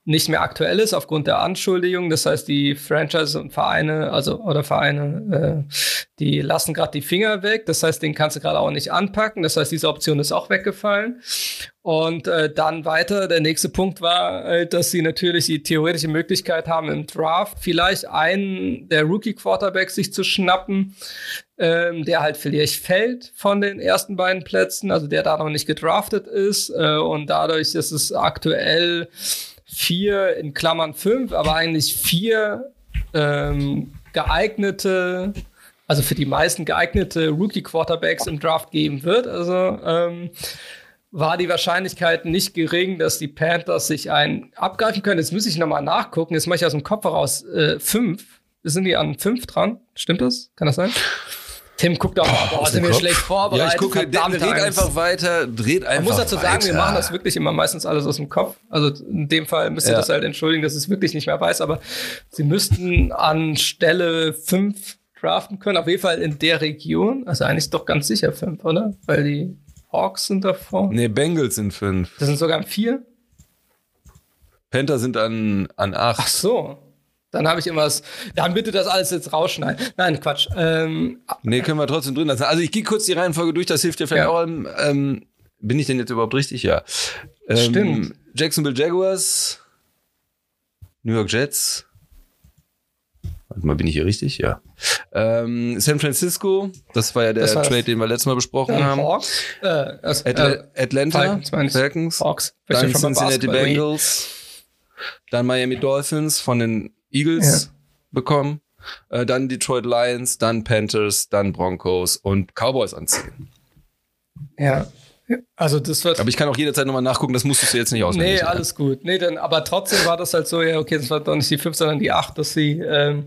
nicht mehr aktuell ist aufgrund der Anschuldigung. Das heißt, die Franchise und Vereine, also oder Vereine, äh, die lassen gerade die Finger weg. Das heißt, den kannst du gerade auch nicht anpacken. Das heißt, diese Option ist auch weggefallen. Und äh, dann weiter, der nächste Punkt war, äh, dass sie natürlich die theoretische Möglichkeit haben, im Draft vielleicht einen der Rookie-Quarterbacks sich zu schnappen, ähm, der halt vielleicht fällt von den ersten beiden Plätzen, also der da noch nicht gedraftet ist. Äh, und dadurch ist es aktuell vier in Klammern fünf, aber eigentlich vier ähm, geeignete, also für die meisten geeignete Rookie-Quarterbacks im Draft geben wird. Also ähm, war die Wahrscheinlichkeit nicht gering, dass die Panthers sich einen abgreifen können. Jetzt muss ich nochmal nachgucken. Jetzt mache ich aus dem Kopf heraus äh, fünf. Sind die an fünf dran? Stimmt das? Kann das sein? Tim guckt auch, boah, boah sind wir schlecht vorbereitet. Ja, ich gucke, Verdammt dreht einfach weiter, dreht einfach Man muss dazu sagen, weiter. wir machen das wirklich immer meistens alles aus dem Kopf. Also in dem Fall müsst ihr ja. das halt entschuldigen, dass ich es wirklich nicht mehr weiß, aber sie müssten an Stelle fünf draften können, auf jeden Fall in der Region. Also eigentlich doch ganz sicher fünf, oder? Weil die Hawks sind davor. Nee, Bengals sind fünf. Das sind sogar an vier? Panther sind an, an acht. Ach so. Dann habe ich immer was. Dann bitte das alles jetzt rausschneiden. Nein, Quatsch. Ähm, nee, können wir trotzdem drin lassen. Also ich gehe kurz die Reihenfolge durch, das hilft dir vielleicht ja. auch. Ähm, bin ich denn jetzt überhaupt richtig? Ja. Ähm, Stimmt. Jacksonville Jaguars, New York Jets. Warte mal, bin ich hier richtig? Ja. Ähm, San Francisco, das war ja der war Trade, den wir letztes Mal besprochen haben. Hawks, äh, also, Atla äh, Atlanta, Falcons, Falcons Hawks, dann Cincinnati Bengals, dann Miami Dolphins von den Eagles ja. bekommen, äh, dann Detroit Lions, dann Panthers, dann Broncos und Cowboys anziehen. Ja. Also das wird. Aber ich kann auch jederzeit nochmal nachgucken, das musstest du jetzt nicht auswendig. Nee, alles gut. Nee, dann, aber trotzdem war das halt so, ja, okay, das war doch nicht die fünf, sondern die acht, dass sie ähm,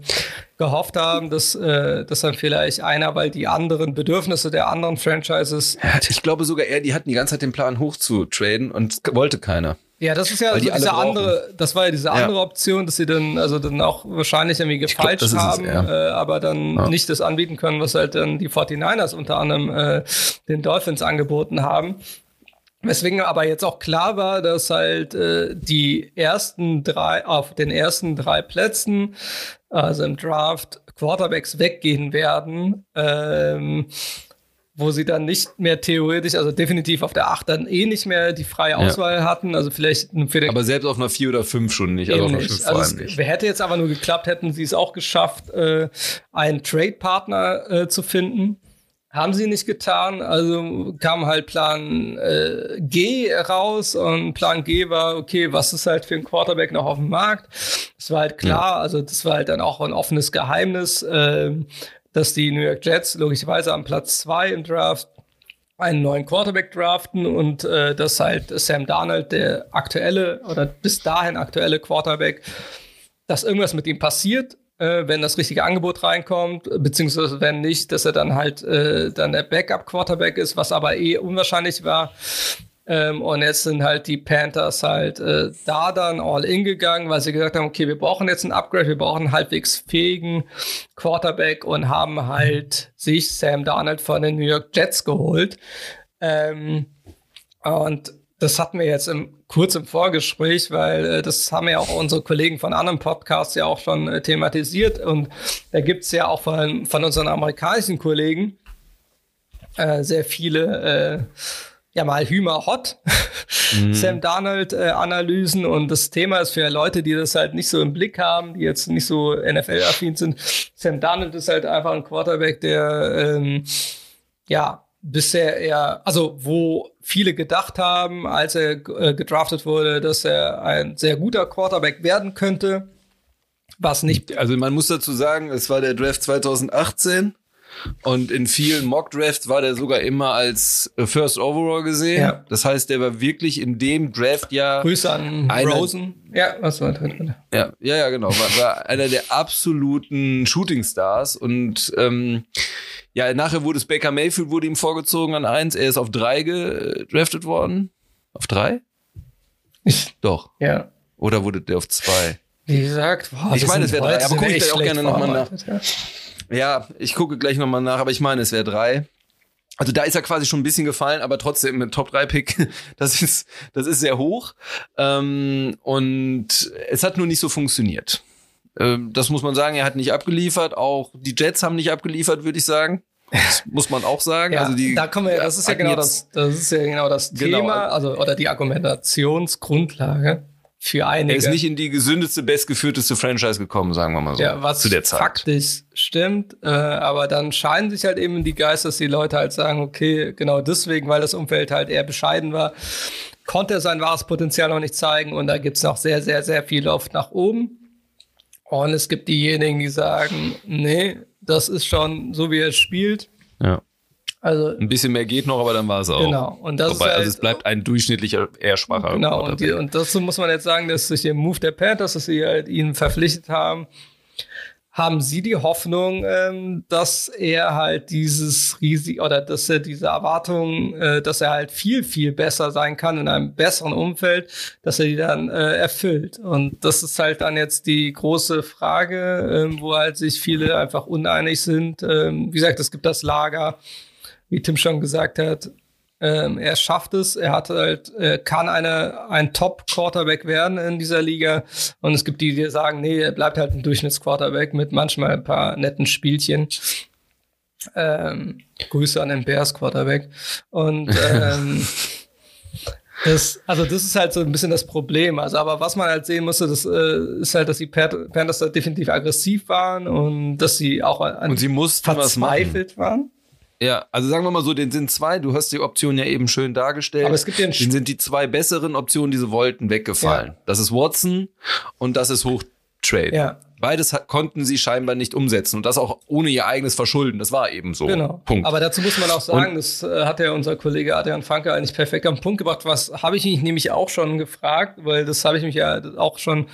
gehofft haben, dass, äh, dass dann vielleicht einer, weil die anderen Bedürfnisse der anderen Franchises. Ich glaube sogar eher, die hatten die ganze Zeit den Plan hochzutraden und wollte keiner. Ja, das ist ja so diese andere, das war ja diese andere ja. Option, dass sie dann, also dann auch wahrscheinlich irgendwie gefalscht glaub, haben, es, ja. äh, aber dann ja. nicht das anbieten können, was halt dann die 49ers unter anderem äh, den Dolphins angeboten haben. Weswegen aber jetzt auch klar war, dass halt äh, die ersten drei, auf den ersten drei Plätzen, also im Draft, Quarterbacks weggehen werden. Ähm, wo sie dann nicht mehr theoretisch, also definitiv auf der 8 dann eh nicht mehr die freie Auswahl ja. hatten. Also vielleicht für den Aber selbst auf einer 4 oder 5 schon nicht. Also auf einer 5 vor allem nicht. Hätte jetzt aber nur geklappt, hätten sie es auch geschafft, äh, einen Trade-Partner äh, zu finden. Haben sie nicht getan, also kam halt Plan äh, G raus und Plan G war, okay, was ist halt für ein Quarterback noch auf dem Markt? Das war halt klar, ja. also das war halt dann auch ein offenes Geheimnis. Äh, dass die New York Jets logischerweise am Platz zwei im Draft einen neuen Quarterback draften und äh, dass halt Sam Darnold, der aktuelle oder bis dahin aktuelle Quarterback, dass irgendwas mit ihm passiert, äh, wenn das richtige Angebot reinkommt, beziehungsweise wenn nicht, dass er dann halt äh, dann der Backup-Quarterback ist, was aber eh unwahrscheinlich war. Ähm, und jetzt sind halt die Panthers halt äh, da dann all in gegangen, weil sie gesagt haben, okay, wir brauchen jetzt ein Upgrade, wir brauchen einen halbwegs fähigen Quarterback und haben halt sich Sam Darnold von den New York Jets geholt. Ähm, und das hatten wir jetzt im, kurz im Vorgespräch, weil äh, das haben ja auch unsere Kollegen von anderen Podcasts ja auch schon äh, thematisiert. Und da gibt's ja auch von, von unseren amerikanischen Kollegen äh, sehr viele äh, ja mal Hümer Hot, mhm. Sam Darnold äh, Analysen und das Thema ist für Leute, die das halt nicht so im Blick haben, die jetzt nicht so NFL-affin sind. Sam Darnold ist halt einfach ein Quarterback, der ähm, ja bisher eher, also wo viele gedacht haben, als er äh, gedraftet wurde, dass er ein sehr guter Quarterback werden könnte. Was nicht. Also man muss dazu sagen, es war der Draft 2018 und in vielen Mock Drafts war der sogar immer als äh, First Overall gesehen. Ja. Das heißt, der war wirklich in dem Draft ja. Grüße an Rosen. Ja, was war drin? Ja, ja, ja, genau. War, war einer der absoluten Shooting Stars und ähm, ja, nachher wurde es Baker Mayfield wurde ihm vorgezogen an eins. Er ist auf drei gedraftet worden. Auf drei? Ich, Doch. Ja. Oder wurde der auf zwei? Wie gesagt, boah, ich meine, es wäre drei, aber gucke ich da auch gerne nochmal nach. Ja. Ja, ich gucke gleich nochmal nach, aber ich meine, es wäre drei. Also da ist er quasi schon ein bisschen gefallen, aber trotzdem mit Top 3 Pick, (laughs) das ist, das ist sehr hoch. Ähm, und es hat nur nicht so funktioniert. Ähm, das muss man sagen, er hat nicht abgeliefert. Auch die Jets haben nicht abgeliefert, würde ich sagen. Das (laughs) muss man auch sagen. Ja, also die, da kommen wir, das ist ja genau das, das ist ja genau das genau. Thema, also oder die Argumentationsgrundlage für einige. Er ist nicht in die gesündeste, bestgeführteste Franchise gekommen, sagen wir mal so. Ja, was zu der Zeit. faktisch stimmt. Äh, aber dann scheinen sich halt eben die Geister, dass die Leute halt sagen, okay, genau deswegen, weil das Umfeld halt eher bescheiden war, konnte er sein wahres Potenzial noch nicht zeigen. Und da gibt's noch sehr, sehr, sehr viel Luft nach oben. Und es gibt diejenigen, die sagen, nee, das ist schon so, wie er spielt. Ja. Also, ein bisschen mehr geht noch, aber dann war es auch. Genau. Und das Wobei, ist halt, also es bleibt ein durchschnittlicher, eher schwacher. Genau. Und, die, und dazu muss man jetzt sagen, dass sich der Move der Panthers, dass sie halt ihn verpflichtet haben, haben Sie die Hoffnung, ähm, dass er halt dieses Risiko oder dass er diese Erwartung, äh, dass er halt viel, viel besser sein kann in einem besseren Umfeld, dass er die dann äh, erfüllt? Und das ist halt dann jetzt die große Frage, ähm, wo halt sich viele einfach uneinig sind. Ähm, wie gesagt, es gibt das Lager, wie Tim schon gesagt hat, ähm, er schafft es, er hat halt, äh, kann eine, ein Top-Quarterback werden in dieser Liga. Und es gibt die, die sagen, nee, er bleibt halt ein Durchschnitts-Quarterback mit manchmal ein paar netten Spielchen. Ähm, Grüße an den Bears Quarterback. Und ähm, (laughs) das, also das ist halt so ein bisschen das Problem. Also, aber was man halt sehen musste, das äh, ist halt, dass die Panthers da definitiv aggressiv waren und dass sie auch an und sie mussten verzweifelt waren. Ja, also sagen wir mal so, den sind zwei, du hast die Option ja eben schön dargestellt. Aber es gibt ja den sind die zwei besseren Optionen, die sie wollten, weggefallen. Ja. Das ist Watson und das ist Hochtrade. Ja. Beides konnten sie scheinbar nicht umsetzen und das auch ohne ihr eigenes Verschulden. Das war eben so. Genau. Punkt. Aber dazu muss man auch sagen, und, das äh, hat ja unser Kollege Adrian Fanke eigentlich perfekt am Punkt gebracht. Was habe ich mich nämlich auch schon gefragt, weil das habe ich mich ja auch schon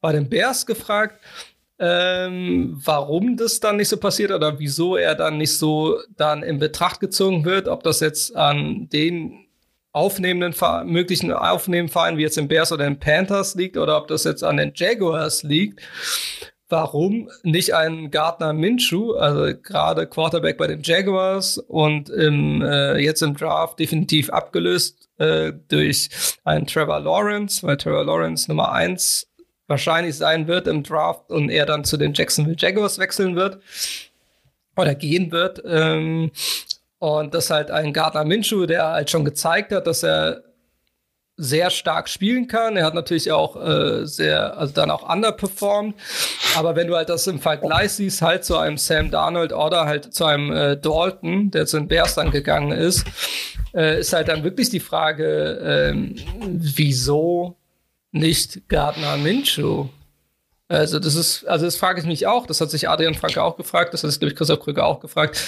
bei den Bears gefragt ähm, warum das dann nicht so passiert oder wieso er dann nicht so dann in Betracht gezogen wird, ob das jetzt an den aufnehmenden möglichen Aufnehmenvereinen wie jetzt im Bears oder im Panthers liegt oder ob das jetzt an den Jaguars liegt. Warum nicht ein Gardner Minshew, also gerade Quarterback bei den Jaguars und im, äh, jetzt im Draft definitiv abgelöst äh, durch einen Trevor Lawrence, weil Trevor Lawrence Nummer eins wahrscheinlich sein wird im Draft und er dann zu den Jacksonville Jaguars wechseln wird oder gehen wird. Ähm, und das halt ein Gardner Minshew, der halt schon gezeigt hat, dass er sehr stark spielen kann. Er hat natürlich auch äh, sehr, also dann auch underperformed. Aber wenn du halt das im Vergleich siehst, halt zu einem Sam Darnold oder halt zu einem äh, Dalton, der zu den Bears dann gegangen ist, äh, ist halt dann wirklich die Frage, ähm, wieso nicht Gardner Minshew. Also das ist, also das frage ich mich auch. Das hat sich Adrian Franke auch gefragt. Das hat sich, glaube ich, Christoph Krüger auch gefragt.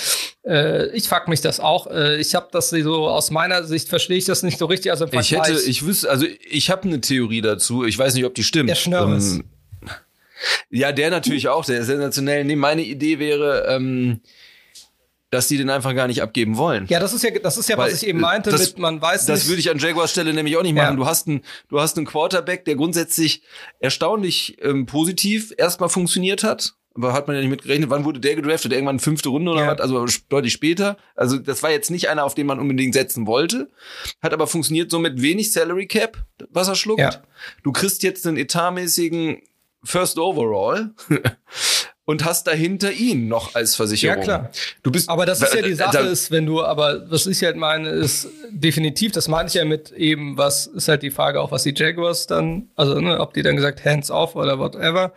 Äh, ich frage mich das auch. Äh, ich habe das so aus meiner Sicht verstehe ich das nicht so richtig. Also ich hätte, ich wüsste, also ich habe eine Theorie dazu. Ich weiß nicht, ob die stimmt. Der Schnörres. Ähm, (laughs) ja, der natürlich auch. Der ist sensationell. Nee, meine Idee wäre. Ähm, dass die den einfach gar nicht abgeben wollen. Ja, das ist ja, das ist ja, Weil, was ich eben meinte, das, mit, man weiß Das würde ich an Jaguars Stelle nämlich auch nicht machen. Ja. Du hast einen, du hast einen Quarterback, der grundsätzlich erstaunlich ähm, positiv erstmal funktioniert hat. Aber hat man ja nicht mitgerechnet. Wann wurde der gedraftet? Irgendwann fünfte Runde oder ja. was? Also deutlich später. Also das war jetzt nicht einer, auf den man unbedingt setzen wollte. Hat aber funktioniert so mit wenig Salary Cap, was er schluckt. Ja. Du kriegst jetzt einen etatmäßigen First Overall. (laughs) und hast dahinter ihn noch als Versicherung. Ja, klar. Du bist, aber das ist ja die Sache, ist, wenn du, aber was ich halt meine, ist definitiv, das meine ich ja mit eben, was ist halt die Frage auch, was die Jaguars dann, also ne, ob die dann gesagt, hands off oder whatever.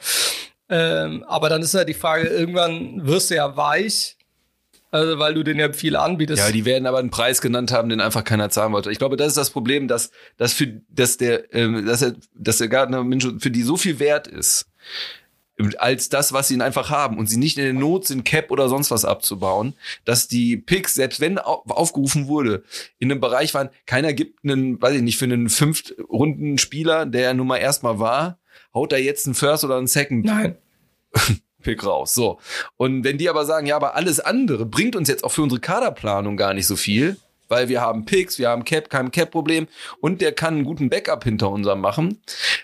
Ähm, aber dann ist halt die Frage, irgendwann wirst du ja weich, also weil du den ja viel anbietest. Ja, die werden aber einen Preis genannt haben, den einfach keiner zahlen wollte. Ich glaube, das ist das Problem, dass, dass für, dass der, ähm, dass er, dass der Gardner für die so viel wert ist als das, was sie einfach haben und sie nicht in der Not sind, Cap oder sonst was abzubauen, dass die Picks, selbst wenn aufgerufen wurde, in einem Bereich waren, keiner gibt einen, weiß ich nicht, für einen fünftrunden Spieler, der ja nun mal erstmal war, haut da jetzt einen First oder einen Second Nein. (laughs) Pick raus. So. Und wenn die aber sagen, ja, aber alles andere bringt uns jetzt auch für unsere Kaderplanung gar nicht so viel, weil wir haben Picks, wir haben Cap, kein Cap-Problem und der kann einen guten Backup hinter unserem machen.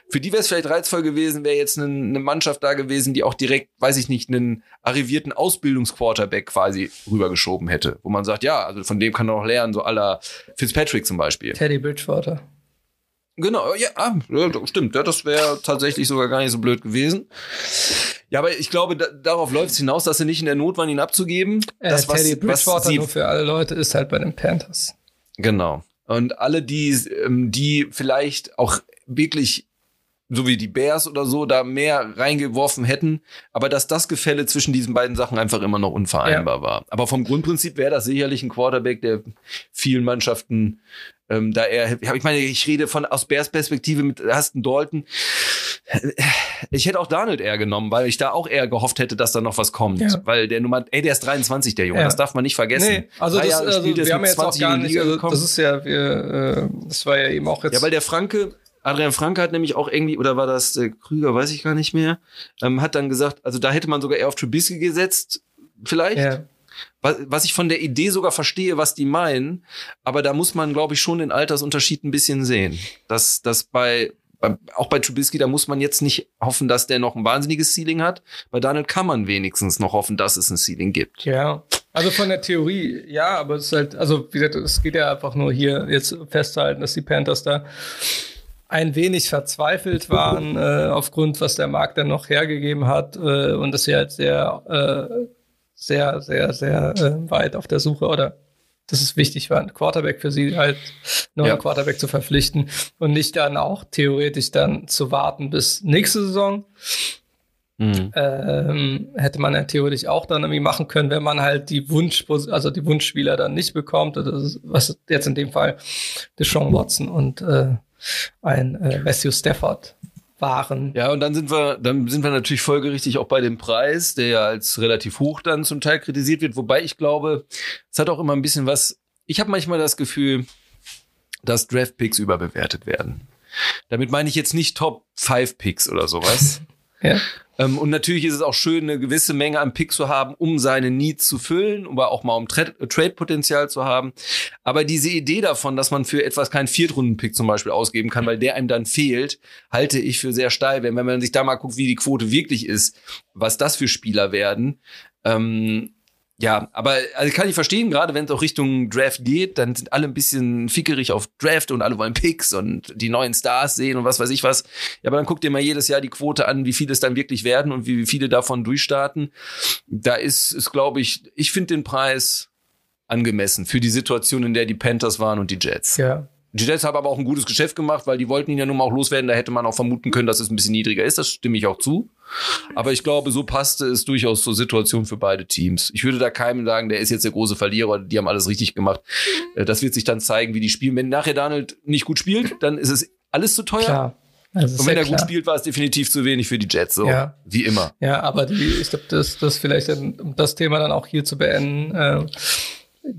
Für die wäre es vielleicht reizvoll gewesen, wäre jetzt eine, eine, Mannschaft da gewesen, die auch direkt, weiß ich nicht, einen arrivierten Ausbildungsquarterback quasi rübergeschoben hätte, wo man sagt, ja, also von dem kann er auch lernen, so aller Fitzpatrick zum Beispiel. Teddy Bridgewater. Genau, ja, ah, stimmt. Das wäre tatsächlich sogar gar nicht so blöd gewesen. Ja, aber ich glaube, da, darauf läuft es hinaus, dass sie nicht in der Not waren, ihn abzugeben. Äh, das, was, Teddy Bridgewater was sie, nur für alle Leute ist halt bei den Panthers. Genau. Und alle, die, ähm, die vielleicht auch wirklich so wie die Bears oder so, da mehr reingeworfen hätten, aber dass das Gefälle zwischen diesen beiden Sachen einfach immer noch unvereinbar ja. war. Aber vom Grundprinzip wäre das sicherlich ein Quarterback, der vielen Mannschaften ähm, da er, ich meine, ich rede von aus Bears Perspektive mit Aston Dalton. Ich hätte auch Donald eher genommen, weil ich da auch eher gehofft hätte, dass da noch was kommt. Ja. Weil der Nummer, ey, der ist 23, der Junge, ja. das darf man nicht vergessen. Nee, also das, also wir haben jetzt auch gar nicht, also das ist ja, wir, äh, das war ja eben auch jetzt. Ja, weil der Franke, Adrian Franke hat nämlich auch irgendwie, oder war das äh, Krüger, weiß ich gar nicht mehr, ähm, hat dann gesagt, also da hätte man sogar eher auf Trubisky gesetzt, vielleicht. Ja. Was, ich von der Idee sogar verstehe, was die meinen, aber da muss man, glaube ich, schon den Altersunterschied ein bisschen sehen. Dass, dass bei, auch bei Trubisky, da muss man jetzt nicht hoffen, dass der noch ein wahnsinniges Ceiling hat. Bei Daniel kann man wenigstens noch hoffen, dass es ein Ceiling gibt. Ja. Also von der Theorie, ja, aber es ist halt, also wie gesagt, es geht ja einfach nur hier jetzt festzuhalten, dass die Panthers da ein wenig verzweifelt waren äh, aufgrund, was der Markt dann noch hergegeben hat äh, und dass sie halt sehr, äh, sehr, sehr, sehr äh, weit auf der Suche oder dass es wichtig war, einen Quarterback für sie halt neuen ja. Quarterback zu verpflichten und nicht dann auch theoretisch dann zu warten bis nächste Saison. Mhm. Ähm, hätte man ja theoretisch auch dann irgendwie machen können, wenn man halt die Wunsch, also die Wunschspieler dann nicht bekommt, was jetzt in dem Fall Deshaun Watson und äh, ein äh, Matthew Stafford waren. Ja, und dann sind wir, dann sind wir natürlich folgerichtig auch bei dem Preis, der ja als relativ hoch dann zum Teil kritisiert wird. Wobei ich glaube, es hat auch immer ein bisschen was. Ich habe manchmal das Gefühl, dass Draft Picks überbewertet werden. Damit meine ich jetzt nicht Top 5 Picks oder sowas. (laughs) ja. Ähm, und natürlich ist es auch schön, eine gewisse Menge an Pick zu haben, um seine Needs zu füllen, aber auch mal um Tra Trade-Potenzial zu haben. Aber diese Idee davon, dass man für etwas keinen Viertrunden-Pick zum Beispiel ausgeben kann, weil der einem dann fehlt, halte ich für sehr steil. Wenn, wenn man sich da mal guckt, wie die Quote wirklich ist, was das für Spieler werden, ähm, ja, aber also kann ich verstehen, gerade wenn es auch Richtung Draft geht, dann sind alle ein bisschen fickerig auf Draft und alle wollen Picks und die neuen Stars sehen und was weiß ich was. Ja, aber dann guckt ihr mal jedes Jahr die Quote an, wie viele es dann wirklich werden und wie viele davon durchstarten. Da ist, ist glaube ich, ich finde den Preis angemessen für die Situation, in der die Panthers waren und die Jets. Ja. Die Jets haben aber auch ein gutes Geschäft gemacht, weil die wollten ihn ja nun mal auch loswerden. Da hätte man auch vermuten können, dass es ein bisschen niedriger ist. Das stimme ich auch zu. Aber ich glaube, so passte es durchaus zur Situation für beide Teams. Ich würde da keinem sagen, der ist jetzt der große Verlierer, die haben alles richtig gemacht. Äh, das wird sich dann zeigen, wie die spielen. Wenn nachher Donald nicht gut spielt, dann ist es alles zu teuer. Klar. Also und wenn er klar. gut spielt, war es definitiv zu wenig für die Jets, so ja. wie immer. Ja, aber die, ich glaube, das, das vielleicht, um das Thema dann auch hier zu beenden, äh,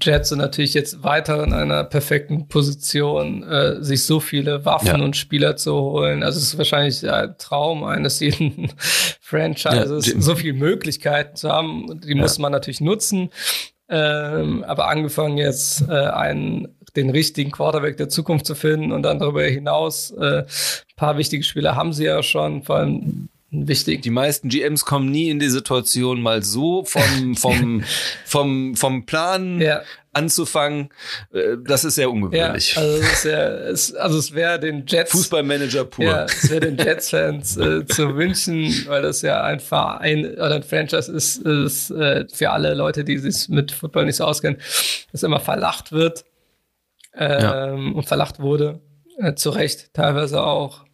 Jets sind natürlich jetzt weiter in einer perfekten Position, äh, sich so viele Waffen ja. und Spieler zu holen. Also es ist wahrscheinlich ein Traum eines jeden (laughs) Franchises, ja, so viele Möglichkeiten zu haben. Die ja. muss man natürlich nutzen. Ähm, aber angefangen jetzt äh, einen den richtigen Quarterback der Zukunft zu finden und dann darüber hinaus äh, paar wichtige Spieler haben sie ja schon, vor allem wichtig. Die meisten GMs kommen nie in die Situation, mal so vom, (laughs) vom, vom, vom Plan ja. anzufangen. Äh, das ist sehr ungewöhnlich. Ja, also es, es, also es wäre den Jets. Fußballmanager pur. Ja, es wäre den Jets-Fans äh, zu wünschen, weil das ja ein Verein oder ein Franchise ist, ist äh, für alle Leute, die sich mit Football nicht so auskennen, das immer verlacht wird ähm, ja. und verlacht wurde. Äh, zu Recht teilweise auch.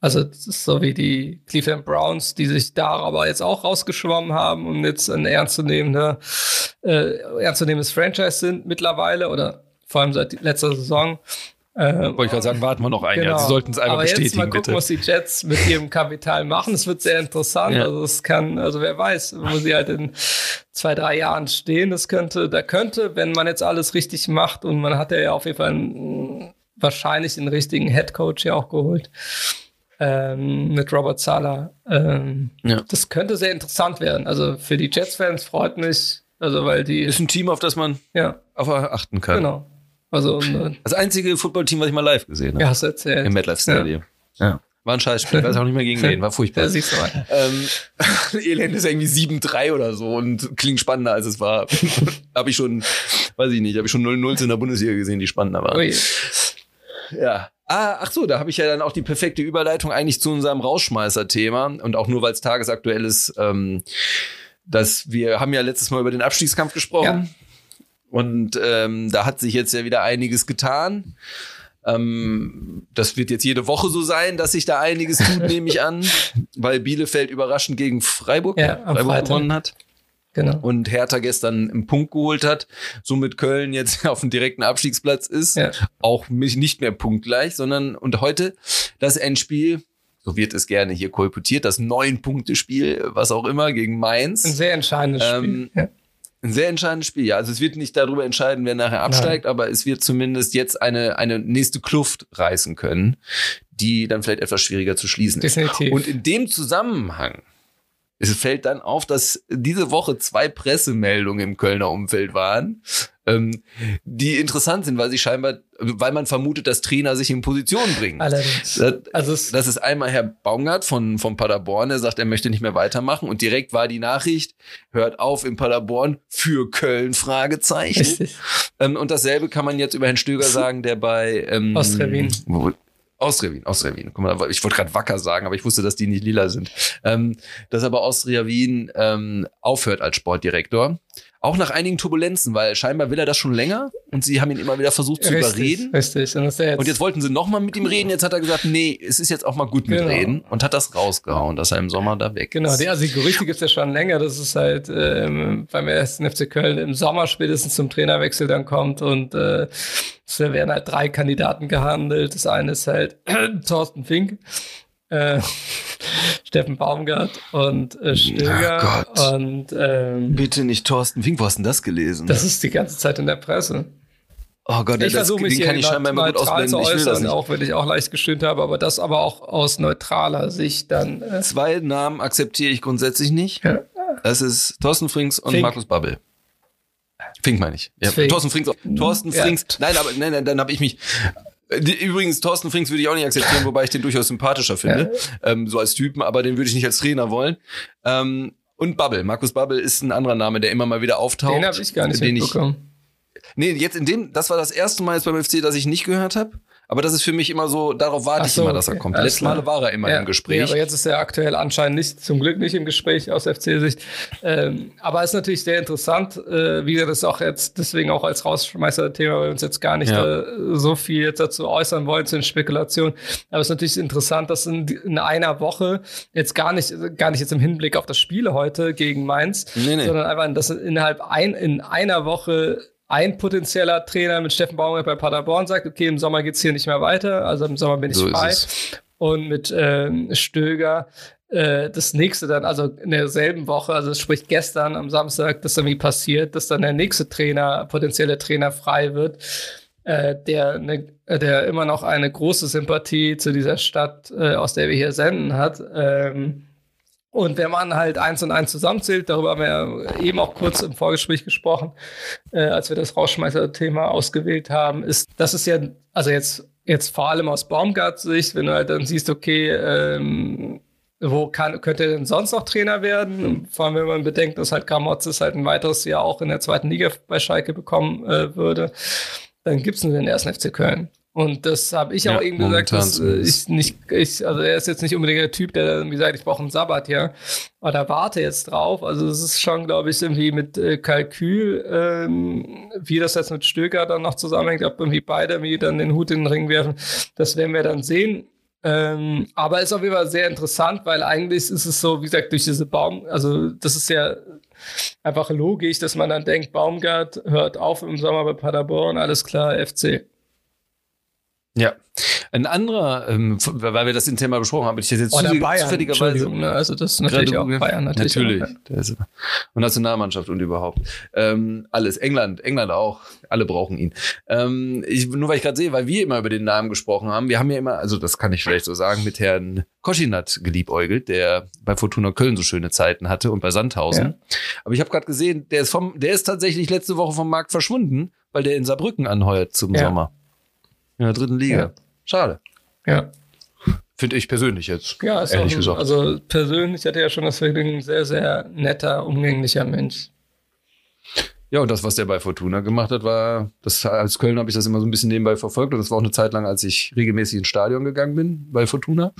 Also das ist so wie die Cleveland Browns, die sich da aber jetzt auch rausgeschwommen haben und jetzt ein ernstzunehmender, äh, ernstzunehmendes Franchise sind mittlerweile oder vor allem seit letzter Saison. Äh, Wollte ich gerade sagen, warten wir noch ein genau. Jahr. Sie sollten es einmal Aber bestätigen, jetzt mal gucken, bitte. was die Jets mit ihrem Kapital machen. Es wird sehr interessant. Ja. Also es kann, also wer weiß, wo sie halt in zwei, drei Jahren stehen. Das könnte, da könnte, wenn man jetzt alles richtig macht und man hat ja auf jeden Fall einen, wahrscheinlich den richtigen Head Coach ja auch geholt ähm, mit Robert Sala. Ähm, ja. Das könnte sehr interessant werden. Also für die Jets-Fans freut mich, also weil die. Ist ein Team, auf das man ja. auf achten kann. Genau. Also, äh, das einzige Footballteam, was ich mal live gesehen habe. Ja, hast du erzählt. Im MetLife Stadium. Ja. ja. War ein Scheißspiel, weiß auch nicht mehr gegen wen, war furchtbar. Ja, siehst du mal. Ähm, (laughs) Elend ist irgendwie 7-3 oder so und klingt spannender, als es war. (laughs) habe ich schon, weiß ich nicht, habe ich schon 0-0 in der Bundesliga gesehen, die spannender waren. Ui. Ja. Ah, ach so, da habe ich ja dann auch die perfekte Überleitung eigentlich zu unserem Rausschmeißer-Thema und auch nur, weil es tagesaktuell ist, ähm, dass wir haben ja letztes Mal über den Abstiegskampf gesprochen ja. und ähm, da hat sich jetzt ja wieder einiges getan. Ähm, das wird jetzt jede Woche so sein, dass sich da einiges tut, (laughs) nehme ich an, weil Bielefeld überraschend gegen Freiburg, Ja, Freiburg gewonnen hat Genau. und Hertha gestern einen Punkt geholt hat, somit Köln jetzt (laughs) auf dem direkten Abstiegsplatz ist, Ja. auch mich nicht mehr punktgleich, sondern und heute das Endspiel, so wird es gerne hier kolportiert, das Neun-Punkte-Spiel, was auch immer, gegen Mainz. Ein sehr entscheidendes Ähm, Spiel. Ja. Ein sehr entscheidendes Spiel, ja. Also es wird nicht darüber entscheiden, wer nachher absteigt, aber es wird zumindest jetzt eine, eine nächste Kluft reißen können, die dann vielleicht etwas schwieriger zu schließen ist. Definitiv. Und in dem Zusammenhang es fällt dann auf, dass diese Woche zwei Pressemeldungen im Kölner Umfeld waren, ähm, die interessant sind, weil sie scheinbar, weil man vermutet, dass Trainer sich in Position bringen. Allerdings. Das, Also es, das ist einmal Herr Baumgart von, von Paderborn, der sagt, er möchte nicht mehr weitermachen. Und direkt war die Nachricht, hört auf in Paderborn für Köln, Fragezeichen. Ähm, und dasselbe kann man jetzt über Herrn Stöger sagen, der bei ähm, Austria Wien. wo- Austria Wien, Austria Wien. Guck mal, ich wollte gerade wacker sagen, aber ich wusste, dass die nicht lila sind. Ähm, dass aber Austria Wien ähm, aufhört als Sportdirektor. Auch nach einigen Turbulenzen, weil scheinbar will er das schon länger und sie haben ihn immer wieder versucht zu richtig, überreden. Richtig. Und, jetzt, Und jetzt wollten sie nochmal mit ihm reden. Jetzt hat er gesagt, nee, es ist jetzt auch mal gut mit Genau. reden und hat das rausgehauen, dass er im Sommer da weg Genau, ist. die, also die Gerüchte gibt es ja schon länger, dass es halt ähm, beim ersten FC Köln im Sommer spätestens zum Trainerwechsel dann kommt und äh, es werden halt drei Kandidaten gehandelt. Das eine ist halt (clears throat) Thorsten Fink, äh, Steffen Baumgart und äh, Stöger. Gott. und ähm, Bitte nicht Thorsten Fink, wo hast du denn das gelesen? das ist die ganze Zeit in der Presse. oh Gott, Ich versuche mich den kann ich scheinbar immer gut zu ausblenden. Das äußern, auch wenn ich auch leicht gestöhnt habe, aber das aber auch aus neutraler Sicht dann. Äh, Zwei Namen akzeptiere ich grundsätzlich nicht. ja. Das ist Thorsten Frings und Fink. Markus Babbel. Fink meine ich. Ja, Fink. Thorsten Frings. Thorsten Ja. Frings. Nein, aber nein, nein, dann habe ich mich. Äh, Übrigens, Thorsten Frings würde ich auch nicht akzeptieren, wobei ich den durchaus sympathischer finde, ähm, so als Typen, aber den würde ich nicht als Trainer wollen. Ähm, und Babbel. Markus Babbel ist ein anderer Name, der immer mal wieder auftaucht. Den habe ich gar nicht den ich, mitbekommen. Nee, jetzt in dem, das war das erste Mal jetzt beim FC, dass ich nicht gehört habe. Aber das ist für mich immer so, darauf warte Ach ich so, immer, dass er kommt. Alles Letztes Mal klar. war er immer Ja, im Gespräch. Ja, aber jetzt ist er aktuell anscheinend nicht, zum Glück nicht im Gespräch aus FC-Sicht. Ähm, aber ist natürlich sehr interessant, äh, wie gesagt, das auch jetzt deswegen auch als Rausschmeißer-Thema, weil wir uns jetzt gar nicht Ja. äh, so viel jetzt dazu äußern wollen zu den Spekulationen. Aber es ist natürlich interessant, dass in, in einer Woche jetzt gar nicht, gar nicht jetzt im Hinblick auf das Spiel heute gegen Mainz, Nee, nee. sondern einfach, dass innerhalb ein, in einer Woche ein potenzieller Trainer mit Steffen Baumgart bei Paderborn sagt, okay, im Sommer geht's hier nicht mehr weiter, also im Sommer bin ich So frei. es. Und mit ähm, Stöger äh, das nächste dann, also in derselben Woche, also sprich gestern am Samstag, das irgendwie passiert, dass dann der nächste Trainer, potenzielle Trainer frei wird, äh, der, ne, der immer noch eine große Sympathie zu dieser Stadt, äh, aus der wir hier senden, hat. Ähm, und wenn man halt eins und eins zusammenzählt, darüber haben wir ja eben auch kurz im Vorgespräch gesprochen, äh, als wir das Rausschmeißer-Thema ausgewählt haben, ist, das ist ja, also jetzt, jetzt vor allem aus Baumgarts Sicht, wenn du halt dann siehst, okay, ähm, wo kann, könnte er denn sonst noch Trainer werden? Vor allem, wenn man bedenkt, dass halt Gramotzes halt ein weiteres Jahr auch in der zweiten Liga bei Schalke bekommen äh, würde, dann gibt's nur den ersten FC Köln. Und das habe ich Ja, auch eben gesagt, dass äh, ich nicht, ich, also er ist jetzt nicht unbedingt der Typ, der dann irgendwie sagt, ich brauche einen Sabbat hier. Aber da warte jetzt drauf. Also es ist schon, glaube ich, irgendwie mit äh, Kalkül, ähm, wie das jetzt mit Stöger dann noch zusammenhängt, ob irgendwie beide irgendwie dann den Hut in den Ring werfen. Das werden wir dann sehen. Ähm, aber ist auf jeden Fall sehr interessant, weil eigentlich ist es so, wie gesagt, durch diese Baum, also das ist ja einfach logisch, dass man dann denkt, Baumgart hört auf im Sommer bei Paderborn, alles klar, FC. Ja. Ein anderer, ähm, weil wir das im Thema besprochen haben, ich jetzt Oder Bayern, zufälligerweise ne? also das ist natürlich auch Bayern natürlich. Natürlich. Auch, ja. Und Nationalmannschaft und überhaupt. Ähm, alles. England, England auch. Alle brauchen ihn. Ähm, ich, nur weil ich gerade sehe, weil wir immer über den Namen gesprochen haben. Wir haben ja immer, also das kann ich vielleicht so sagen, mit Herrn Koschinat geliebäugelt, der bei Fortuna Köln so schöne Zeiten hatte und bei Sandhausen. Aber ich habe gerade gesehen, der ist vom, der ist tatsächlich letzte Woche vom Markt verschwunden, weil der in Saarbrücken anheuert zum Ja. Sommer. In der dritten Liga. Ja. Schade. Ja. Finde ich persönlich jetzt. Ja, ist ehrlich auch, gesagt. Also persönlich hatte er ja schon das Vergnügen, ein sehr, sehr netter, umgänglicher Mensch. Ja, und das, was der bei Fortuna gemacht hat, war, das als Köln habe ich das immer so ein bisschen nebenbei verfolgt. Und das war auch eine Zeit lang, als ich regelmäßig ins Stadion gegangen bin bei Fortuna.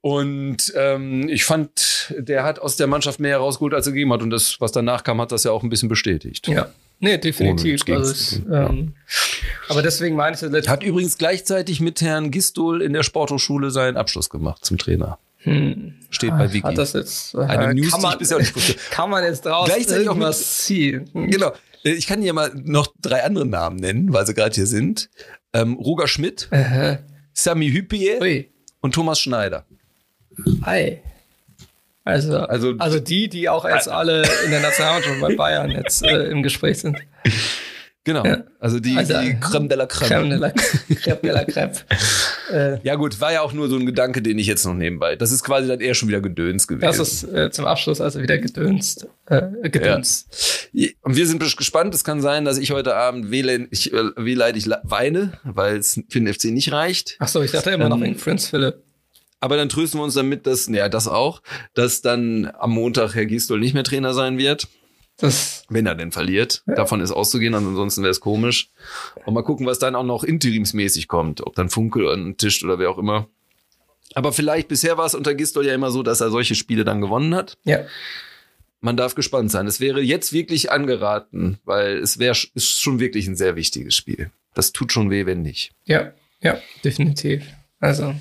Und ähm, ich fand, der hat aus der Mannschaft mehr herausgeholt, als er gegeben hat. Und das, was danach kam, hat das ja auch ein bisschen bestätigt. Ja, Nee, definitiv. Also ich, ähm, aber deswegen meine ich das letzte Hat übrigens gleichzeitig mit Herrn Gistol in der Sporthochschule seinen Abschluss gemacht zum Trainer. Steht bei Wiki. Hat das jetzt, äh, Eine News, kann, die man, ich bisher nicht wusste. (laughs) kann man jetzt draus Gleichzeitig auch irgendwas ziehen? (laughs) Genau. Äh, Ich kann hier mal noch drei andere Namen nennen, weil sie gerade hier sind. Ähm, Roger Schmidt, Äh, Sami Hüppier und Thomas Schneider. ei. Also, Also- also, die, die auch jetzt alle in der Nationalmannschaft bei Bayern jetzt äh, im Gespräch sind. Genau. Ja. Also die, Also, die Creme de la Creme. Crème de la Crème de la Crème. Äh, (laughs) Ja gut, war ja auch nur so ein Gedanke, den ich jetzt noch nebenbei. Das ist quasi dann eher schon wieder Gedöns gewesen. das ist äh, zum Abschluss also wieder gedönst. Äh, gedönst. Und wir sind gespannt. Es kann sein, dass ich heute Abend wehleid ich, äh, wehleidig weine, weil es für den FC nicht reicht. Ach so, ich dachte immer noch Ähm, wegen Prince Philip. Aber dann trösten wir uns damit, dass, ja, das auch, dass dann am Montag Herr Gistol nicht mehr Trainer sein wird, Das, wenn er denn verliert. Davon ist auszugehen, ansonsten wäre es komisch. Und mal gucken, was dann auch noch interimsmäßig kommt. Ob dann Funkel an den Tisch oder wer auch immer. Aber vielleicht, bisher war es unter Gistol ja immer so, dass er solche Spiele dann gewonnen hat. ja. Man darf gespannt sein. Es wäre jetzt wirklich angeraten, weil es wäre ist schon wirklich ein sehr wichtiges Spiel. Das tut schon weh, wenn nicht. Ja, ja, definitiv. Also,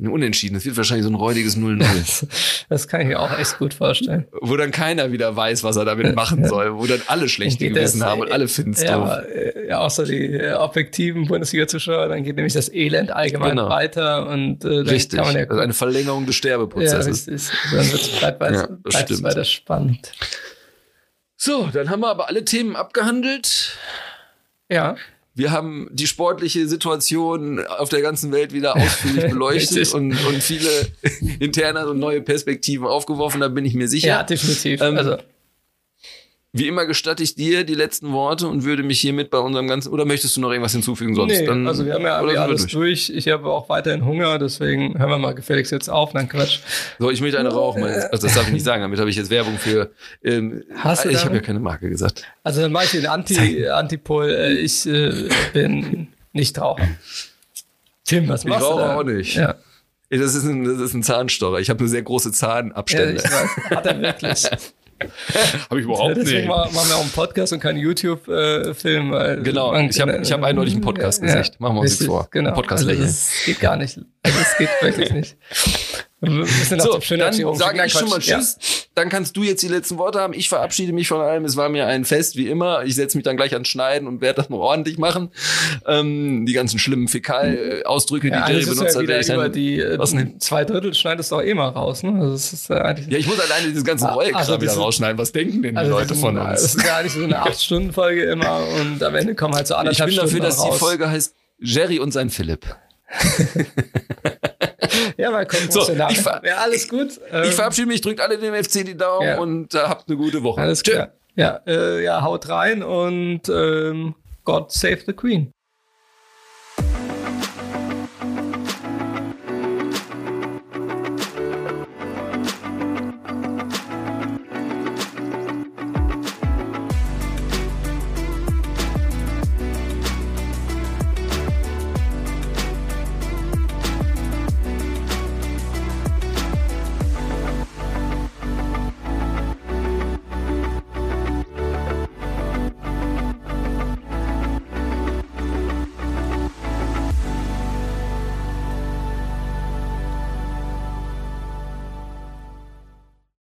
Ein Unentschieden. Es wird wahrscheinlich so ein räudiges 0-0. (laughs) das kann ich mir auch echt gut vorstellen. wo dann keiner wieder weiß, was er damit machen soll. Wo dann alle schlechte Geht Gewissen das, haben und alle finden es ja, doof. aber, äh, ja, außer die äh, objektiven Bundesliga-Zuschauer, dann geht nämlich das Elend allgemein Genau. weiter und äh, Richtig. kann man ja also eine Verlängerung des ja, Sterbeprozesses. richtig. Dann wird's, bleibt Ja, das bleibt es stimmt. weiter spannend. so, dann haben wir aber alle Themen abgehandelt. Ja, Wir haben die sportliche Situation auf der ganzen Welt wieder ausführlich (laughs) beleuchtet und, und viele (laughs) interne und neue Perspektiven aufgeworfen, da bin ich mir ja, sicher. definitiv. Ähm, also, Wie immer gestatte ich dir die letzten Worte und würde mich hiermit bei unserem ganzen. Oder möchtest du noch irgendwas hinzufügen sonst? nee, Dann- also wir haben ja wir alles durch. Ich habe auch weiterhin Hunger, deswegen hören wir mal gefälligst jetzt auf. Nein, Quatsch. So, ich möchte eine rauchen. meine- Also das darf ich nicht sagen. Damit habe ich jetzt Werbung für. Ähm, Hast du ich habe ja keine Marke gesagt. Also dann mache ich den Anti, Antipol. Äh, ich äh, bin nicht Raucher. Tim, was Ich machst du rauche da? auch nicht. Ja, Das ist ein, das ist ein Zahnstocher. Ich habe eine sehr große ja Zahnabstände. ich weiß. Hat er wirklich. (laughs) habe ich Ja, deswegen ma- machen wir auch einen Podcast und keinen YouTube-Film. weil Genau, man- ich hab- ich hab eindeutig ein Podcast-Gesicht. Machen wir uns richtig, vor. Genau. Podcast-Lächeln. Also das geht gar nicht. Also das geht wirklich nicht. So, dann sage ich schon mal. Tschüss. Dann kannst du jetzt die letzten Worte haben. Ich verabschiede mich von allem. Es war mir ein Fest, wie immer. Ich setze mich dann gleich ans Schneiden und werde das noch ordentlich machen. Ähm, die ganzen schlimmen Fäkal-Ausdrücke, Ja, die Jerry ist benutzt ja hat. wieder ich über die äh, Was denn? zwei Drittel schneidest du auch eh mal raus. Ne? Also das ist äh, Ja, ich muss alleine dieses ganze Ah, Rollkram also wieder rausschneiden. Was denken denn die also Leute von ein- Das uns? ist ja eigentlich so eine 8-Stunden-Folge immer und am Ende kommen halt so Ich anderthalb bin dafür, Stunden dass die raus. Folge heißt Jerry und sein Philipp. (laughs) Ja, mal gucken, So, ich ver- Ja, alles gut. Ähm, Ich verabschiede mich, drückt alle dem FC die Daumen Ja. und äh, habt eine gute Woche. Alles Tschö. klar. Ja, äh, ja, haut rein und ähm, God save the Queen.